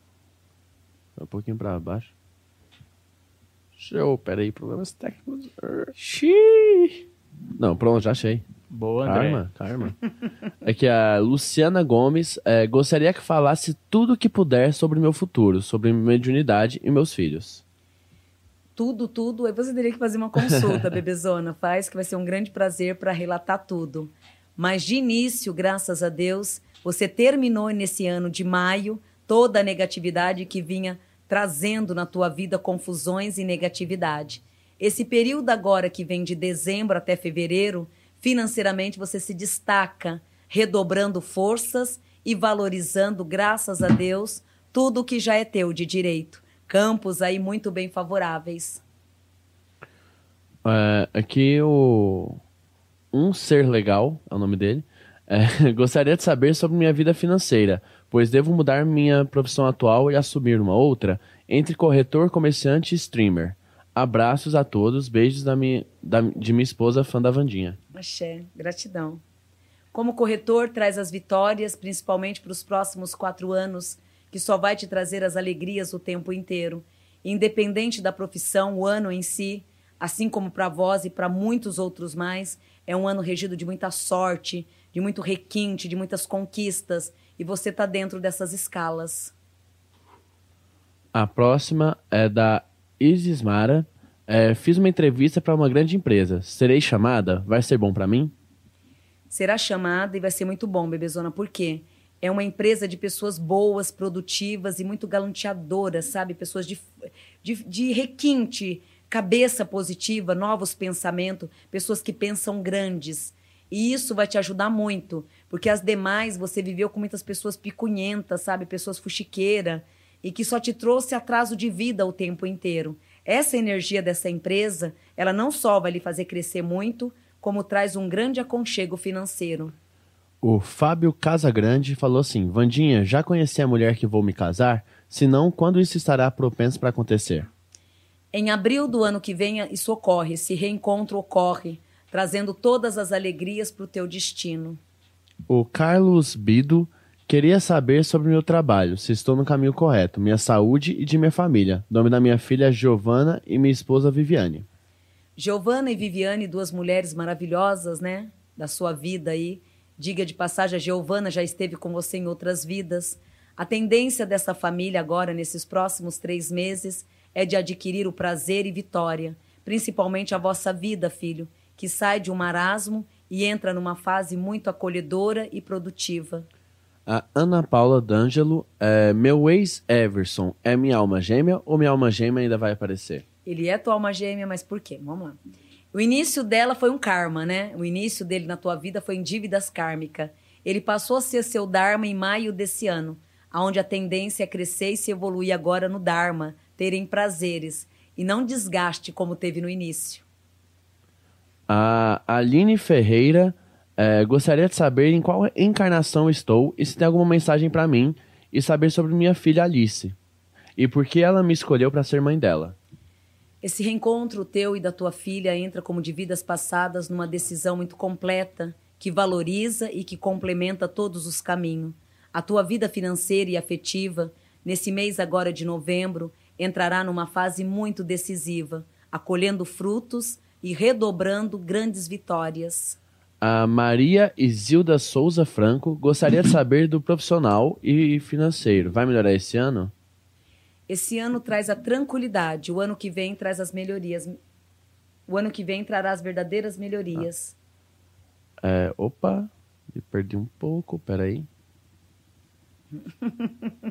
Speaker 2: Um pouquinho para baixo. Show, peraí, problemas técnicos. Xiii. Não, pronto, já achei.
Speaker 1: Boa, André.
Speaker 2: Karma, karma. Aqui a Luciana Gomes. é, gostaria que falasse tudo o que puder sobre meu futuro, sobre minha mediunidade e meus filhos.
Speaker 3: Tudo, tudo. Aí você teria que fazer uma consulta, bebezona. Faz, que vai ser um grande prazer para relatar tudo. Mas de início, graças a Deus, você terminou nesse ano de maio toda a negatividade que vinha trazendo na tua vida confusões e negatividade. Esse período agora que vem de dezembro até fevereiro, financeiramente você se destaca, redobrando forças e valorizando, graças a Deus, tudo que já é teu de direito. Campos aí muito bem favoráveis.
Speaker 2: É, aqui o. Um Ser Legal é o nome dele. É, gostaria de saber sobre minha vida financeira, pois devo mudar minha profissão atual e assumir uma outra entre corretor, comerciante e streamer. Abraços a todos, beijos da minha, da- de minha esposa, fã da Vandinha.
Speaker 3: Axé, gratidão. Como corretor, traz as vitórias, principalmente para os próximos quatro anos, que só vai te trazer as alegrias o tempo inteiro. Independente da profissão, o ano em si, assim como para vós e para muitos outros mais, é um ano regido de muita sorte, de muito requinte, de muitas conquistas, e você está dentro dessas escalas.
Speaker 2: A próxima é da Isis Mara. É, fiz uma entrevista para uma grande empresa. Serei chamada? Vai ser bom para mim?
Speaker 3: será chamada e vai ser muito bom, Bebezona, por quê? É uma empresa de pessoas boas, produtivas e muito galanteadoras, sabe? Pessoas de, de, de requinte, cabeça positiva, novos pensamentos, pessoas que pensam grandes. E isso vai te ajudar muito, porque as demais você viveu com muitas pessoas picunhentas, sabe? Pessoas fuxiqueiras e que só te trouxe atraso de vida o tempo inteiro. Essa energia dessa empresa, ela não só vai lhe fazer crescer muito, como traz um grande aconchego financeiro.
Speaker 2: O Fábio Casagrande falou assim: Vandinha, já conheci a mulher que vou me casar? Se não, quando isso estará propenso para acontecer?
Speaker 3: Em abril do ano que vem, isso ocorre, esse reencontro ocorre, trazendo todas as alegrias para o teu destino.
Speaker 2: O Carlos Bido queria saber sobre meu trabalho, se estou no caminho correto, minha saúde e de minha família. Nome da minha filha é Giovana e minha esposa Viviane.
Speaker 3: Giovana e Viviane, duas mulheres maravilhosas, né? Da sua vida aí. Diga de passagem, a Giovana já esteve com você em outras vidas. A tendência dessa família agora, nesses próximos três meses, é de adquirir o prazer e vitória, principalmente a vossa vida, filho, que sai de um marasmo e entra numa fase muito acolhedora e produtiva.
Speaker 2: A Ana Paula D'Angelo, é, meu ex Everson é minha alma gêmea ou minha alma gêmea ainda vai aparecer?
Speaker 3: Ele é tua alma gêmea, mas por quê? Vamos lá. O início dela foi um karma, né? O início dele na tua vida foi em dívidas kármicas. Ele passou a ser seu Dharma em maio desse ano, aonde a tendência é crescer e se evoluir agora no Dharma, terem prazeres e não desgaste como teve no início.
Speaker 2: A Aline Ferreira é, gostaria de saber em qual encarnação estou e se tem alguma mensagem para mim e saber sobre minha filha Alice e por que ela me escolheu para ser mãe dela.
Speaker 3: Esse reencontro teu e da tua filha entra como de vidas passadas numa decisão muito completa, que valoriza e que complementa todos os caminhos. A tua vida financeira e afetiva, nesse mês agora de novembro, entrará numa fase muito decisiva, acolhendo frutos e redobrando grandes vitórias.
Speaker 2: A Maria Isilda Souza Franco gostaria de saber do profissional e financeiro. Vai melhorar esse ano?
Speaker 3: Esse ano traz a tranquilidade, o ano que vem traz as melhorias. O ano que vem trará as verdadeiras melhorias.
Speaker 2: É, opa, me perdi um pouco, peraí.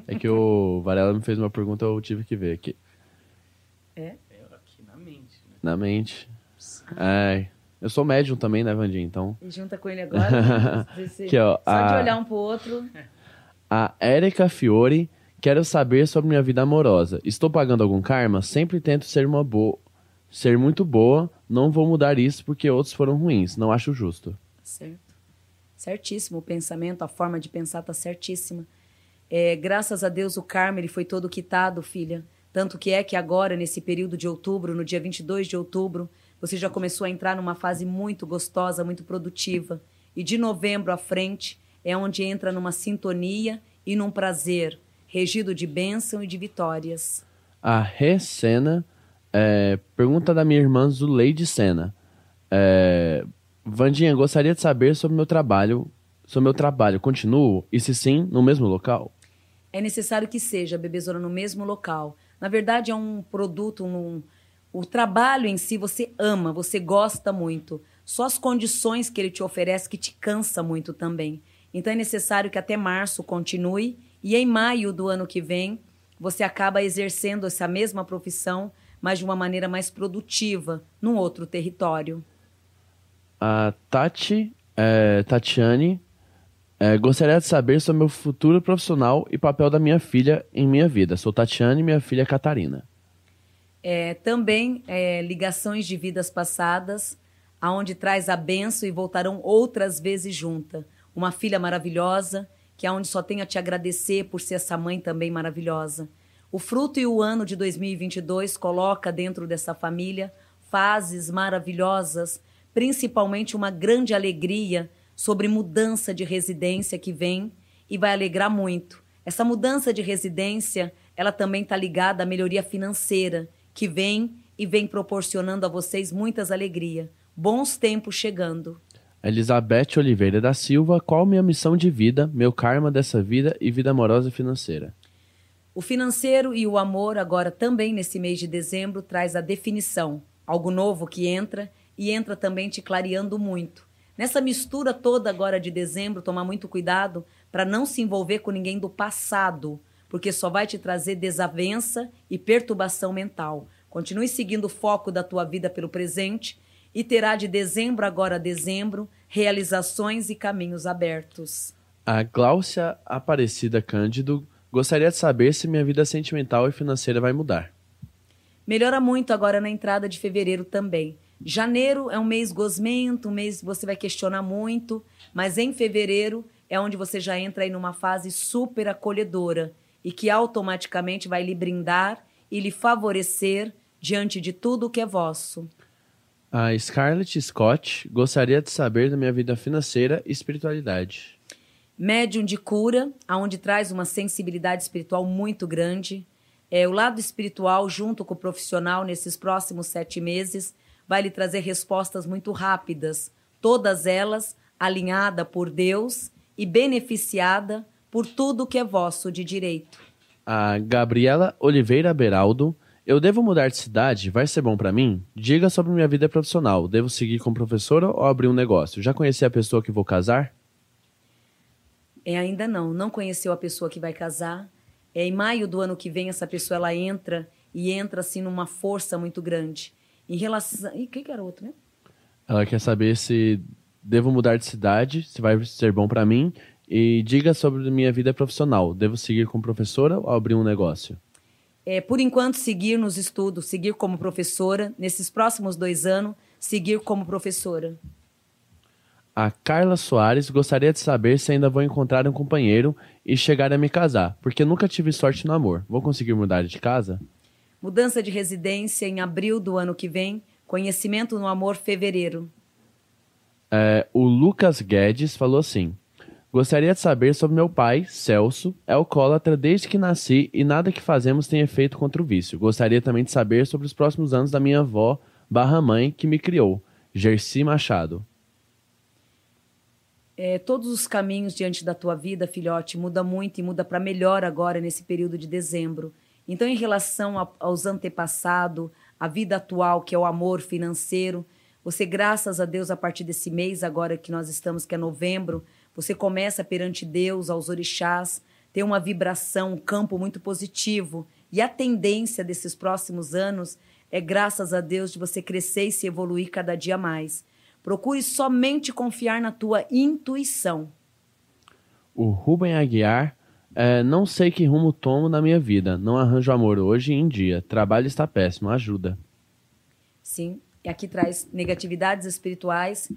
Speaker 2: É que o Varela me fez uma pergunta, eu tive que ver aqui.
Speaker 3: É?
Speaker 1: Aqui na mente, né?
Speaker 2: Na mente. É, eu sou médium também, né, Vandinha? Então.
Speaker 3: E junta com ele agora. você-
Speaker 2: Aqui, ó,
Speaker 3: Só de
Speaker 2: a-
Speaker 3: olhar um pro outro.
Speaker 2: A Érica Fiore, quero saber sobre minha vida amorosa. Estou pagando algum karma? Sempre tento ser uma boa. Ser muito boa, não vou mudar isso porque outros foram ruins. Não acho justo.
Speaker 3: Certo. Certíssimo. O pensamento, a forma de pensar tá certíssima. É, graças a Deus o karma ele foi todo quitado, filha. Tanto que é que agora, nesse período de outubro, no dia 22 de outubro, você já começou a entrar numa fase muito gostosa, muito produtiva. E de novembro à frente é onde entra numa sintonia e num prazer, regido de bênção e de vitórias.
Speaker 2: A Recena, é, pergunta da minha irmã Zuleide Sena. É, Vandinha, gostaria de saber sobre meu trabalho. Sobre meu trabalho, continuo? E se sim, no mesmo local?
Speaker 3: É necessário que seja bebezona no mesmo local. Na verdade, é um produto, um, o trabalho em si você ama, você gosta muito. Só as condições que ele te oferece que te cansa muito também. Então é necessário que até março continue e em maio do ano que vem você acaba exercendo essa mesma profissão, mas de uma maneira mais produtiva, num outro território.
Speaker 2: A Tati, é, Tatiane, é, gostaria de saber sobre meu futuro profissional e papel da minha filha em minha vida. Sou Tatiane e minha filha é Catarina.
Speaker 3: É, também é, ligações de vidas passadas, aonde traz a benção e voltarão outras vezes junta. Uma filha maravilhosa, que é onde só tenho a te agradecer por ser essa mãe também maravilhosa. O fruto e o ano de 2022 coloca dentro dessa família fases maravilhosas, principalmente uma grande alegria sobre mudança de residência que vem e vai alegrar muito. Essa mudança de residência, ela também está ligada à melhoria financeira que vem e vem proporcionando a vocês muitas alegrias. Bons tempos chegando.
Speaker 2: Elizabeth Oliveira da Silva, qual minha missão de vida, meu karma dessa vida e vida amorosa e financeira?
Speaker 3: O financeiro e o amor, agora também nesse mês de dezembro, traz a definição. Algo novo que entra e entra também te clareando muito. Nessa mistura toda agora de dezembro, tomar muito cuidado para não se envolver com ninguém do passado, porque só vai te trazer desavença e perturbação mental. Continue seguindo o foco da tua vida pelo presente e terá de dezembro agora a dezembro realizações e caminhos abertos.
Speaker 2: A Gláucia Aparecida Cândido gostaria de saber se minha vida sentimental e financeira vai mudar.
Speaker 3: Melhora muito agora na entrada de fevereiro também. Janeiro é um mês gosmento, um mês que você vai questionar muito, mas em fevereiro é onde você já entra aí numa fase super acolhedora e que automaticamente vai lhe brindar e lhe favorecer diante de tudo o que é vosso.
Speaker 2: A Scarlett Scott gostaria de saber da minha vida financeira e espiritualidade.
Speaker 3: Médium de cura, aonde traz uma sensibilidade espiritual muito grande. É, o lado espiritual, junto com o profissional, nesses próximos sete meses, vai lhe trazer respostas muito rápidas, todas elas alinhada por Deus e beneficiada por tudo que é vosso de direito.
Speaker 2: A Gabriela Oliveira Beraldo, eu devo mudar de cidade? Vai ser bom pra mim? Diga sobre minha vida profissional. Devo seguir como professora ou abrir um negócio? Já conheci a pessoa que vou casar?
Speaker 3: É, ainda não, não conheceu a pessoa que vai casar. É, em maio do ano que vem, essa pessoa ela entra e entra assim numa força muito grande. Em relação. E quem que era outro, né?
Speaker 2: Ela quer saber se devo mudar de cidade, se vai ser bom pra mim. E diga sobre minha vida profissional. Devo seguir como professora ou abrir um negócio?
Speaker 3: É, por enquanto, seguir nos estudos, seguir como professora. Nesses próximos dois anos, seguir como professora.
Speaker 2: A Carla Soares gostaria de saber se ainda vou encontrar um companheiro e chegar a me casar, porque nunca tive sorte no amor. Vou conseguir mudar de casa?
Speaker 3: Mudança de residência em abril do ano que vem. Conhecimento no amor, fevereiro.
Speaker 2: É, o Lucas Guedes falou assim: Gostaria de saber sobre meu pai, Celso, é alcoólatra desde que nasci e nada que fazemos tem efeito contra o vício. Gostaria também de saber sobre os próximos anos da minha avó, barra mãe, que me criou, Gerci Machado.
Speaker 3: É, todos os caminhos diante da tua vida, filhote, muda muito e muda para melhor agora nesse período de dezembro. Então, em relação a, aos antepassados, a vida atual, que é o amor financeiro, você, graças a Deus, a partir desse mês agora que nós estamos, que é novembro, você começa perante Deus, aos orixás, ter uma vibração, um campo muito positivo. E a tendência desses próximos anos é, graças a Deus, de você crescer e se evoluir cada dia mais. Procure somente confiar na tua intuição.
Speaker 2: O Rubem Aguiar, é, não sei que rumo tomo na minha vida. Não arranjo amor hoje em dia. Trabalho está péssimo. Ajuda.
Speaker 3: Sim, e aqui traz negatividades espirituais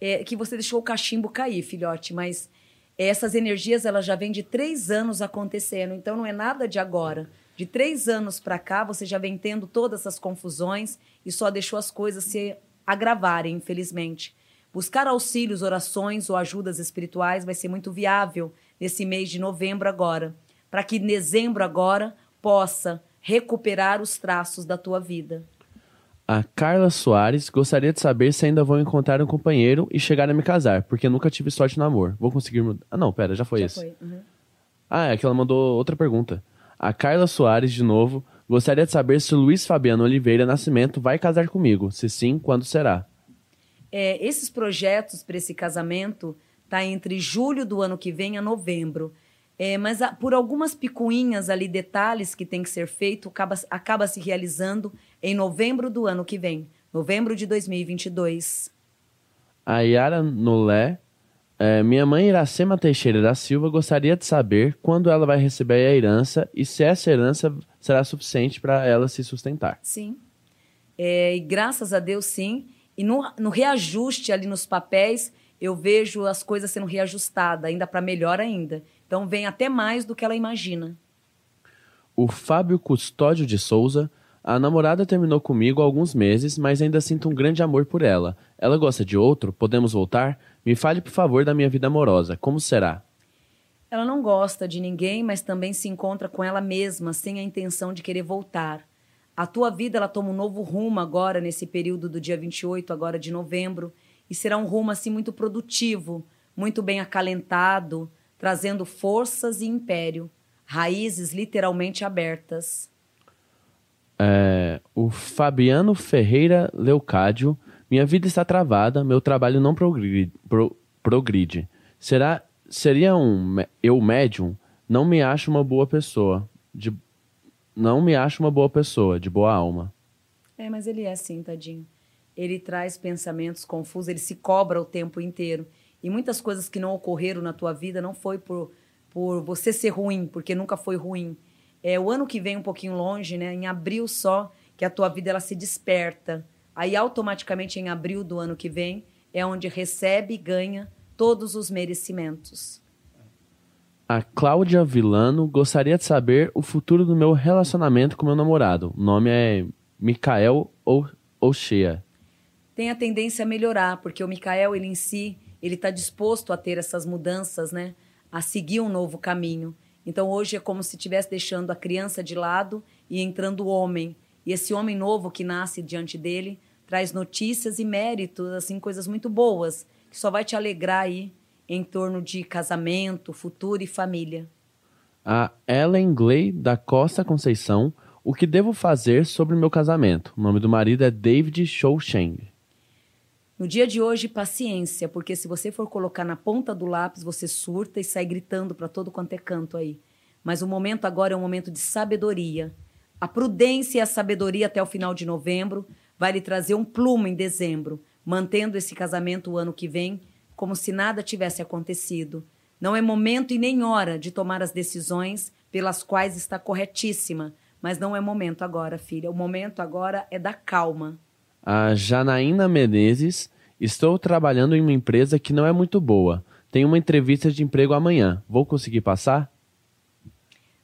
Speaker 3: é, que você deixou o cachimbo cair, filhote, mas essas energias elas já vêm de três anos acontecendo, então não é nada de agora. De três anos para cá, você já vem tendo todas essas confusões e só deixou as coisas se agravarem, infelizmente. Buscar auxílios, orações ou ajudas espirituais vai ser muito viável nesse mês de novembro agora, para que dezembro agora possa recuperar os traços da tua vida.
Speaker 2: A Carla Soares gostaria de saber se ainda vou encontrar um companheiro e chegar a me casar, porque nunca tive sorte no amor. Vou conseguir mudar. Ah, não, pera, já foi
Speaker 3: Já
Speaker 2: esse.
Speaker 3: foi. uhum.
Speaker 2: Ah, é que ela mandou outra pergunta. A Carla Soares, de novo, gostaria de saber se o Luiz Fabiano Oliveira Nascimento vai casar comigo. Se sim, quando será?
Speaker 3: É, esses projetos para esse casamento tá entre julho do ano que vem a novembro. É, mas a- por algumas picuinhas ali, detalhes que tem que ser feito, acaba, acaba se realizando em novembro do ano que vem, novembro de 2022.
Speaker 2: A Yara Nolé, é, minha mãe Iracema Teixeira da Silva gostaria de saber quando ela vai receber a herança e se essa herança será suficiente para ela se sustentar.
Speaker 3: Sim. É, e graças a Deus, sim. E no, no reajuste ali nos papéis, eu vejo as coisas sendo reajustadas, ainda para melhor ainda. Então vem até mais do que ela imagina.
Speaker 2: O Fábio Custódio de Souza, a namorada terminou comigo há alguns meses, mas ainda sinto um grande amor por ela. Ela gosta de outro? Podemos voltar? Me fale, por favor, da minha vida amorosa. Como será?
Speaker 3: Ela não gosta de ninguém, mas também se encontra com ela mesma, sem a intenção de querer voltar. A tua vida ela toma um novo rumo agora, nesse período do dia 28, agora de novembro, e será um rumo assim muito produtivo, muito bem acalentado, trazendo forças e império, raízes literalmente abertas.
Speaker 2: É, o Fabiano Ferreira Leucádio, minha vida está travada, meu trabalho não progride. pro- progride. Será, seria um eu médium? Não me acho uma boa pessoa. De, não me acho uma boa pessoa, de boa alma.
Speaker 3: É, mas ele é assim, tadinho. Ele traz pensamentos confusos, ele se cobra o tempo inteiro. E muitas coisas que não ocorreram na tua vida não foi por, por você ser ruim, porque nunca foi ruim. É o ano que vem um pouquinho longe, né? Em abril só que a tua vida ela se desperta. Aí automaticamente em abril do ano que vem é onde recebe e ganha todos os merecimentos.
Speaker 2: A Cláudia Vilano gostaria de saber o futuro do meu relacionamento com meu namorado. O nome é Mikael Ou- Oshea.
Speaker 3: tem a tendência a melhorar, porque o Mikael, ele em si, ele está disposto a ter essas mudanças, né? A seguir um novo caminho. Então hoje é como se estivesse deixando a criança de lado e entrando o homem. E esse homem novo que nasce diante dele traz notícias e méritos, assim, coisas muito boas, que só vai te alegrar aí em torno de casamento, futuro e família.
Speaker 2: A Ellen Gley da Costa Conceição. O que devo fazer sobre o meu casamento? O nome do marido é David Shoucheng.
Speaker 3: No dia de hoje, paciência, porque se você for colocar na ponta do lápis, você surta e sai gritando para todo quanto é canto aí. Mas o momento agora é um momento de sabedoria. A prudência e a sabedoria até o final de novembro vai lhe trazer um plumo em dezembro, mantendo esse casamento o ano que vem como se nada tivesse acontecido. Não é momento e nem hora de tomar as decisões pelas quais está corretíssima, mas não é momento agora, filha. O momento agora é da calma.
Speaker 2: A Janaína Menezes. Estou trabalhando em uma empresa que não é muito boa. Tenho uma entrevista de emprego amanhã. Vou conseguir passar?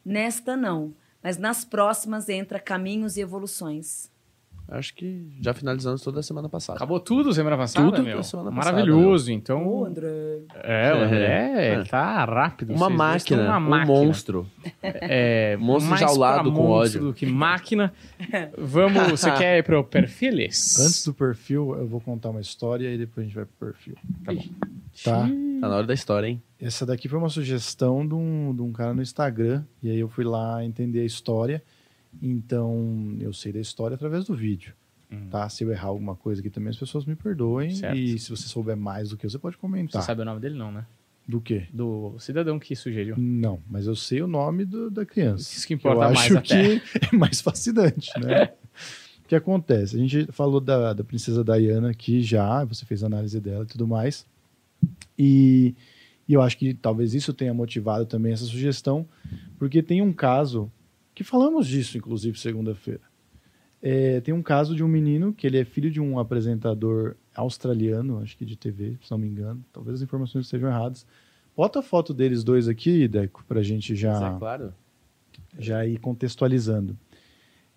Speaker 3: Nesta não, mas nas próximas entra caminhos e evoluções.
Speaker 2: Acho que já finalizamos toda a semana passada.
Speaker 1: Acabou tudo semana passada,
Speaker 2: Tudo
Speaker 1: meu?
Speaker 2: semana passada,
Speaker 1: Maravilhoso. Então,
Speaker 3: André.
Speaker 1: é, o André,
Speaker 2: É.
Speaker 1: ele tá rápido.
Speaker 2: Uma máquina,
Speaker 1: uma
Speaker 2: um
Speaker 1: máquina.
Speaker 2: monstro.
Speaker 1: É,
Speaker 2: Monstro
Speaker 1: mais
Speaker 2: enjaulado
Speaker 1: pra
Speaker 2: com
Speaker 1: monstro
Speaker 2: ódio.
Speaker 1: do que máquina. Vamos, você quer ir pro perfiles?
Speaker 4: Antes do perfil, eu vou contar uma história e depois a gente vai pro perfil.
Speaker 1: Tá bom.
Speaker 4: Tá?
Speaker 2: Tá na hora da história, hein?
Speaker 4: Essa daqui foi uma sugestão de um, de um cara no Instagram. E aí eu fui lá entender a história. Então, eu sei da história através do vídeo. Tá? Se eu errar alguma coisa aqui também, as pessoas me perdoem.
Speaker 1: Certo.
Speaker 4: E se você souber mais do que eu, você pode
Speaker 1: Você
Speaker 4: comentar.
Speaker 1: sabe o nome dele, não, né?
Speaker 4: Do quê?
Speaker 1: Do cidadão que sugeriu.
Speaker 4: Não, mas eu sei o nome do- da criança.
Speaker 1: Isso que importa
Speaker 4: eu
Speaker 1: mais
Speaker 4: acho
Speaker 1: até.
Speaker 4: que é mais fascinante, né? o que acontece? A gente falou da, da princesa Diana aqui já, você fez a análise dela e tudo mais. E, e eu acho que talvez isso tenha motivado também essa sugestão, porque tem um caso, que falamos disso, inclusive, segunda-feira. É, tem um caso de um menino que ele é filho de um apresentador australiano, acho que de TV, se não me engano. Talvez as informações estejam erradas. Bota a foto deles dois aqui, Deco, pra gente já
Speaker 2: é claro.
Speaker 4: já ir contextualizando.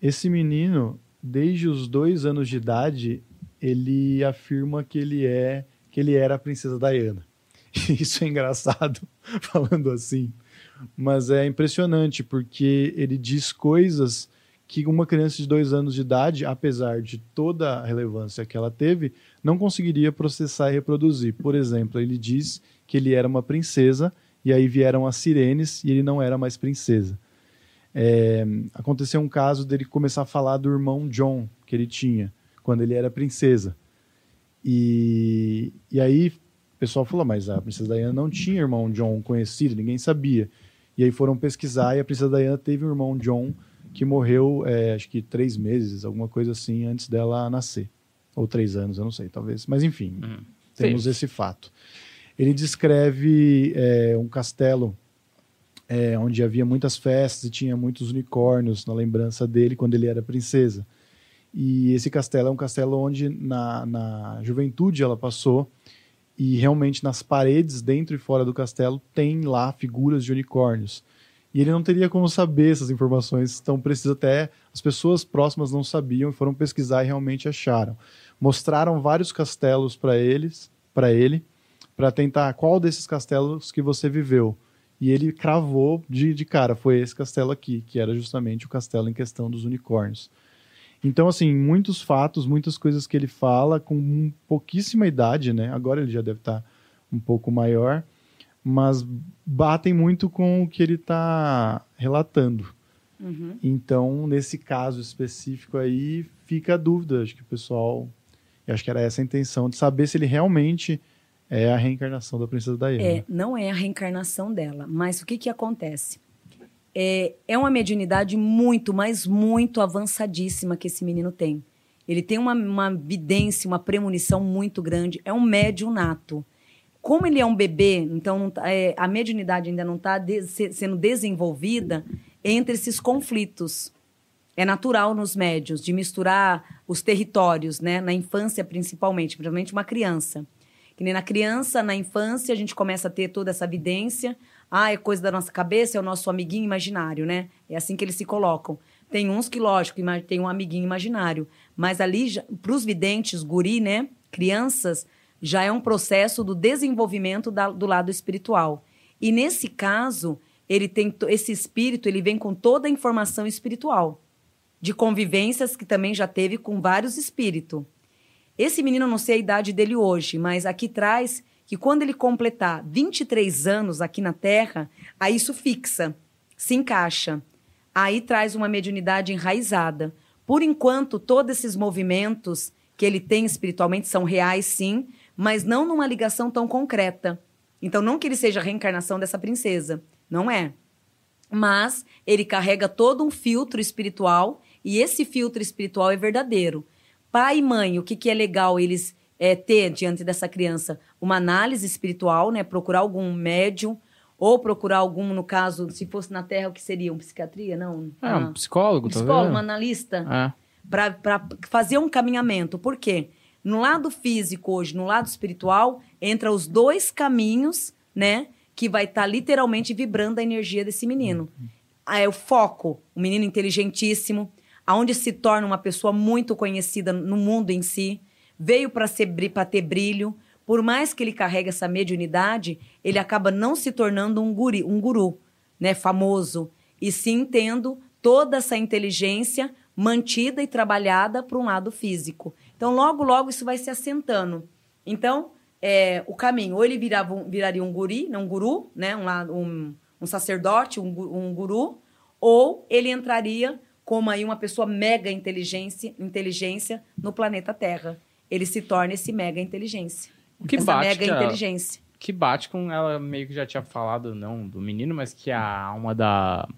Speaker 4: Esse menino, desde os dois anos de idade, ele afirma que ele é que ele era a princesa Diana. Isso é engraçado falando assim, mas é impressionante porque ele diz coisas que uma criança de dois anos de idade, apesar de toda a relevância que ela teve, não conseguiria processar e reproduzir. Por exemplo, ele diz que ele era uma princesa e aí vieram as sirenes e ele não era mais princesa. É, aconteceu um caso dele começar a falar do irmão John que ele tinha quando ele era princesa. E, e aí o pessoal falou, mas a princesa Diana não tinha irmão John conhecido, ninguém sabia. E aí foram pesquisar e a princesa Diana teve um irmão John que morreu, é, acho que três meses, alguma coisa assim, antes dela nascer. Ou três anos, eu não sei, talvez. Mas enfim,
Speaker 1: Hum.
Speaker 4: temos
Speaker 1: Teve.
Speaker 4: esse fato. Ele descreve é, um castelo é, onde havia muitas festas e tinha muitos unicórnios na lembrança dele quando ele era princesa. E esse castelo é um castelo onde na, na juventude ela passou e realmente nas paredes, dentro e fora do castelo, tem lá figuras de unicórnios. E ele não teria como saber essas informações tão precisas, até as pessoas próximas não sabiam e foram pesquisar e realmente acharam. Mostraram vários castelos para eles, para ele, para tentar qual desses castelos que você viveu. E ele cravou de, de cara, foi esse castelo aqui, que era justamente o castelo em questão dos unicórnios. Então, assim, muitos fatos, muitas coisas que ele fala com pouquíssima idade, né? Agora ele já deve estar um pouco maior, mas batem muito com o que ele está relatando.
Speaker 3: Uhum.
Speaker 4: Então, nesse caso específico aí, fica a dúvida. Acho que o pessoal. Eu acho que era essa a intenção, de saber se ele realmente é a reencarnação da princesa Diana.
Speaker 3: É, não é a reencarnação dela, mas o que que acontece? É, é uma mediunidade muito, mas muito avançadíssima que esse menino tem. Ele tem uma, uma vidência, uma premonição muito grande. É um médium nato. Como ele é um bebê, então tá- é, a mediunidade ainda não está sendo desenvolvida entre esses conflitos. É natural nos médios de misturar os territórios, né? Na infância, principalmente, principalmente uma criança. Que nem na criança, na infância, a gente começa a ter toda essa evidência. Ah, é coisa da nossa cabeça, é o nosso amiguinho imaginário, né? É assim que eles se colocam. Tem uns que, lógico, tem um amiguinho imaginário. Mas ali, para os videntes, guri, né? Crianças, já é um processo do desenvolvimento da- do lado espiritual. E nesse caso, ele tem esse espírito, ele vem com toda a informação espiritual de convivências que também já teve com vários espíritos. Esse menino, não sei a idade dele hoje, mas aqui traz que quando ele completar 23 anos aqui na Terra, aí isso fixa, se encaixa. Aí traz uma mediunidade enraizada. Por enquanto, todos esses movimentos que ele tem espiritualmente são reais, sim, mas não numa ligação tão concreta. Então, não que ele seja a reencarnação dessa princesa, não é mas ele carrega todo um filtro espiritual e esse filtro espiritual é verdadeiro. Pai e mãe, o que, que é legal eles é, ter diante dessa criança? Uma análise espiritual, né? Procurar algum médium ou procurar algum, no caso, se fosse na Terra, o que seria? Um psiquiatria? Não.
Speaker 1: É,
Speaker 3: Ah,
Speaker 1: um psicólogo,
Speaker 3: um
Speaker 1: talvez.
Speaker 3: psicólogo, um analista
Speaker 1: É.
Speaker 3: para fazer um caminhamento. Por quê? No lado físico hoje, no lado espiritual, entra os dois caminhos, né? Que vai estar literalmente vibrando a energia desse menino. Ah, É o foco, o menino inteligentíssimo, aonde se torna uma pessoa muito conhecida no mundo em si, veio para ter brilho. Por mais que ele carregue essa mediunidade, ele acaba não se tornando um guri, um guru, né, famoso, e sim tendo toda essa inteligência mantida e trabalhada para um lado físico. Então, logo, logo isso vai se assentando. Então, é, o caminho, ou ele virava viraria um guri, né, um guru, né, um, um, um sacerdote, um, um guru, ou ele entraria como aí uma pessoa mega inteligência, inteligência no planeta Terra. Ele se torna esse mega inteligência.
Speaker 1: O que
Speaker 3: essa
Speaker 1: bate
Speaker 3: mega
Speaker 1: que a-
Speaker 3: inteligência.
Speaker 1: Que bate com ela meio que já tinha falado, não do menino, mas que a alma da,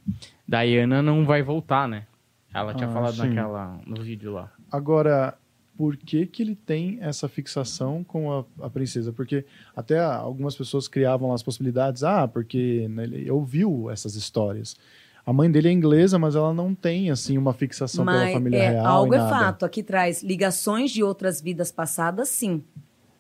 Speaker 1: da Iana não vai voltar, né? Ela tinha
Speaker 4: Ah,
Speaker 1: falado
Speaker 4: sim.
Speaker 1: naquela, no vídeo lá.
Speaker 4: Agora, por que, que ele tem essa fixação com a, a princesa? Porque até algumas pessoas criavam lá as possibilidades. Ah, porque né, ele ouviu essas histórias. A mãe dele é inglesa, mas ela não tem assim uma fixação pela
Speaker 3: Mas
Speaker 4: família
Speaker 3: é,
Speaker 4: real.
Speaker 3: algo é fato. Aqui traz ligações de outras vidas passadas, sim.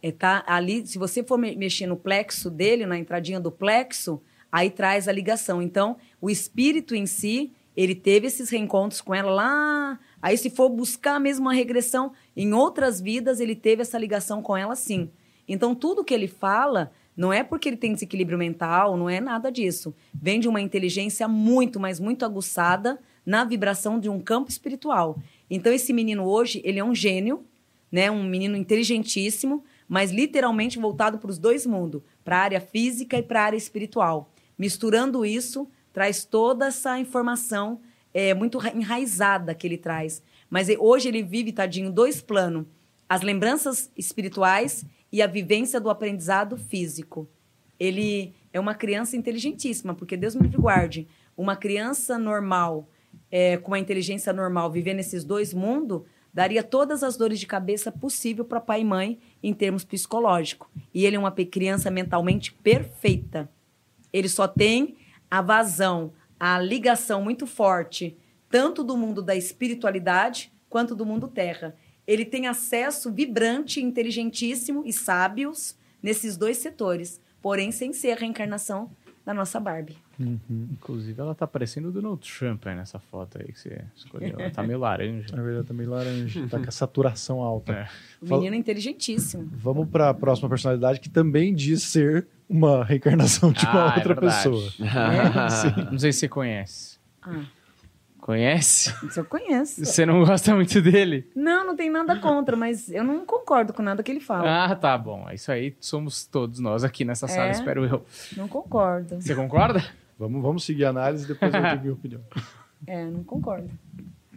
Speaker 3: É, tá? Ali, se você for me- mexer no plexo dele, na entradinha do plexo, aí traz a ligação. Então, o espírito em si, ele teve esses reencontros com ela lá. Aí, se for buscar mesmo uma regressão, em outras vidas, ele teve essa ligação com ela, sim. Então, tudo que ele fala não é porque ele tem desequilíbrio mental, não é nada disso. Vem de uma inteligência muito, mas muito aguçada na vibração de um campo espiritual. Então, esse menino hoje, ele é um gênio, né? Um menino inteligentíssimo, mas literalmente voltado para os dois mundos, para a área física e para a área espiritual. Misturando isso, traz toda essa informação é, muito ra- enraizada que ele traz. Mas e- hoje ele vive, tadinho, dois planos: as lembranças espirituais e a vivência do aprendizado físico. Ele é uma criança inteligentíssima, porque Deus me guarde. Uma criança normal, é, com uma inteligência normal, vivendo nesses dois mundos, daria todas as dores de cabeça possível para pai e mãe em termos psicológicos. E ele é uma criança mentalmente perfeita. Ele só tem a vazão, a ligação muito forte, tanto do mundo da espiritualidade quanto do mundo terra. Ele tem acesso vibrante, inteligentíssimo e sábios nesses dois setores, porém sem ser a reencarnação da nossa Barbie.
Speaker 1: Inclusive, ela tá parecendo o Donald Trump aí nessa foto aí que você escolheu. Ela tá meio laranja.
Speaker 4: Na verdade, também laranja. tá com a saturação alta.
Speaker 1: É.
Speaker 3: O
Speaker 4: Fala-
Speaker 3: menino inteligentíssimo.
Speaker 4: Vamos para a próxima personalidade que também diz ser uma reencarnação de uma
Speaker 1: Ah, é
Speaker 4: outra
Speaker 1: verdade.
Speaker 4: pessoa.
Speaker 1: Não sei se você conhece.
Speaker 3: Ah,
Speaker 1: Conhece?
Speaker 3: isso eu conheço.
Speaker 1: Você não gosta muito dele?
Speaker 3: Não, não tem nada contra, mas eu não concordo com nada que ele fala.
Speaker 1: Ah, tá bom. Isso aí somos todos nós aqui nessa sala,
Speaker 3: É?
Speaker 1: espero eu.
Speaker 3: Não concordo.
Speaker 1: Você concorda?
Speaker 4: Vamos, vamos seguir a análise depois eu digo minha opinião.
Speaker 3: É, não concordo.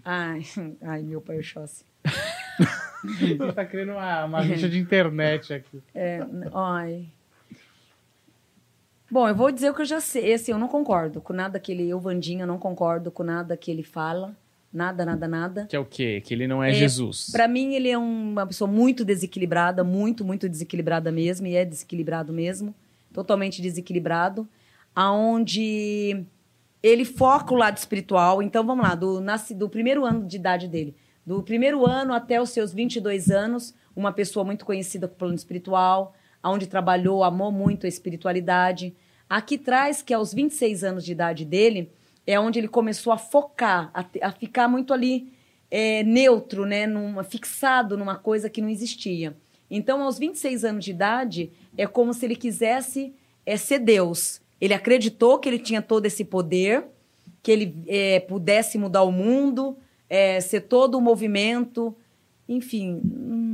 Speaker 3: Ai, ai meu pai Oxóssi.
Speaker 1: Ele tá criando uma, uma rixa de internet aqui.
Speaker 3: É, ai. Bom, eu vou dizer o que eu já sei. Esse eu não concordo com nada que ele. Eu, Vandinha, não concordo com nada que ele fala. Nada, nada, nada.
Speaker 1: Que é o quê? Que ele não é,
Speaker 3: É,
Speaker 1: Jesus.
Speaker 3: Pra mim, ele é uma pessoa muito desequilibrada, muito, muito desequilibrada mesmo, e é desequilibrado mesmo, totalmente desequilibrado, aonde ele foca o lado espiritual. Então, vamos lá, do, nasce, do primeiro ano de idade dele, do primeiro ano até os seus 22 anos, uma pessoa muito conhecida com o plano espiritual, aonde trabalhou, amou muito a espiritualidade. Aqui traz que aos 26 anos de idade dele, é onde ele começou a focar, a, a ficar muito ali é, neutro, né, numa, fixado numa coisa que não existia. Então, aos 26 anos de idade, é como se ele quisesse é, ser Deus. Ele acreditou que ele tinha todo esse poder, que ele é, pudesse mudar o mundo, é, ser todo o movimento. Enfim, hum,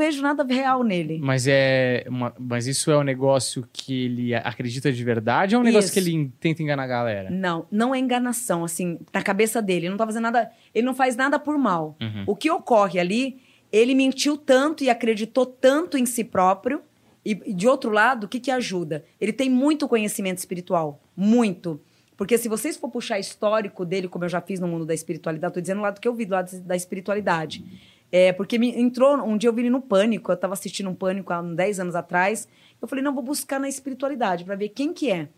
Speaker 3: vejo nada real nele.
Speaker 1: Mas é uma- mas isso é um negócio que ele acredita de verdade ou é um negócio
Speaker 3: Isso.
Speaker 1: que ele tenta enganar a galera?
Speaker 3: Não, não é enganação, assim, na cabeça dele. Ele não tá fazendo nada. Ele não faz nada por mal.
Speaker 1: Uhum.
Speaker 3: O que ocorre ali, ele mentiu tanto e acreditou tanto em si próprio. E, de outro lado, o que, que ajuda? Ele tem muito conhecimento espiritual. Muito. Porque se vocês for puxar histórico dele, como eu já fiz no mundo da espiritualidade, tô dizendo o lado que eu vi, do lado da espiritualidade. É, porque me entrou, um dia eu vi ele no Pânico, eu estava assistindo um Pânico há uns 10 anos atrás. Eu falei, não, vou buscar na espiritualidade para ver quem que é.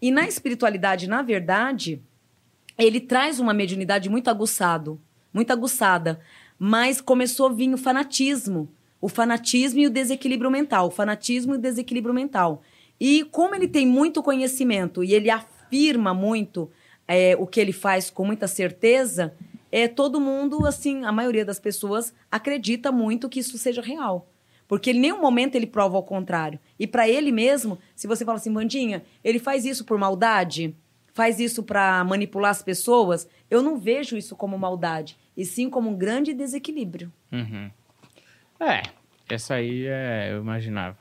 Speaker 3: E na espiritualidade, na verdade, ele traz uma mediunidade muito aguçado, muito aguçada, mas começou a vir o fanatismo, o fanatismo e o desequilíbrio mental, o fanatismo e o desequilíbrio mental. E como ele tem muito conhecimento e ele afirma muito é, o que ele faz com muita certeza, é todo mundo, assim, a maioria das pessoas acredita muito que isso seja real. Porque em nenhum momento ele prova ao contrário. E para ele mesmo, se você fala assim, Bandinha, ele faz isso por maldade? Faz isso para manipular as pessoas? Eu não vejo isso como maldade, e sim como um grande desequilíbrio.
Speaker 1: Uhum. É, essa aí é, eu imaginava.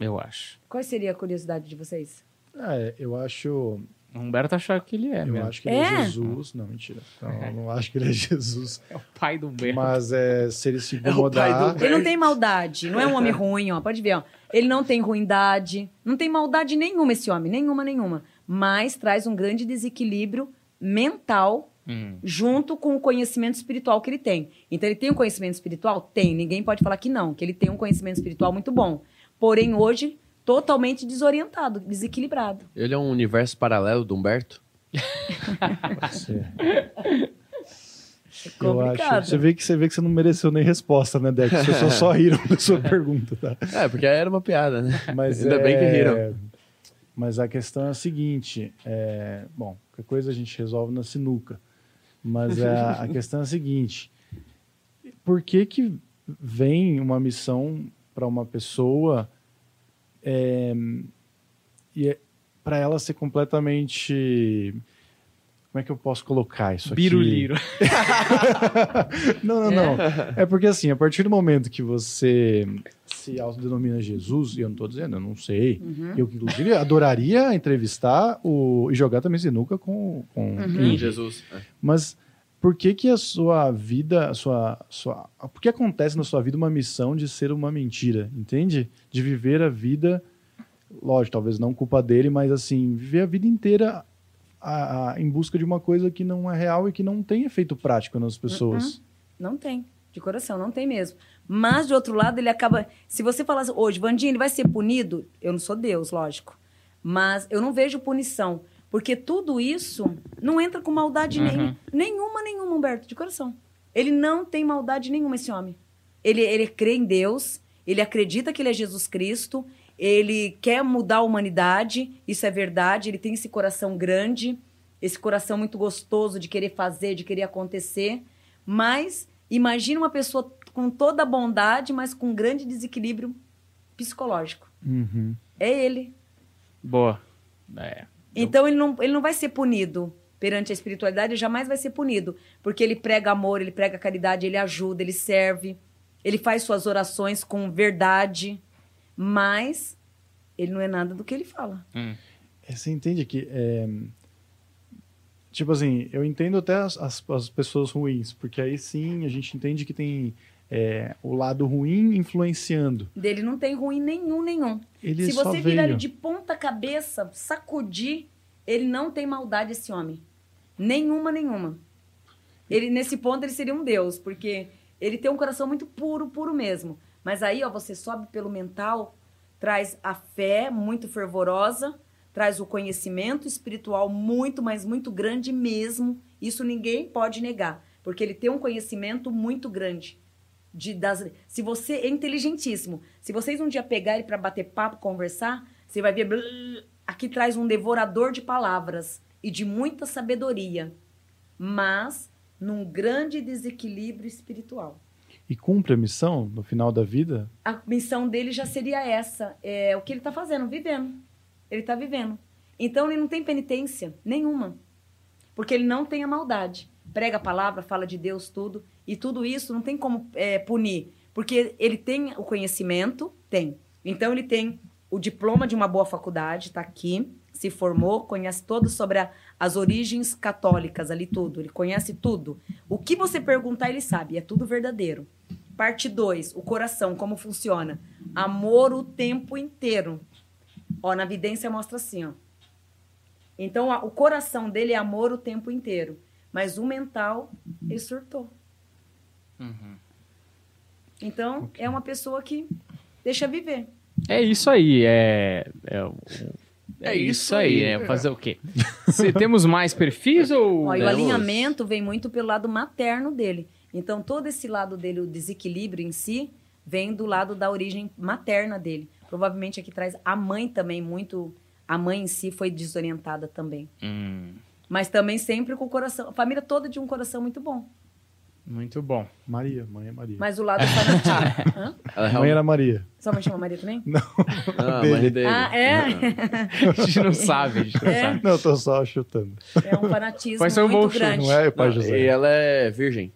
Speaker 1: Eu acho.
Speaker 3: Qual seria a curiosidade de vocês?
Speaker 4: É, eu acho
Speaker 1: O Humberto achava que ele é,
Speaker 4: Eu
Speaker 1: mesmo.
Speaker 4: acho que ele é,
Speaker 3: É?
Speaker 4: Jesus. Não, mentira. Não, eu não acho que ele é Jesus.
Speaker 1: É o pai do Humberto.
Speaker 4: Mas é, se ele se
Speaker 2: É
Speaker 4: incomodar.
Speaker 2: do-
Speaker 3: Ele não tem maldade, não é um homem ruim, ó. Pode ver, ó. Ele não tem ruindade, não tem maldade nenhuma esse homem, nenhuma, nenhuma. Mas traz um grande desequilíbrio mental
Speaker 1: Hum.
Speaker 3: junto com o conhecimento espiritual que ele tem. Então ele tem um conhecimento espiritual? Tem. Ninguém pode falar que não, que ele tem um conhecimento espiritual muito bom. Porém, hoje, totalmente desorientado, desequilibrado.
Speaker 2: Ele é um universo paralelo do Humberto?
Speaker 3: É
Speaker 4: Eu
Speaker 3: complicado.
Speaker 4: acho. Você vê, que, você vê que você não mereceu nem resposta, né, Deck? As pessoas só riram da sua pergunta, tá?
Speaker 2: É, porque era uma piada, né?
Speaker 4: Mas
Speaker 2: Ainda
Speaker 4: é-
Speaker 2: bem que riram.
Speaker 4: Mas a questão é a seguinte: é, bom, qualquer coisa a gente resolve na sinuca. Mas a, a questão é a seguinte: por que que vem uma missão para uma pessoa é, e é, para ela ser completamente como é que eu posso colocar isso aqui?
Speaker 1: Biruliro.
Speaker 4: Não, não, não. É porque assim, a partir do momento que você se autodenomina Jesus, e eu não tô dizendo, eu não sei. Eu, inclusive, adoraria entrevistar o, e jogar também sinuca com, com
Speaker 3: Uhum.
Speaker 2: Jesus. É.
Speaker 4: Mas por que que a sua vida, a sua, sua... Por que acontece na sua vida uma missão de ser uma mentira, entende? De viver a vida, lógico, talvez não culpa dele, mas assim, viver a vida inteira a- a- em busca de uma coisa que não é real e que não tem efeito prático nas pessoas.
Speaker 3: Não tem. De coração, não tem mesmo. Mas, de outro lado, ele acaba. Se você falar hoje, Vandinho, ele vai ser punido. Eu não sou Deus, lógico. Mas eu não vejo punição. Porque tudo isso não entra com maldade
Speaker 1: Uhum.
Speaker 3: nenhuma. Nenhuma, nenhuma, Humberto, de coração. Ele não tem maldade nenhuma, esse homem. Ele, ele crê em Deus, ele acredita que ele é Jesus Cristo, ele quer mudar a humanidade, isso é verdade, ele tem esse coração grande, esse coração muito gostoso de querer fazer, de querer acontecer. Mas imagina uma pessoa com toda a bondade, mas com grande desequilíbrio psicológico.
Speaker 4: Uhum.
Speaker 3: É ele.
Speaker 1: Boa. É.
Speaker 3: Então ele não, ele não vai ser punido perante a espiritualidade, ele jamais vai ser punido. Porque ele prega amor, ele prega caridade, ele ajuda, ele serve, ele faz suas orações com verdade, mas ele não é nada do que ele fala.
Speaker 1: Hum.
Speaker 4: É, Você entende que. é, Tipo assim, eu entendo até as, as, as pessoas ruins, porque aí sim a gente entende que tem é, o lado ruim influenciando.
Speaker 3: Dele não tem ruim nenhum, nenhum.
Speaker 4: Ele
Speaker 3: Se você virar ele de ponta cabeça, sacudir, ele não tem maldade, esse homem. Nenhuma, nenhuma. Ele, nesse ponto, ele seria um deus, porque ele tem um coração muito puro, puro mesmo. Mas aí, ó, você sobe pelo mental, traz a fé muito fervorosa, traz o conhecimento espiritual muito, mas muito grande mesmo. Isso ninguém pode negar, porque ele tem um conhecimento muito grande. De, das, se você é inteligentíssimo, se vocês um dia pegarem para bater papo, conversar, você vai ver. blá, aqui traz um devorador de palavras e de muita sabedoria, mas num grande desequilíbrio espiritual.
Speaker 4: E cumpre a missão no final da vida?
Speaker 3: A missão dele já seria essa: é o que ele está fazendo, vivendo. Ele está vivendo. Então ele não tem penitência nenhuma, porque ele não tem a maldade. Prega a palavra, fala de Deus, tudo. E tudo isso não tem como é, punir, porque ele tem o conhecimento, tem. Então ele tem o diploma de uma boa faculdade, está aqui, se formou, conhece todo sobre a- as origens católicas ali, tudo. Ele conhece tudo. O que você perguntar, ele sabe, é tudo verdadeiro. Parte 2, o coração, como funciona? Amor o tempo inteiro. Ó, na vidência mostra assim, ó. Então, o coração dele é amor o tempo inteiro. Mas o mental, ele surtou. Então, é uma pessoa que deixa viver.
Speaker 1: É isso aí, é. É, o- é
Speaker 2: É
Speaker 1: isso
Speaker 2: isso
Speaker 1: aí,
Speaker 2: aí.
Speaker 1: é fazer o quê? Se temos mais perfis ou.
Speaker 3: Ó, e o alinhamento vem muito pelo lado materno dele. Então, todo esse lado dele, o desequilíbrio em si, vem do lado da origem materna dele. Provavelmente aqui traz a mãe também, muito. A mãe em si foi desorientada também.
Speaker 1: Hum,
Speaker 3: Mas também sempre com o coração. A família toda de um coração muito bom.
Speaker 1: muito bom.
Speaker 4: Maria, mãe é Maria.
Speaker 3: Mas o lado. Hã?
Speaker 2: Ela
Speaker 4: Mãe era Maria.
Speaker 3: Sua mãe chama Maria também?
Speaker 2: Ah, a mãe dele.
Speaker 3: Ah, é?
Speaker 1: A gente não sabe, a gente não
Speaker 3: É.
Speaker 1: sabe.
Speaker 4: Não, tô só chutando.
Speaker 3: É um fanatismo
Speaker 1: Vai ser um bom
Speaker 3: muito
Speaker 1: show,
Speaker 3: grande.
Speaker 4: Não é, pai
Speaker 2: Não,
Speaker 4: José?
Speaker 2: e ela é virgem.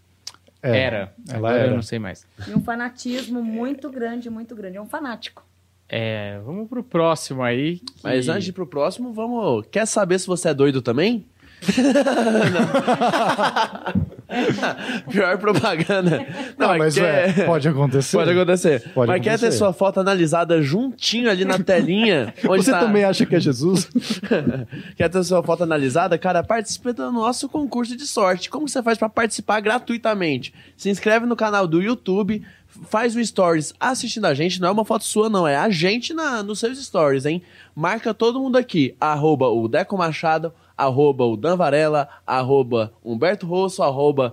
Speaker 4: É,
Speaker 1: Era.
Speaker 4: Ela
Speaker 1: Agora
Speaker 4: era.
Speaker 1: eu não sei mais.
Speaker 3: E um fanatismo muito grande, muito grande. É um fanático.
Speaker 1: É, vamos pro próximo aí. que-
Speaker 2: Mas antes de ir pro próximo, vamos. Quer saber se você é doido também? Pior propaganda.
Speaker 4: Não, mas
Speaker 2: quer-
Speaker 4: é, pode acontecer.
Speaker 2: Pode acontecer.
Speaker 4: Pode
Speaker 2: mas quer ter
Speaker 4: acontecer.
Speaker 2: sua foto analisada juntinho ali na telinha?
Speaker 4: Você
Speaker 2: tá-
Speaker 4: também acha que é Jesus?
Speaker 2: Quer ter sua foto analisada? Cara, participe do nosso concurso de sorte. Como você faz pra participar gratuitamente? Se inscreve no canal do YouTube, faz o stories assistindo a gente. Não é uma foto sua, não. É a gente na, nos seus stories, hein? Marca todo mundo aqui. Arroba o Deco Machado, arroba o Dan Varela, arroba Humberto Rosso, arroba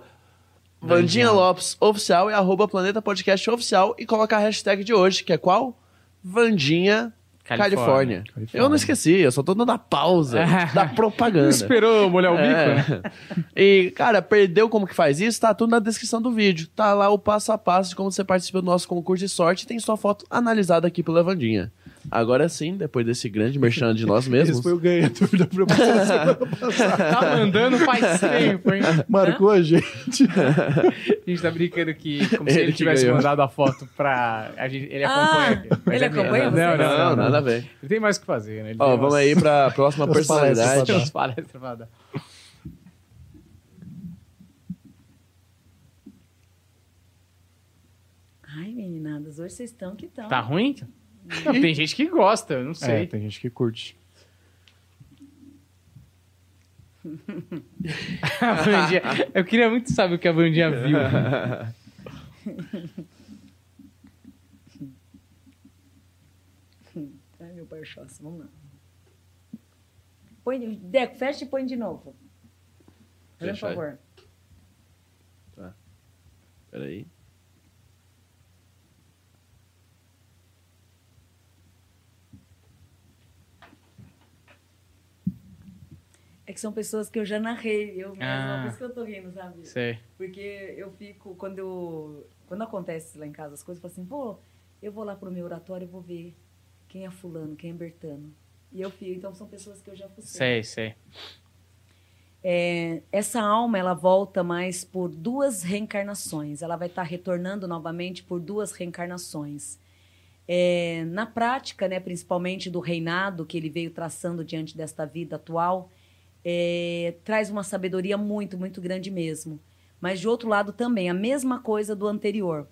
Speaker 2: Vandinha Lopes Oficial e arroba Planeta Podcast Oficial. E coloca a hashtag de hoje, que é qual? Vandinha
Speaker 1: Califórnia.
Speaker 2: Califórnia. Eu não esqueci, eu só tô dando a pausa da
Speaker 1: Não
Speaker 2: propaganda.
Speaker 1: esperou molhar o bico, né?
Speaker 2: É. E, cara, perdeu como que faz isso? Tá tudo na descrição do vídeo. Tá lá o passo a passo de como você participa do nosso concurso de sorte e tem sua foto analisada aqui pela Vandinha. Agora sim, depois desse grande merchan de nós mesmos.
Speaker 4: Esse foi o ganhador da propaganda.
Speaker 1: Tá mandando faz tempo, hein?
Speaker 4: Marcou a gente.
Speaker 1: A gente tá brincando que como se
Speaker 2: Ele
Speaker 1: tivesse
Speaker 2: ganhou.
Speaker 1: mandado a foto pra. A gente, ele
Speaker 3: Ah,
Speaker 1: acompanha aqui. Mas
Speaker 3: ele
Speaker 1: é
Speaker 3: acompanha
Speaker 1: não, não, não,
Speaker 2: Não,
Speaker 1: não,
Speaker 2: nada a ver.
Speaker 1: Ele tem mais o que fazer, né? Ele
Speaker 2: Ó, vamos
Speaker 1: umas-
Speaker 2: aí pra próxima personalidade.
Speaker 1: Palestras pra dar.
Speaker 3: Ai, meninadas, hoje vocês estão que estão.
Speaker 1: Tá ruim? Não, tem gente que gosta, eu não
Speaker 4: É,
Speaker 1: sei.
Speaker 4: tem gente que curte.
Speaker 1: Vandinha- eu queria muito saber o que a Vandinha viu.
Speaker 3: Ai, meu pai Oxóssi, vamos lá. Põe, de- Deco, fecha e põe de novo. Por favor.
Speaker 2: Peraí.
Speaker 3: Que são pessoas que eu já narrei, eu mesma,
Speaker 1: Ah.
Speaker 3: por isso que eu tô rindo, sabe?
Speaker 1: Sei.
Speaker 3: Porque eu fico, quando eu, quando acontece lá em casa as coisas, eu falo assim, pô, eu vou lá pro meu oratório e vou ver quem é fulano, quem é Bertano. E eu fico, então são pessoas que eu já
Speaker 1: Sei,
Speaker 3: fucei.
Speaker 1: sei.
Speaker 3: É, essa alma, ela volta mais por duas reencarnações. Ela vai estar retornando novamente por duas reencarnações. É, na prática, né, principalmente do reinado que ele veio traçando diante desta vida atual, é, traz uma sabedoria muito, muito grande mesmo. Mas, de outro lado, também, a mesma coisa do anterior.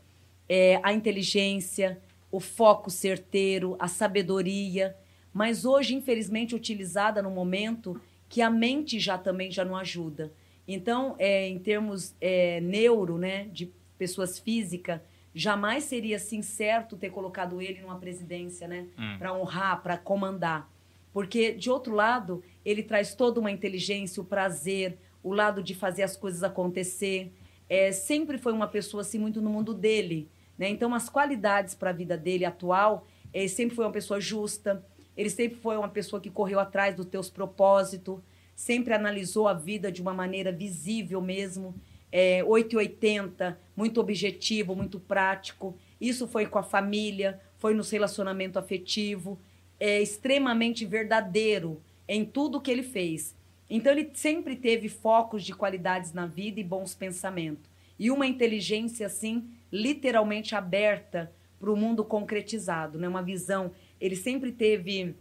Speaker 3: É, a inteligência, o foco certeiro, a sabedoria, mas hoje, infelizmente, utilizada no momento que a mente já também já não ajuda. Então, é, em termos é, neuro, né, de pessoas físicas, jamais seria assim certo ter colocado ele numa presidência, né, para honrar, para comandar. Porque, de outro lado, ele traz toda uma inteligência, o prazer, o lado de fazer as coisas acontecer. É, sempre foi uma pessoa assim muito no mundo dele. Né? Então, as qualidades para a vida dele atual, ele sempre foi uma pessoa justa, ele sempre foi uma pessoa que correu atrás dos teus propósitos, sempre analisou a vida de uma maneira visível mesmo, é, 880, muito objetivo, muito prático. Isso foi com a família, foi no relacionamento afetivo, é extremamente verdadeiro em tudo que ele fez. Então ele sempre teve focos de qualidades na vida e bons pensamentos. E uma inteligência assim, literalmente aberta para o mundo concretizado, né? Uma visão. Ele sempre teve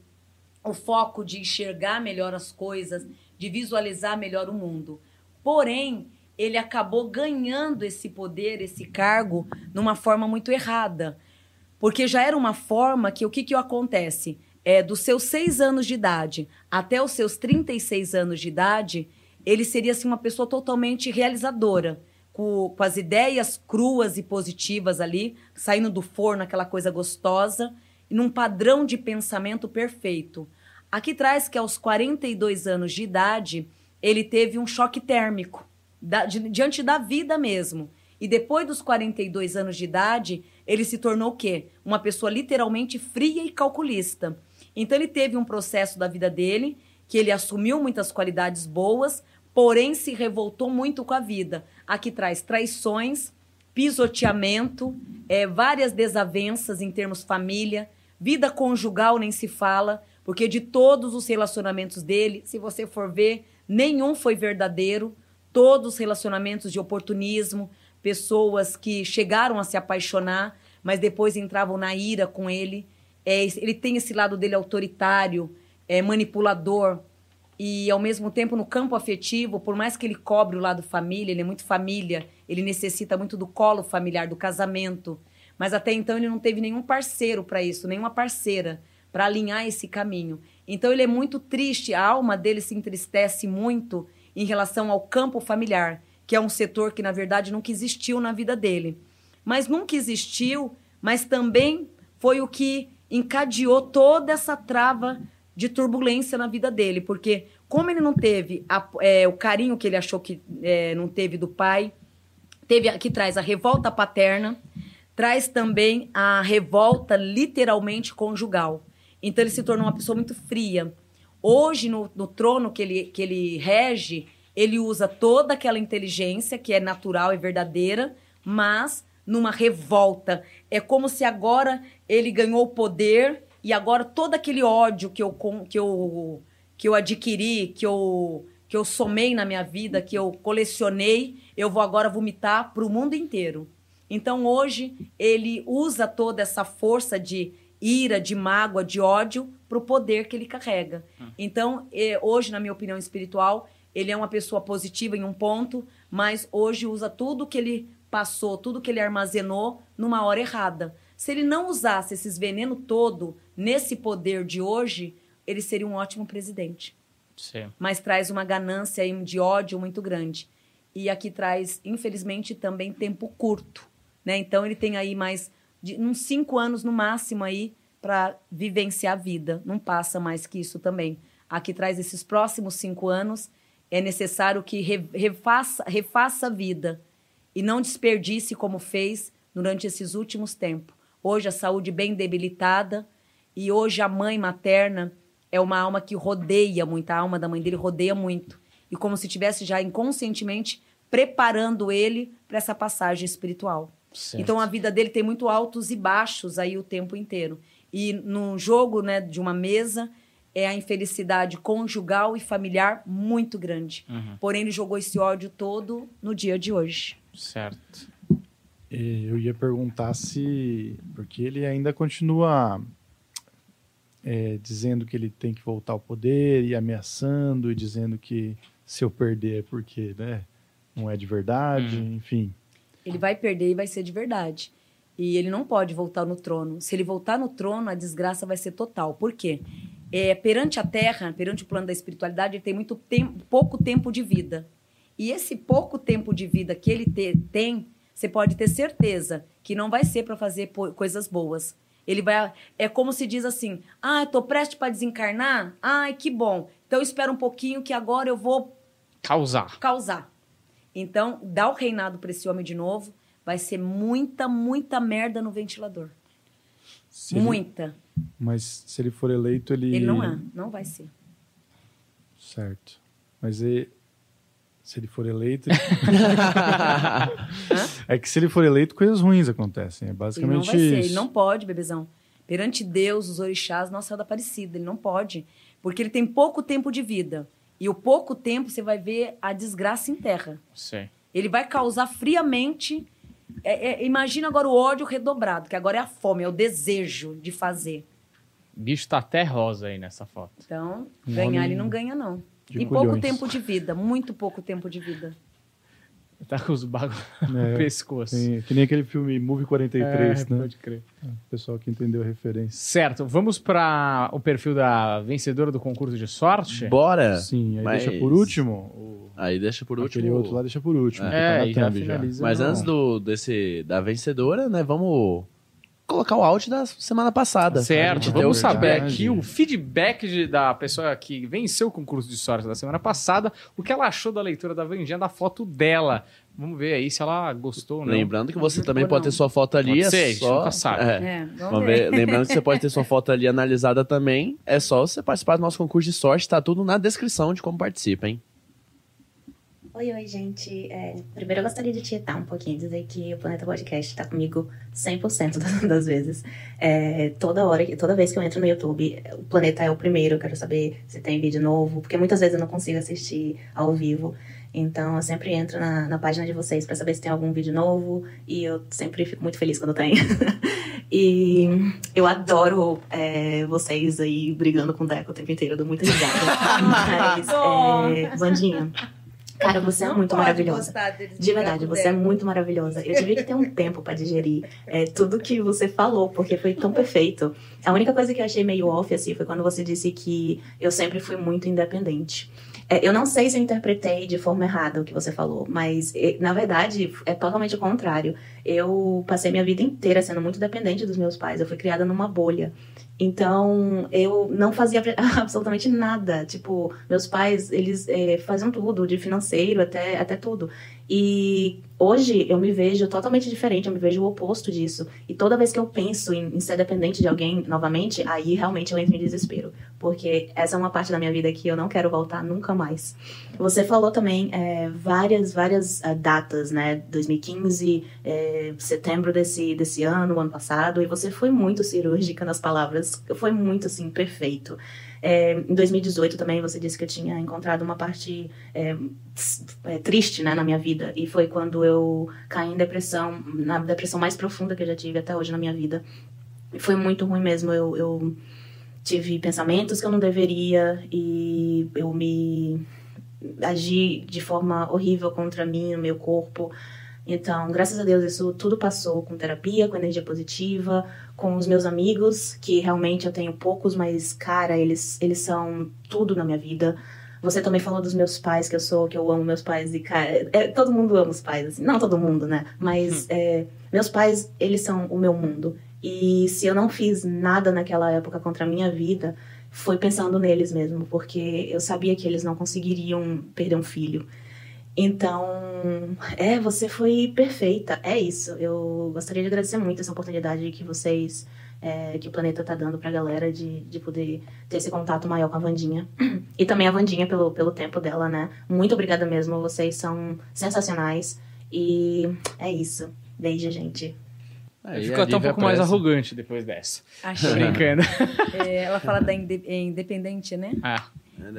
Speaker 3: o foco de enxergar melhor as coisas, de visualizar melhor o mundo. Porém, ele acabou ganhando esse poder, esse cargo, numa forma muito errada. Porque já era uma forma que o que, que acontece? É, dos seus seis anos de idade até os seus 36 anos de idade, ele seria assim, uma pessoa totalmente realizadora, com, com as ideias cruas e positivas ali, saindo do forno, aquela coisa gostosa, e num padrão de pensamento perfeito. Aqui traz que aos 42 anos de idade, ele teve um choque térmico, da- di- diante da vida mesmo. E depois dos 42 anos de idade, ele se tornou o quê? Uma pessoa literalmente fria e calculista. Então ele teve um processo da vida dele que ele assumiu muitas qualidades boas, porém se revoltou muito com a vida. Aqui traz traições, pisoteamento, é, várias desavenças em termos família, vida conjugal nem se fala, porque de todos os relacionamentos dele, se você for ver, nenhum foi verdadeiro, todos os relacionamentos de oportunismo, pessoas que chegaram a se apaixonar, mas depois entravam na ira com ele. É, ele tem esse lado dele autoritário, é, manipulador. E, ao mesmo tempo, no campo afetivo, por mais que ele cobre o lado família, ele é muito família, ele necessita muito do colo familiar, do casamento. Mas até então ele não teve nenhum parceiro para isso, nenhuma parceira para alinhar esse caminho. Então ele é muito triste, a alma dele se entristece muito em relação ao campo familiar, que é um setor que na verdade nunca existiu na vida dele. Mas nunca existiu, mas também foi o que encadeou toda essa trava de turbulência na vida dele, porque como ele não teve a, é, o carinho que ele achou que é, não teve do pai, teve que traz a revolta paterna, traz também a revolta literalmente conjugal. Então ele se tornou uma pessoa muito fria. Hoje, no, no trono que ele, que ele rege, ele usa toda aquela inteligência que é natural e verdadeira, mas numa revolta. É como se agora ele ganhou o poder e agora todo aquele ódio que eu, que eu, que eu adquiri, que eu, que eu somei na minha vida, que eu colecionei, eu vou agora vomitar para o mundo inteiro. Então hoje ele usa toda essa força de ira, de mágoa, de ódio para o poder que ele carrega. Hum. Então, eh, hoje, na minha opinião espiritual, ele é uma pessoa positiva em um ponto, mas hoje usa tudo que ele passou, tudo que ele armazenou numa hora errada. Se ele não usasse esses veneno todo nesse poder de hoje, ele seria um ótimo presidente. Sim. Mas traz uma ganância de ódio muito grande. E aqui traz, infelizmente, também tempo curto. Né? Então ele tem aí mais de uns cinco anos no máximo aí para vivenciar a vida. Não passa mais que isso também. Aqui traz esses próximos cinco anos. É necessário que refaça, refaça a vida e não desperdice como fez durante esses últimos tempos. Hoje a saúde bem debilitada e hoje a mãe materna é uma alma que rodeia muito, a alma da mãe dele rodeia muito. E como se tivesse já inconscientemente preparando ele para essa passagem espiritual. Certo. Então a vida dele tem muito altos e baixos aí o tempo inteiro. E no jogo né, de uma mesa é a infelicidade conjugal e familiar muito grande. Uhum. Porém, ele jogou esse ódio todo no dia de hoje.
Speaker 1: Certo.
Speaker 4: Eu ia perguntar se. Porque ele ainda continua é, dizendo que ele tem que voltar ao poder e ameaçando e dizendo que se eu perder é porque né, não é de verdade, uhum. enfim.
Speaker 3: Ele vai perder e vai ser de verdade. E ele não pode voltar no trono. Se ele voltar no trono, a desgraça vai ser total. Por quê? É, perante a Terra, perante o plano da espiritualidade, ele tem muito tempo, pouco tempo de vida. E esse pouco tempo de vida que ele te, tem, você pode ter certeza que não vai ser para fazer coisas boas. Ele vai. É como se diz assim: ah, estou prestes para desencarnar? Ai, que bom. Então espera um pouquinho que agora eu vou.
Speaker 1: Causar.
Speaker 3: Causar. Então, dá o reinado para esse homem de novo, vai ser muita, muita merda no ventilador. Se muita. Ele...
Speaker 4: Mas se ele for eleito, ele.
Speaker 3: Ele não é, não vai ser.
Speaker 4: Certo. Mas ele... se ele for eleito. é que se ele for eleito, coisas ruins acontecem. É basicamente
Speaker 3: ele não vai
Speaker 4: isso.
Speaker 3: Ser. Ele não pode, bebezão. Perante Deus, os orixás, Nossa Senhora da Aparecida. Ele não pode. Porque ele tem pouco tempo de vida. E o pouco tempo você vai ver a desgraça em terra.
Speaker 1: Sim.
Speaker 3: Ele vai causar friamente. É, é, imagina agora o ódio redobrado, que agora é a fome, é o desejo de fazer.
Speaker 1: O bicho tá até rosa aí nessa foto.
Speaker 3: Então, um ganhar ele não ganha, não. E pouco tempo de vida, muito pouco tempo de vida.
Speaker 1: Tá com os bagulhos no é, pescoço.
Speaker 4: Tem, que nem aquele filme Movie 43, é, né? Pode crer. É, o pessoal que entendeu a referência.
Speaker 1: Certo, vamos para o perfil da vencedora do concurso de sorte?
Speaker 2: Bora!
Speaker 4: Sim, aí mas... deixa por último. O...
Speaker 2: Aí deixa por último.
Speaker 4: Aquele outro lá deixa por último.
Speaker 1: É, tá já.
Speaker 2: Já. Mas não. antes do, desse, da vencedora, né, vamos colocar o áudio da semana passada.
Speaker 1: Certo, vamos saber aqui o feedback de, da pessoa que venceu o concurso de sorte da semana passada, o que ela achou da leitura da Vandinha, da foto dela. Vamos ver aí se ela gostou ou não.
Speaker 2: Lembrando que você também pode ter sua foto ali.
Speaker 1: Pode ser,
Speaker 2: só...
Speaker 1: nunca sabe.
Speaker 3: É. É, vamos ver.
Speaker 2: Lembrando que você pode ter sua foto ali analisada também. É só você participar do nosso concurso de sorte. Tá tudo na descrição de como participa, hein?
Speaker 5: Oi, oi, gente. É, primeiro eu gostaria de tietar um pouquinho, dizer que o Planeta Podcast está comigo 100% das vezes. É, toda hora, toda vez que eu entro no YouTube, o Planeta é o primeiro, eu quero saber se tem vídeo novo, porque muitas vezes eu não consigo assistir ao vivo. Então eu sempre entro na, na página de vocês para saber se tem algum vídeo novo e eu sempre fico muito feliz quando tem. E eu adoro é, vocês aí brigando com o Deco o tempo inteiro, eu dou muita risada. Mas, é, Vandinha, cara, você é
Speaker 3: Não
Speaker 5: muito
Speaker 3: pode
Speaker 5: maravilhosa. De verdade, você é
Speaker 3: o Deco.
Speaker 5: muito maravilhosa. Eu tive que ter um tempo pra digerir é, tudo que você falou, porque foi tão perfeito. A única coisa que eu achei meio off, assim, foi quando você disse que eu sempre fui muito independente. É, eu não sei se eu interpretei de forma errada o que você falou, mas é, na verdade é totalmente o contrário. Eu passei minha vida inteira sendo muito dependente dos meus pais. Eu fui criada numa bolha. Então, eu não fazia absolutamente nada. Tipo, meus pais, eles é, faziam tudo, de financeiro até, até tudo. E hoje eu me vejo totalmente diferente, eu me vejo o oposto disso. E toda vez que eu penso em, em ser dependente de alguém novamente, aí realmente eu entro em desespero. Porque essa é uma parte da minha vida que eu não quero voltar nunca mais. Você falou também é, várias, várias ah, datas, né? 2015, é, setembro desse, desse ano, ano passado, e você foi muito cirúrgica nas palavras. Foi muito, assim, perfeito. É, em 2018 também você disse que eu tinha encontrado uma parte é, é, triste né, na minha vida. E foi quando eu caí em depressão, na depressão mais profunda que eu já tive até hoje na minha vida. E foi muito ruim mesmo. Eu, eu tive pensamentos que eu não deveria e eu me agi de forma horrível contra mim, o meu corpo. Então, graças a Deus, isso tudo passou com terapia, com energia positiva, com os meus amigos, que realmente eu tenho poucos, mas, cara, eles, eles são tudo na minha vida. Você também falou dos meus pais, que eu sou, que eu amo meus pais, e, cara, é, todo mundo ama os pais, assim. Não todo mundo, né? Mas é, meus pais, eles são o meu mundo. E se eu não fiz nada naquela época contra a minha vida, foi pensando neles mesmo, porque eu sabia que eles não conseguiriam perder um filho. Então, é, você foi perfeita. É isso. Eu gostaria de agradecer muito essa oportunidade que vocês, é, que o planeta tá dando pra galera de, de poder ter esse contato maior com a Vandinha. E também a Vandinha pelo, pelo tempo dela, né? Muito obrigada mesmo. Vocês são sensacionais. E é isso. Beijo, gente.
Speaker 2: Aí
Speaker 1: Ficou até um pouco mais arrogante depois dessa.
Speaker 3: Achei.
Speaker 1: Brincando.
Speaker 3: É, ela fala da inde- é, independente, né?
Speaker 1: Ah,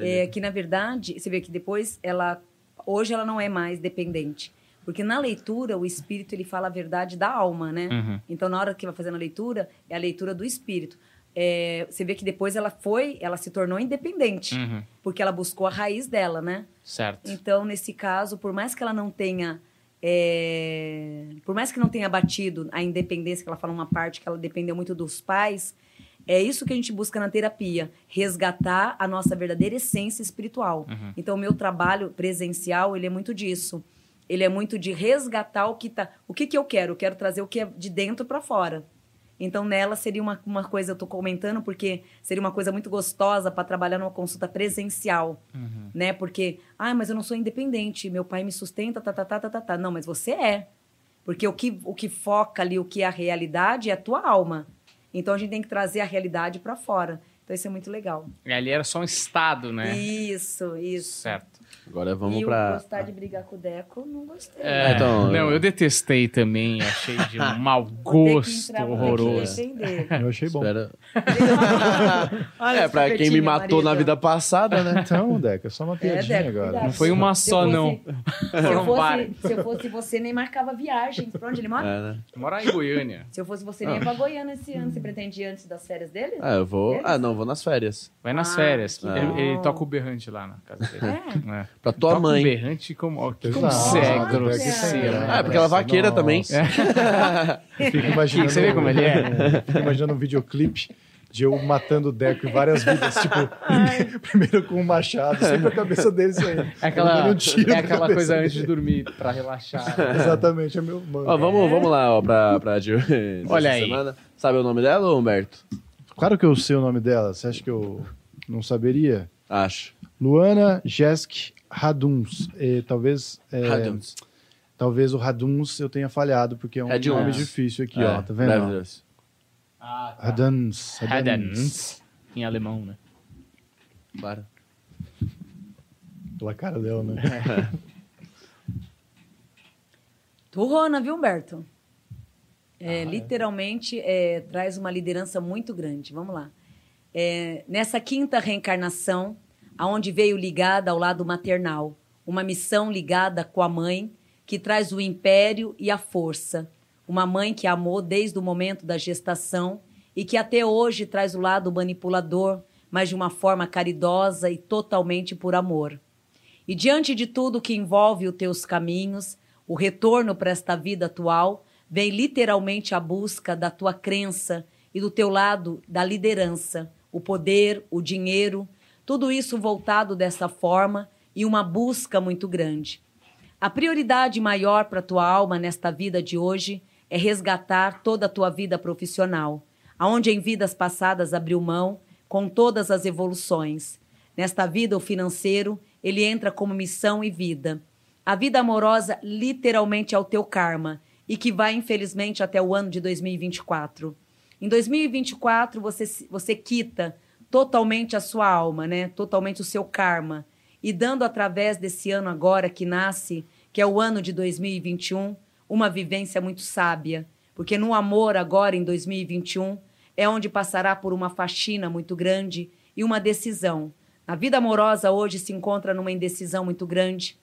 Speaker 3: É, que na verdade, você vê que depois ela hoje ela não é mais dependente. Porque na leitura, o espírito ele fala a verdade da alma, né?
Speaker 1: Uhum.
Speaker 3: Então, na hora que vai fazendo a leitura, é a leitura do espírito. É, você vê que depois ela foi, ela se tornou independente,
Speaker 1: Uhum.
Speaker 3: porque ela buscou a raiz dela, né?
Speaker 1: certo.
Speaker 3: Então, nesse caso, por mais que ela não tenha. é, por mais que não tenha batido a independência, que ela fala uma parte que ela dependeu muito dos pais, é isso que a gente busca na terapia: resgatar a nossa verdadeira essência espiritual. Então, o meu trabalho presencial, ele é muito disso. Ele é muito de resgatar o que tá. O que, que eu quero? Eu quero trazer o que é de dentro para fora. Então, nela seria uma, uma coisa, eu tô comentando, porque seria uma coisa muito gostosa para trabalhar numa consulta presencial, né? Porque, ah, mas eu não sou independente, meu pai me sustenta, tá, tá, tá, tá, tá, tá. Não, mas você é. Porque o que, o que foca ali, o que é a realidade, é a tua alma. Então, a gente tem que trazer a realidade para fora. Então, isso é muito legal.
Speaker 1: E ali era só um estado, né?
Speaker 3: Isso, isso.
Speaker 1: Certo.
Speaker 2: Agora vamos
Speaker 3: e
Speaker 2: pra.
Speaker 3: gostar de brigar com o Deco, não gostei.
Speaker 1: É,
Speaker 2: então,
Speaker 1: não,
Speaker 2: eu-
Speaker 1: eu detestei também, achei de um mau gosto horroroso.
Speaker 4: Eu achei bom.
Speaker 2: Espera.
Speaker 3: Olha
Speaker 2: É, pra quem me matou na
Speaker 3: marido.
Speaker 2: vida passada, né?
Speaker 4: Então, Deca, é só uma
Speaker 3: É,
Speaker 4: piadinha
Speaker 3: Deco,
Speaker 4: agora.
Speaker 3: cuidado.
Speaker 1: Não foi uma
Speaker 3: Se eu
Speaker 1: só,
Speaker 3: fosse-
Speaker 1: não.
Speaker 3: Se eu, fosse, se eu fosse você, nem marcava viagem. Pra onde ele mora?
Speaker 2: É, né?
Speaker 1: Morar em Goiânia.
Speaker 3: Se eu fosse você, nem ia pra Goiânia esse ano. Você pretende ir antes das férias dele?
Speaker 2: Ah, eu vou.
Speaker 3: Eles?
Speaker 2: Ah, não, vou nas férias.
Speaker 1: Vai nas
Speaker 3: Ah,
Speaker 1: férias. Ele, ele toca o berrante lá na casa dele.
Speaker 3: É.
Speaker 1: É.
Speaker 2: Pra tua
Speaker 1: toca
Speaker 2: mãe.
Speaker 1: o berrante como, ó, que como você é
Speaker 3: Olha.
Speaker 1: grosseiro.
Speaker 2: Ah, é porque ela é vaqueira
Speaker 4: Nossa.
Speaker 2: também.
Speaker 4: Fico imaginando,
Speaker 1: Você vê como ele é?
Speaker 4: Fico imaginando um videoclipe de eu matando o Deco em várias vidas. Tipo, primeiro com o machado, sempre a cabeça dele saindo.
Speaker 1: É aquela,
Speaker 4: um tiro
Speaker 1: é aquela coisa
Speaker 4: dele.
Speaker 1: antes de dormir, pra relaxar.
Speaker 4: Exatamente, é meu mano.
Speaker 2: Ó, vamos, vamos lá, ó, pra, pra de, dessa
Speaker 1: Olha aí.
Speaker 2: semana. Sabe o nome dela, Humberto?
Speaker 4: Claro que eu sei o nome dela. Você acha que eu não saberia?
Speaker 2: Acho.
Speaker 4: Luana Jesk Raduns. E talvez, é,
Speaker 2: Raduns.
Speaker 4: talvez o Raduns eu tenha falhado, porque é um
Speaker 2: Raduns.
Speaker 4: nome difícil aqui,
Speaker 2: É,
Speaker 4: ó. Tá vendo?
Speaker 2: maravilhoso.
Speaker 1: Ah,
Speaker 4: Raduns.
Speaker 1: Haddons. Em alemão, né?
Speaker 2: Claro.
Speaker 4: Pela cara dela, né?
Speaker 3: Turrona, viu, Humberto? É, literalmente é, traz uma liderança muito grande. Vamos lá. É, nessa quinta reencarnação, aonde veio ligada ao lado maternal, uma missão ligada com a mãe, que traz o império e a força, uma mãe que amou desde o momento da gestação e que até hoje traz o lado manipulador, mas de uma forma caridosa e totalmente por amor. E diante de tudo que envolve os teus caminhos, o retorno para esta vida atual vem literalmente a busca da tua crença e do teu lado da liderança, o poder, o dinheiro, tudo isso voltado dessa forma e uma busca muito grande. A prioridade maior para tua alma nesta vida de hoje é resgatar toda a tua vida profissional, aonde em vidas passadas abriu mão com todas as evoluções. Nesta vida, o financeiro, ele entra como missão e vida. A vida amorosa literalmente é o teu karma e que vai, infelizmente, até o ano de 2024. Em 2024, você, você quita totalmente a sua alma, né? Totalmente o seu karma. E dando através desse ano agora que nasce, que é o ano de 2021, uma vivência muito sábia, porque no amor agora em 2021 é onde passará por uma faxina muito grande e uma decisão. A vida amorosa hoje se encontra numa indecisão muito grande,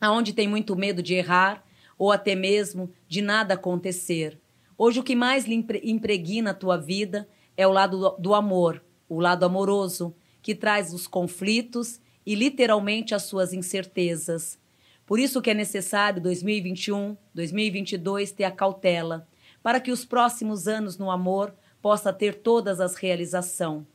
Speaker 3: aonde tem muito medo de errar ou até mesmo de nada acontecer. Hoje o que mais lhe impregna a tua vida é o lado do amor, o lado amoroso, que traz os conflitos e literalmente as suas incertezas. Por isso que é necessário 2021, 2022 ter a cautela, para que os próximos anos no amor possa ter todas as realização.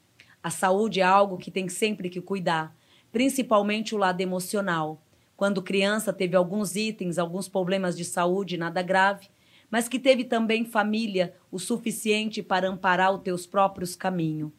Speaker 3: A saúde é algo que tem sempre que cuidar, principalmente o lado emocional. Quando criança teve alguns itens, alguns problemas de saúde, nada grave, mas que teve também família o suficiente para amparar os teus próprios caminhos.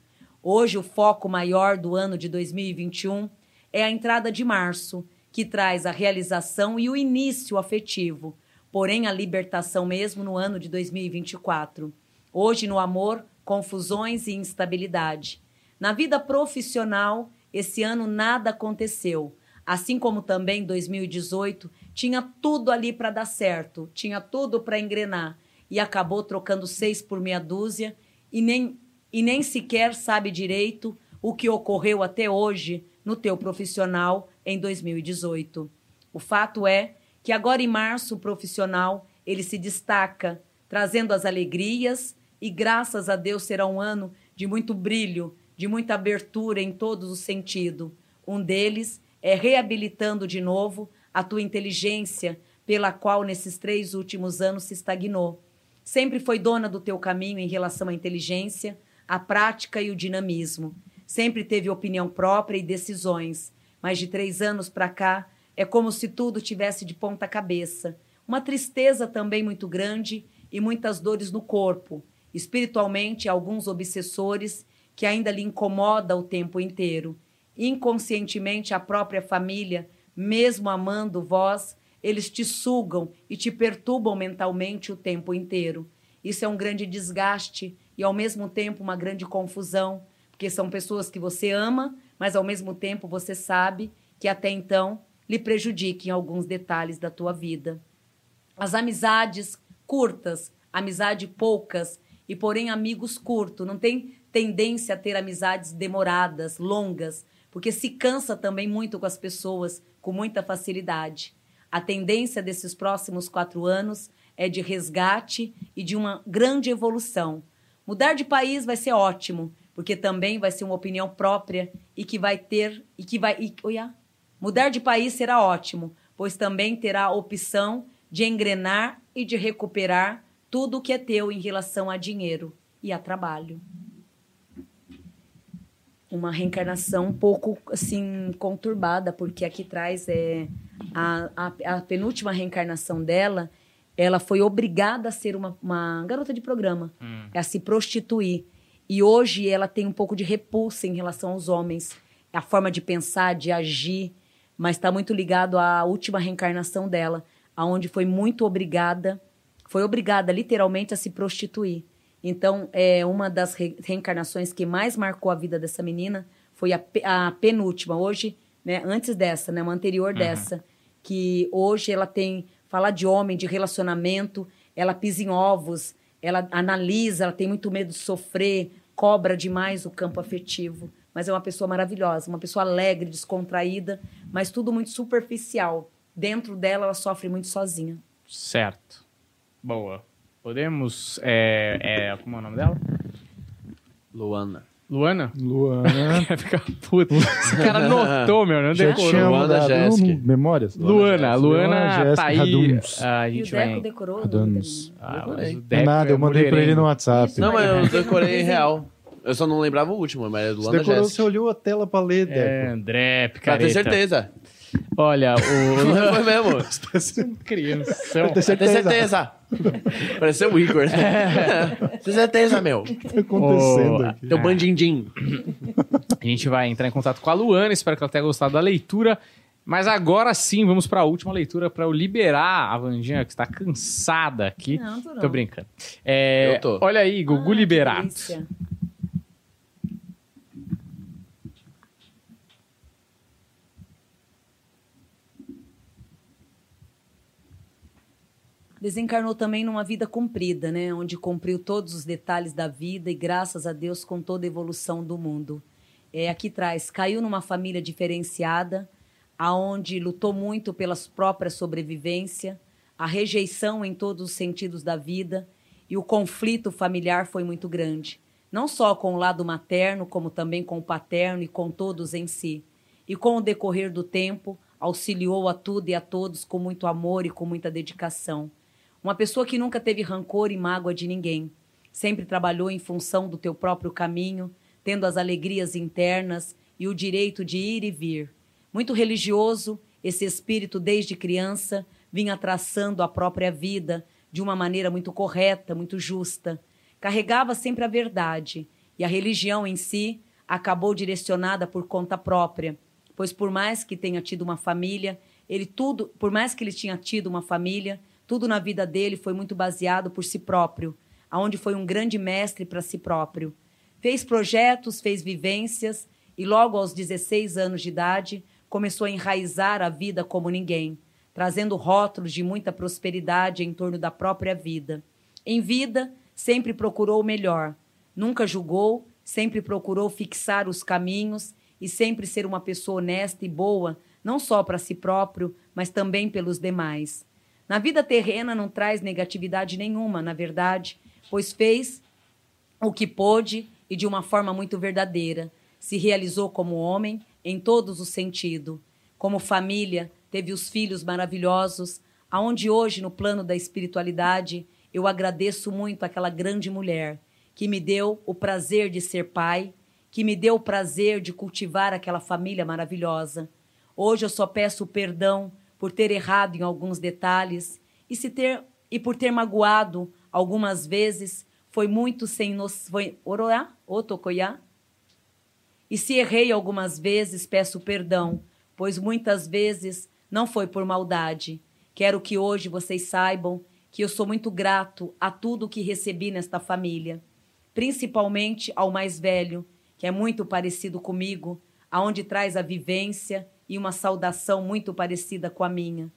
Speaker 3: Hoje o foco maior do ano de 2021 é a entrada de março, que traz a realização e o início afetivo, porém a libertação mesmo no ano de 2024. Hoje, no amor, confusões e instabilidade. Na vida profissional, esse ano nada aconteceu. Assim como também 2018 tinha tudo ali para dar certo, tinha tudo para engrenar e acabou trocando seis por meia dúzia e nem, e nem sequer sabe direito o que ocorreu até hoje no teu profissional em 2018. O fato é que agora em março o profissional ele se destaca, trazendo as alegrias e graças a Deus será um ano de muito brilho, de muita abertura em todos os sentidos. Um deles é reabilitando de novo a tua inteligência, pela qual nesses três últimos anos se estagnou. Sempre foi dona do teu caminho em relação à inteligência, à prática e o dinamismo. Sempre teve opinião própria e decisões, mas de três anos para cá é como se tudo tivesse de ponta cabeça. Uma tristeza também muito grande e muitas dores no corpo. Espiritualmente, alguns obsessores que ainda lhe incomoda o tempo inteiro. Inconscientemente, a própria família, mesmo amando vós, eles te sugam e te perturbam mentalmente o tempo inteiro. Isso é um grande desgaste e, ao mesmo tempo, uma grande confusão, porque são pessoas que você ama, mas ao mesmo tempo você sabe que até então lhe prejudiquem alguns detalhes da tua vida. As amizades curtas, amizade poucas e porém amigos curtos, não tem tendência a ter amizades demoradas, longas, porque se cansa também muito com as pessoas com muita facilidade. A tendência desses próximos quatro anos é de resgate e de uma grande evolução. Mudar de país vai ser ótimo, porque também vai ser uma opinião própria e que vai ter e que vai e, mudar de país será ótimo, pois também terá a opção de engrenar e de recuperar tudo o que é teu em relação a dinheiro e a trabalho. Uma reencarnação um pouco assim conturbada, porque aqui traz é a, a, a penúltima reencarnação dela, ela foi obrigada a ser uma, uma garota de programa, hum. a se prostituir. E hoje ela tem um pouco de repulsa em relação aos homens, a forma de pensar, de agir, mas está muito ligado à última reencarnação dela, aonde foi muito obrigada, foi obrigada literalmente a se prostituir. Então, é uma das re reencarnações que mais marcou a vida dessa menina foi a, a penúltima. Hoje, né, antes dessa, né, uma anterior uhum. dessa, que hoje ela tem fala de homem, de relacionamento, ela pisa em ovos, ela analisa, ela tem muito medo de sofrer, cobra demais o campo afetivo. Mas é uma pessoa maravilhosa, uma pessoa alegre, descontraída, mas tudo muito superficial. Dentro dela, ela sofre muito sozinha.
Speaker 1: Certo. Boa. Podemos. É, é, como é o nome dela?
Speaker 2: Luana.
Speaker 1: Luana?
Speaker 4: Luana.
Speaker 1: Quer ficar puto. Esse cara notou, meu, não decorou.
Speaker 2: Luana. Jéssica.
Speaker 4: Memórias?
Speaker 1: Luana, Luana
Speaker 4: Jéssica
Speaker 1: tá aí.
Speaker 4: Raduns.
Speaker 1: A
Speaker 3: E o
Speaker 1: gente
Speaker 3: Deco
Speaker 1: vai.
Speaker 3: decorou. terminou.
Speaker 1: Ah, mas o Deco
Speaker 4: é nada, eu
Speaker 1: é
Speaker 4: mandei pra ele no WhatsApp.
Speaker 2: Não, mas eu decorei real. Eu só não lembrava o último, mas é
Speaker 4: Você
Speaker 2: Luana
Speaker 4: decorou, você
Speaker 2: Jéssica.
Speaker 4: olhou a tela pra ler,
Speaker 1: É,
Speaker 4: Deco.
Speaker 1: André,
Speaker 2: Pra
Speaker 1: picareta.
Speaker 2: ter certeza.
Speaker 1: Olha, o...
Speaker 2: Não foi mesmo.
Speaker 1: Crianção.
Speaker 4: Ter
Speaker 2: Pra ter
Speaker 4: certeza.
Speaker 2: Pareceu o Igor, né? Ter certeza, meu.
Speaker 4: O que tá acontecendo
Speaker 1: Ô,
Speaker 4: aqui?
Speaker 2: Teu bandindim.
Speaker 1: A gente vai entrar em contato com a Luana, espero que ela tenha gostado da leitura. Mas agora sim, vamos para a última leitura para eu liberar a Vandinha, que está cansada aqui.
Speaker 3: Não, tô não.
Speaker 1: Tô brincando. É,
Speaker 2: Eu tô.
Speaker 1: Olha aí, Gugu
Speaker 3: Ah,
Speaker 1: Liberato.
Speaker 3: Desencarnou também numa vida cumprida, né? Onde cumpriu todos os detalhes da vida e, graças a Deus, com toda a evolução do mundo. É, aqui traz, caiu numa família diferenciada, aonde lutou muito pela própria sobrevivência, a rejeição em todos os sentidos da vida e o conflito familiar foi muito grande. Não só com o lado materno, como também com o paterno e com todos em si. E com o decorrer do tempo, auxiliou a tudo e a todos com muito amor e com muita dedicação. Uma pessoa que nunca teve rancor e mágoa de ninguém. Sempre trabalhou em função do teu próprio caminho, tendo as alegrias internas e o direito de ir e vir. Muito religioso, esse espírito desde criança vinha traçando a própria vida de uma maneira muito correta, muito justa. Carregava sempre a verdade e a religião em si acabou direcionada por conta própria, pois por mais que tenha tido uma família, ele tudo, por mais que ele tinha tido uma família, tudo na vida dele foi muito baseado por si próprio, aonde foi um grande mestre para si próprio. Fez projetos, fez vivências e logo aos 16 anos de idade começou a enraizar a vida como ninguém, trazendo rótulos de muita prosperidade em torno da própria vida. Em vida, sempre procurou o melhor, nunca julgou, sempre procurou fixar os caminhos e sempre ser uma pessoa honesta e boa, não só para si próprio, mas também pelos demais. Na vida terrena não traz negatividade nenhuma, na verdade, pois fez o que pôde e de uma forma muito verdadeira. Se realizou como homem em todos os sentidos. Como família, teve os filhos maravilhosos, aonde hoje, no plano da espiritualidade, eu agradeço muito aquela grande mulher que me deu o prazer de ser pai, que me deu o prazer de cultivar aquela família maravilhosa. Hoje eu só peço perdão por ter errado em alguns detalhes e se ter e por ter magoado algumas vezes foi muito sem nos foi oroá otocoiá? E se errei algumas vezes peço perdão pois muitas vezes não foi por maldade. Quero que hoje vocês saibam que eu sou muito grato a tudo que recebi nesta família principalmente ao mais velho que é muito parecido comigo aonde traz a vivência e uma saudação muito parecida com a minha.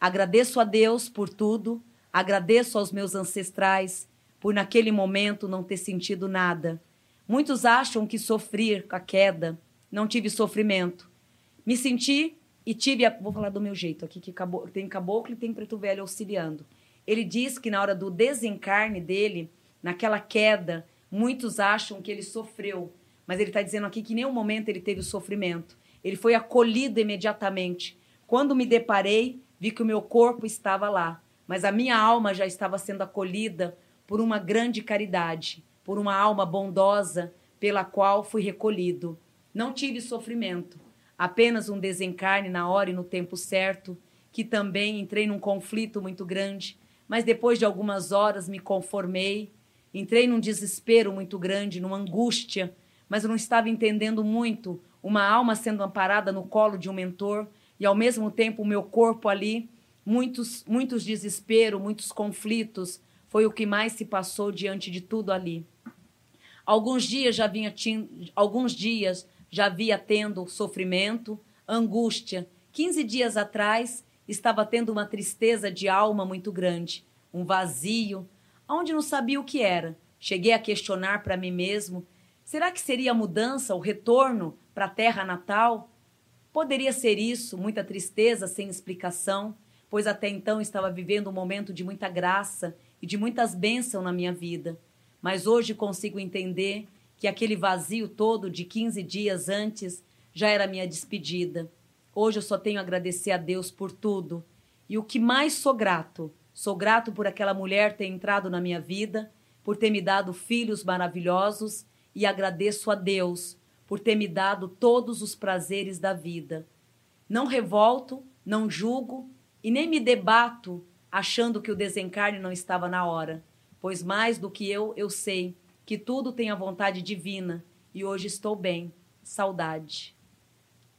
Speaker 3: Agradeço a Deus por tudo, agradeço aos meus ancestrais por naquele momento não ter sentido nada. Muitos acham que sofrer com a queda, não tive sofrimento. Me senti e tive a... vou falar do meu jeito aqui que tem caboclo e tem preto velho auxiliando. Ele diz que na hora do desencarne dele, naquela queda, muitos acham que ele sofreu, mas ele está dizendo aqui que em nenhum momento ele teve sofrimento. Ele foi acolhido imediatamente. Quando me deparei, vi que o meu corpo estava lá, mas a minha alma já estava sendo acolhida por uma grande caridade, por uma alma bondosa pela qual fui recolhido. Não tive sofrimento, apenas um desencarne na hora e no tempo certo, que também entrei num conflito muito grande, mas depois de algumas horas me conformei, entrei num desespero muito grande, numa angústia, mas eu não estava entendendo muito uma alma sendo amparada no colo de um mentor e ao mesmo tempo o meu corpo ali, muitos muitos desespero, muitos conflitos, foi o que mais se passou diante de tudo ali. Alguns dias já vinha alguns dias já havia tendo sofrimento, angústia. 15 dias atrás estava tendo uma tristeza de alma muito grande, um vazio, onde não sabia o que era. Cheguei a questionar para mim mesmo: será que seria a mudança, o retorno para a terra natal? Poderia ser isso, muita tristeza sem explicação, pois até então estava vivendo um momento de muita graça e de muitas bênçãos na minha vida. Mas hoje consigo entender que aquele vazio todo de 15 dias antes já era minha despedida. Hoje eu só tenho a agradecer a Deus por tudo. E o que mais sou grato, sou grato por aquela mulher ter entrado na minha vida, por ter me dado filhos maravilhosos e agradeço a Deus por ter me dado todos os prazeres da vida. Não revolto, não julgo e nem me debato achando que o desencarne não estava na hora, pois mais do que eu, eu sei que tudo tem a vontade divina e hoje estou bem. Saudade.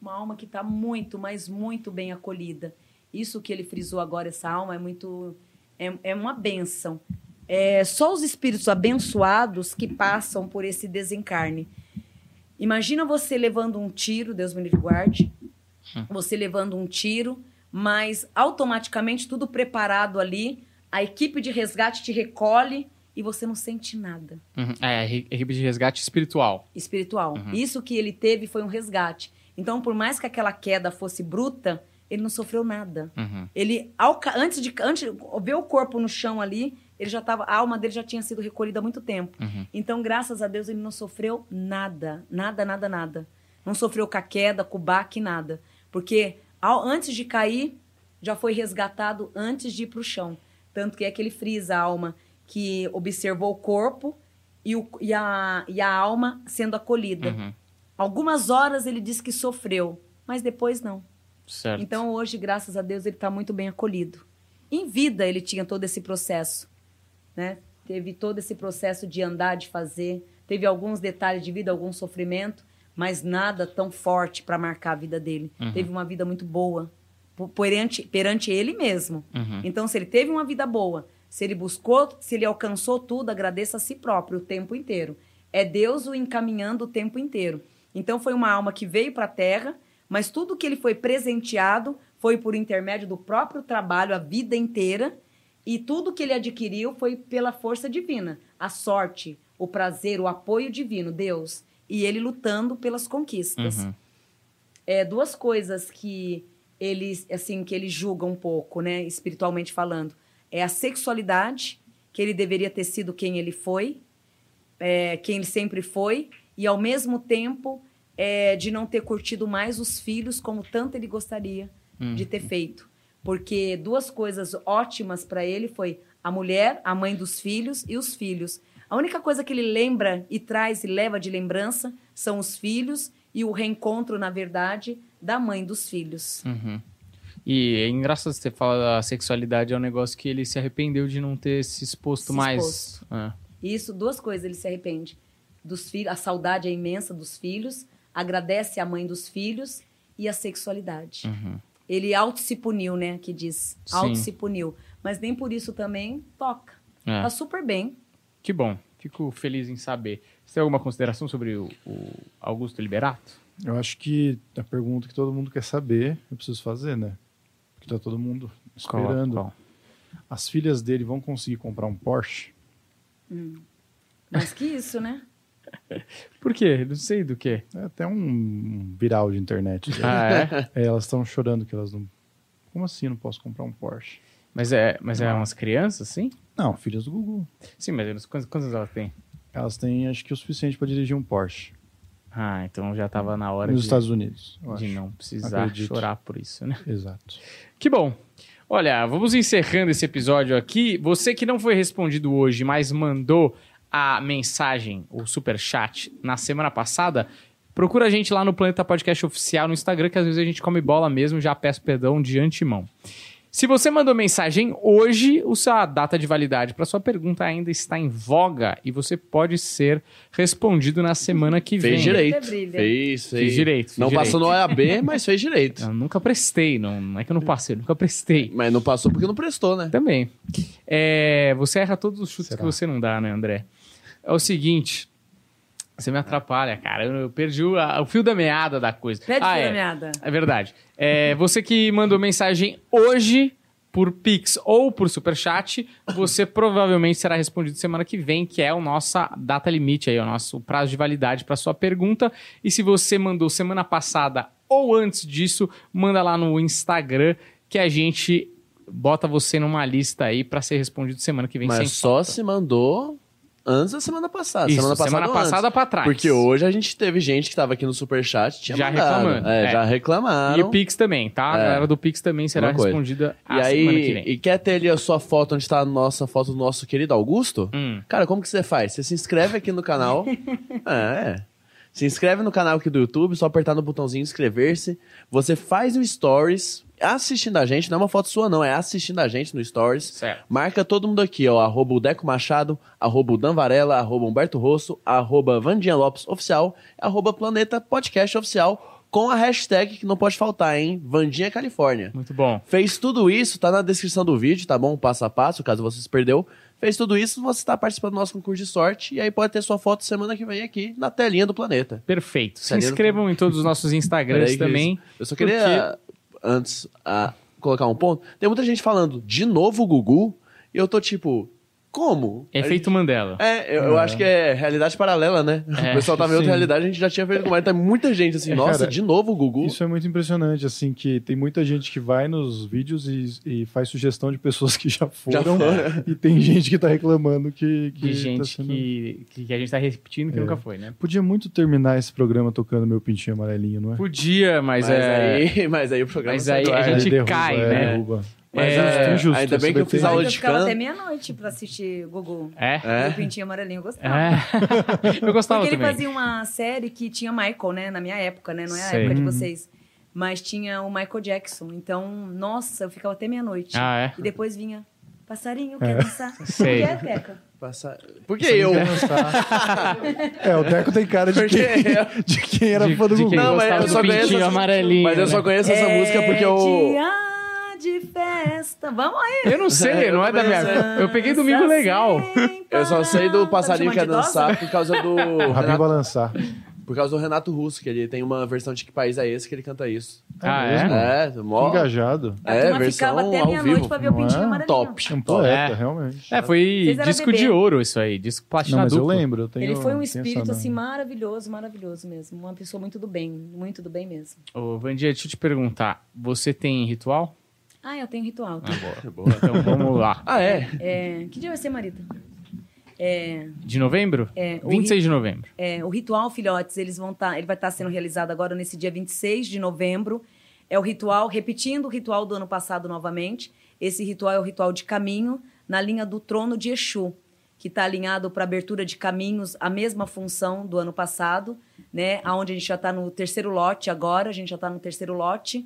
Speaker 3: Uma alma que está muito, mas muito bem acolhida. Isso que ele frisou agora, essa alma, é muito. É, é uma benção. É só os espíritos abençoados que passam por esse desencarne. Imagina você levando um tiro, Deus me livre guarde, você levando um tiro, mas automaticamente tudo preparado ali, a equipe de resgate te recolhe e você não sente nada.
Speaker 1: Uhum. É, equipe de resgate espiritual.
Speaker 3: Espiritual. Uhum. Isso que ele teve foi um resgate. Então, por mais que aquela queda fosse bruta, ele não sofreu nada.
Speaker 1: Uhum.
Speaker 3: Ele, ao, antes de antes de ver o corpo no chão ali, ele já tava, a alma dele já tinha sido recolhida há muito tempo.
Speaker 1: Uhum.
Speaker 3: Então, graças a Deus, ele não sofreu nada, nada, nada, nada. Não sofreu com a queda, com o baque, nada. Porque ao, antes de cair, já foi resgatado antes de ir para o chão. Tanto que é que ele frisa a alma que observou o corpo e, o, e, a, e a alma sendo acolhida.
Speaker 1: Uhum.
Speaker 3: Algumas horas ele disse que sofreu, mas depois não.
Speaker 1: Certo.
Speaker 3: Então hoje, graças a Deus, ele está muito bem acolhido. Em vida ele tinha todo esse processo, né? Teve todo esse processo de andar, de fazer, teve alguns detalhes de vida, algum sofrimento, mas nada tão forte para marcar a vida dele.
Speaker 1: Uhum.
Speaker 3: Teve uma vida muito boa perante, perante ele mesmo.
Speaker 1: Uhum.
Speaker 3: Então, se ele teve uma vida boa, se ele buscou, se ele alcançou tudo, agradeça a si próprio o tempo inteiro. É Deus o encaminhando o tempo inteiro. Então, foi uma alma que veio para a Terra, mas tudo que ele foi presenteado foi por intermédio do próprio trabalho a vida inteira, e tudo que ele adquiriu foi pela força divina, a sorte, o prazer, o apoio divino, Deus, e ele lutando pelas conquistas.
Speaker 1: Uhum.
Speaker 3: É duas coisas que ele assim que ele julga um pouco, né, espiritualmente falando, é a sexualidade, que ele deveria ter sido quem ele foi, é, quem ele sempre foi, e ao mesmo tempo é, de não ter curtido mais os filhos como tanto ele gostaria
Speaker 1: Hum.
Speaker 3: de ter feito. Porque duas coisas ótimas para ele foi a mulher, a mãe dos filhos e os filhos. A única coisa que ele lembra e traz e leva de lembrança são os filhos e o reencontro, na verdade, da mãe dos filhos.
Speaker 1: Uhum. E é engraçado você falar da sexualidade, é um negócio que ele se arrependeu de não ter se exposto
Speaker 3: Se
Speaker 1: mais.
Speaker 3: exposto.
Speaker 1: É.
Speaker 3: Isso, duas coisas ele se arrepende. Dos filhos, a saudade é imensa dos filhos, agradece a mãe dos filhos e a sexualidade.
Speaker 1: Uhum.
Speaker 3: Ele auto se puniu, né? Que diz.
Speaker 1: Sim.
Speaker 3: Auto se puniu. Mas nem por isso também toca.
Speaker 1: É.
Speaker 3: Tá super bem.
Speaker 1: Que bom. Fico feliz em saber. Você tem alguma consideração sobre o, o Augusto Liberato?
Speaker 4: Eu acho que a pergunta que todo mundo quer saber, eu preciso fazer, né? Porque tá todo mundo esperando.
Speaker 1: Qual?
Speaker 4: As filhas dele vão conseguir comprar um Porsche?
Speaker 3: Mas que isso, né?
Speaker 1: Por quê? Não sei do quê.
Speaker 4: É até um viral de internet.
Speaker 1: Ah, é?
Speaker 4: É, elas estão chorando que elas não. Como assim eu não posso comprar um Porsche?
Speaker 1: Mas é, mas é umas crianças, sim?
Speaker 4: Não, filhas do Google.
Speaker 1: Sim, mas quantas, elas têm?
Speaker 4: Elas têm, acho que, o suficiente para dirigir um Porsche.
Speaker 1: Ah, então já tava na hora
Speaker 4: Nos
Speaker 1: de,
Speaker 4: Estados Unidos.
Speaker 1: de
Speaker 4: acho.
Speaker 1: não precisar
Speaker 4: Acredito.
Speaker 1: chorar por isso, né?
Speaker 4: Exato.
Speaker 1: Que bom. Olha, vamos encerrando esse episódio aqui. Você que não foi respondido hoje, mas mandou a mensagem, o super chat na semana passada, procura a gente lá no Planeta Podcast Oficial no Instagram, que às vezes a gente come bola mesmo, já peço perdão de antemão. Se você mandou mensagem hoje, a sua data de validade para sua pergunta ainda está em voga e você pode ser respondido na semana que vem.
Speaker 2: Fez direito.
Speaker 3: Até brilha.
Speaker 2: Fez, fez.
Speaker 1: Fiz direito, fiz
Speaker 2: não
Speaker 1: direito.
Speaker 2: passou no OAB, mas fez direito.
Speaker 1: Eu nunca prestei, não, não é que eu não passei, eu nunca prestei.
Speaker 2: Mas não passou porque não prestou, né?
Speaker 1: Também. É, você erra todos os chutes
Speaker 4: Será?
Speaker 1: que você não dá, né, André? É o seguinte. Você me atrapalha, cara. Eu, eu perdi o, a- o fio da meada da coisa. Ah,
Speaker 3: ah,
Speaker 1: é.
Speaker 3: meada.
Speaker 1: É verdade. É, você que mandou mensagem hoje por Pix ou por Superchat, você provavelmente será respondido semana que vem, que é a nossa data limite aí, o nosso prazo de validade para sua pergunta. E se você mandou semana passada ou antes disso, manda lá no Instagram que a gente bota você numa lista aí pra ser respondido semana que vem sem
Speaker 2: Mas só
Speaker 1: falta.
Speaker 2: se mandou antes da semana passada.
Speaker 1: Isso,
Speaker 2: semana passada,
Speaker 1: semana passada pra trás.
Speaker 2: Porque hoje a gente teve gente que tava aqui no Superchat tinha
Speaker 1: Já
Speaker 2: mandado.
Speaker 1: reclamando,
Speaker 2: É,
Speaker 1: é.
Speaker 2: já
Speaker 1: E
Speaker 2: reclamaram.
Speaker 1: o Pix também, tá? A
Speaker 2: É.
Speaker 1: galera do Pix também será respondida
Speaker 2: E
Speaker 1: a semana que
Speaker 2: aí,
Speaker 1: vem.
Speaker 2: e quer ter ali a sua foto onde tá a nossa foto do nosso querido Augusto?
Speaker 1: Hum.
Speaker 2: Cara, como que você faz? Você se inscreve aqui no canal. é, é. Se inscreve no canal aqui do YouTube, só apertar no botãozinho inscrever-se. Você faz um stories assistindo a gente, não é uma foto sua não, é assistindo a gente no stories.
Speaker 1: Certo.
Speaker 2: Marca todo mundo aqui, ó, arroba o Deco Machado, arroba o Dan Varela, arroba Humberto Rosso, arroba Vandinha Lopes Oficial, arroba Planeta Podcast Oficial, com a hashtag que não pode faltar, hein? Vandinha Califórnia.
Speaker 1: Muito bom.
Speaker 2: Fez tudo isso, tá na descrição do vídeo, tá bom? Passo a passo, caso você se perdeu. Fez tudo isso, você está participando do nosso concurso de sorte e aí pode ter sua foto semana que vem aqui na telinha do planeta.
Speaker 1: Perfeito. Se
Speaker 2: Seria do-
Speaker 1: inscrevam em todos os nossos Instagrams
Speaker 2: Peraí
Speaker 1: também.
Speaker 2: Eu só queria, antes, ah, colocar um ponto. Tem muita gente falando, de novo o Gugu, e eu tô tipo, como?
Speaker 1: Efeito Mandela.
Speaker 2: É, eu, eu acho que é realidade paralela, né?
Speaker 1: É,
Speaker 2: o pessoal tá vendo outra realidade, a gente já tinha feito, mas tem muita gente assim,
Speaker 4: É,
Speaker 2: nossa,
Speaker 4: cara,
Speaker 2: de novo o Gugu?
Speaker 4: Isso é muito impressionante, assim, que tem muita gente que vai nos vídeos e, e faz sugestão de pessoas que já
Speaker 2: Já
Speaker 4: foram.
Speaker 2: foram.
Speaker 4: E tem gente que tá reclamando que. que
Speaker 1: De
Speaker 4: tá
Speaker 1: gente
Speaker 4: sendo-
Speaker 1: que, que a gente tá repetindo que
Speaker 4: É.
Speaker 1: nunca foi, né?
Speaker 4: Podia muito terminar esse programa tocando meu pintinho amarelinho, não é?
Speaker 1: Podia, mas,
Speaker 2: Mas,
Speaker 1: é.
Speaker 2: aí, mas aí o programa
Speaker 1: Mas aí a gente
Speaker 2: né?
Speaker 1: cai,
Speaker 4: é,
Speaker 1: né?
Speaker 4: derruba.
Speaker 2: Mas
Speaker 1: É,
Speaker 2: é,
Speaker 4: injusto,
Speaker 2: ainda bem que eu fiz aula
Speaker 3: eu
Speaker 2: de
Speaker 3: ficava até
Speaker 2: canto.
Speaker 3: meia-noite pra assistir Gugu.
Speaker 1: É?
Speaker 2: É?
Speaker 3: O Pintinho Amarelinho eu gostava.
Speaker 1: É. Eu gostava
Speaker 3: Porque ele
Speaker 1: também.
Speaker 3: fazia uma série que tinha Michael, né? Na minha época, né? Não é a
Speaker 1: Sei.
Speaker 3: época de
Speaker 4: Uhum.
Speaker 3: vocês. Mas tinha o Michael Jackson. Então, nossa, eu ficava até meia-noite.
Speaker 1: Ah, é?
Speaker 3: E depois vinha, passarinho, quer dançar?
Speaker 1: Sei.
Speaker 3: Quer, Teca?
Speaker 2: Passar- Por que eu?
Speaker 4: É, o Deco tem cara de
Speaker 2: Porque
Speaker 4: quem,
Speaker 2: eu-
Speaker 4: de quem era
Speaker 1: De-
Speaker 4: fã do
Speaker 1: quem
Speaker 2: Não, mas eu só conheço
Speaker 1: amarelinho.
Speaker 2: Mas eu só
Speaker 1: né?
Speaker 2: conheço essa música porque eu.
Speaker 3: De festa. Vamos aí.
Speaker 1: Eu não sei, não é da minha. Eu peguei domingo legal.
Speaker 2: Eu só sei do passarinho que
Speaker 3: de idosa?
Speaker 2: dançar por causa do.
Speaker 4: O Rabin
Speaker 2: Renato,
Speaker 4: balançar.
Speaker 2: por causa do Renato Russo, que ele tem uma versão de que país é esse que ele canta isso.
Speaker 1: Ah, é?
Speaker 4: mesmo?
Speaker 2: É, mó.
Speaker 4: Engajado.
Speaker 3: A
Speaker 2: É,
Speaker 3: turma
Speaker 2: versão
Speaker 3: ficava até
Speaker 2: ao
Speaker 3: meia-noite
Speaker 2: vivo.
Speaker 3: pra ver o pintinho
Speaker 4: é?
Speaker 3: amarelinho.
Speaker 2: Top.
Speaker 4: É um poeta,
Speaker 1: É.
Speaker 4: realmente.
Speaker 1: É, foi disco
Speaker 3: bebê.
Speaker 1: de ouro isso aí, disco
Speaker 4: Não,
Speaker 1: platina
Speaker 4: mas eu lembro. Eu tenho,
Speaker 3: Ele foi um espírito assim maravilhoso, maravilhoso mesmo. Uma pessoa muito do bem, muito do bem mesmo.
Speaker 1: Ô, Vandia, deixa eu te perguntar. Você tem ritual?
Speaker 3: Ah, eu tenho ritual. tá?
Speaker 1: Ah, boa. Então vamos lá.
Speaker 2: Ah, é?
Speaker 3: É, que dia vai ser, Marita? É,
Speaker 1: De novembro?
Speaker 3: É, o
Speaker 1: 26 de novembro.
Speaker 3: é, o ritual, filhotes, eles vão tá, ele vai estar sendo realizado agora nesse dia 26 de novembro. É o ritual, repetindo o ritual do ano passado novamente. Esse ritual é o ritual de caminho na linha do trono de Exu, que está alinhado para abertura de caminhos, a mesma função do ano passado, né? Onde a gente já está no terceiro lote agora, a gente já está no terceiro lote.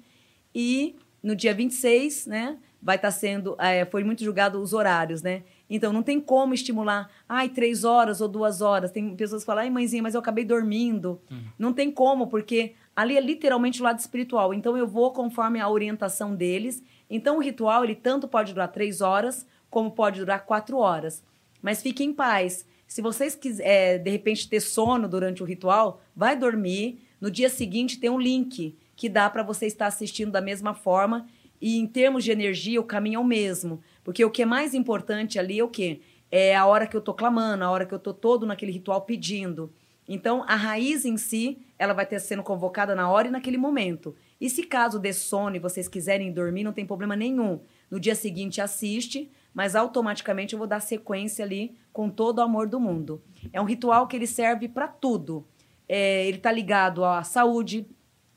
Speaker 3: E no dia 26, né? Vai estar sendo. é, foi muito julgado os horários, né? Então não tem como estimular, ai, três horas ou duas horas. Tem pessoas que falam, ai, mãezinha, mas eu acabei dormindo. Não tem como, porque ali é literalmente o lado espiritual. Então eu vou conforme a orientação deles. Então o ritual, ele tanto pode durar três horas, como pode durar quatro horas. Mas fique em paz. Se vocês quiserem, de repente, ter sono durante o ritual, vai dormir. No dia seguinte tem um link que dá para você estar assistindo da mesma forma. E em termos de energia, o caminho é o mesmo. Porque o que é mais importante ali é o quê? É a hora que eu tô clamando, a hora que eu tô todo naquele ritual pedindo. Então, a raiz em si, ela vai ter sendo convocada na hora e naquele momento. E se caso dê sono e vocês quiserem dormir, não tem problema nenhum. No dia seguinte assiste, mas automaticamente eu vou dar sequência ali com todo o amor do mundo. É um ritual que ele serve para tudo. É, ele está ligado à saúde,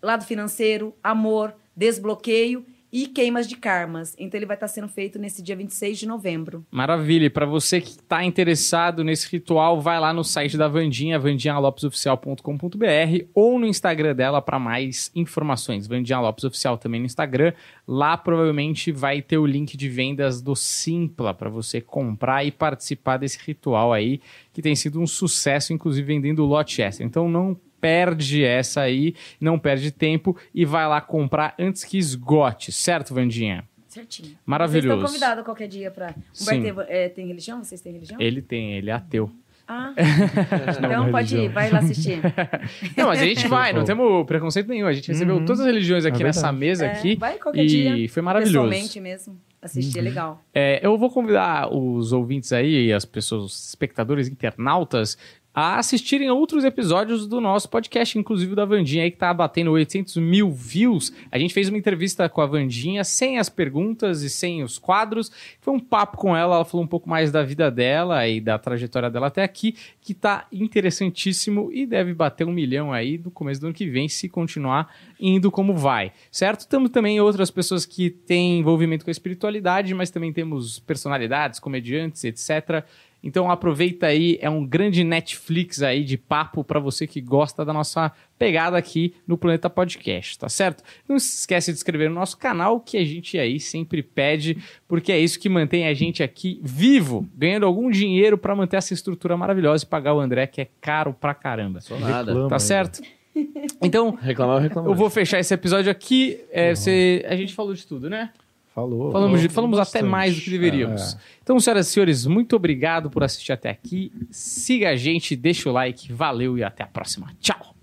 Speaker 3: lado financeiro, amor, desbloqueio e queimas de karmas. Então ele vai estar sendo feito nesse dia 26 de novembro.
Speaker 1: Maravilha. E para você que está interessado nesse ritual, vai lá no site da Vandinha, vandinhalopesoficial.com.br ou no Instagram dela para mais informações. Vandinha Lopes Oficial também no Instagram. Lá provavelmente vai ter o link de vendas do Simpla para você comprar e participar desse ritual aí, que tem sido um sucesso, inclusive vendendo lote extra. Então não perde essa aí, não perde tempo e vai lá comprar antes que esgote, certo, Vandinha?
Speaker 3: Certinho.
Speaker 1: Maravilhoso.
Speaker 3: Vocês estão convidados qualquer dia para.
Speaker 1: Sim.
Speaker 3: Humberto é, tem religião? Vocês têm religião?
Speaker 1: Ele tem, ele é ateu.
Speaker 3: Ah,
Speaker 4: Não,
Speaker 3: então pode ir, vai lá assistir.
Speaker 1: Não, mas a gente vai, não temos preconceito nenhum. A gente recebeu
Speaker 4: Uhum.
Speaker 1: todas as religiões aqui
Speaker 4: É
Speaker 1: nessa mesa
Speaker 3: É,
Speaker 1: aqui.
Speaker 3: vai qualquer
Speaker 1: e
Speaker 3: dia.
Speaker 1: foi maravilhoso.
Speaker 3: Pessoalmente mesmo. Assistir é legal.
Speaker 1: É, eu vou convidar os ouvintes aí, as pessoas, os espectadores, internautas, a assistirem outros episódios do nosso podcast, inclusive da Vandinha aí que tá batendo 800 mil views. A gente fez uma entrevista com a Vandinha sem as perguntas e sem os quadros. Foi um papo com ela, ela falou um pouco mais da vida dela e da trajetória dela até aqui, que tá interessantíssimo e deve bater um milhão aí no começo do ano que vem, se continuar indo como vai, certo? Temos também outras pessoas que têm envolvimento com a espiritualidade, mas também temos personalidades, comediantes, etc., então aproveita aí, é um grande Netflix aí de papo para você que gosta da nossa pegada aqui no Planeta Podcast, tá certo? Não se esquece de inscrever no nosso canal, que a gente aí sempre pede, porque é isso que mantém a gente aqui vivo, ganhando algum dinheiro para manter essa estrutura maravilhosa e pagar o André, que é caro pra caramba.
Speaker 2: Sou nada.
Speaker 4: Reclama
Speaker 1: Tá
Speaker 4: aí.
Speaker 1: certo? Então,
Speaker 2: Reclamar, reclamar.
Speaker 1: eu vou fechar esse episódio aqui. É, você, a gente falou de tudo, né?
Speaker 4: Falou.
Speaker 1: Falamos,
Speaker 4: falou
Speaker 1: falamos até mais do que deveríamos.
Speaker 4: É.
Speaker 1: Então, senhoras e senhores, muito obrigado por assistir até aqui. Siga a gente, deixa o like, valeu e até a próxima. Tchau!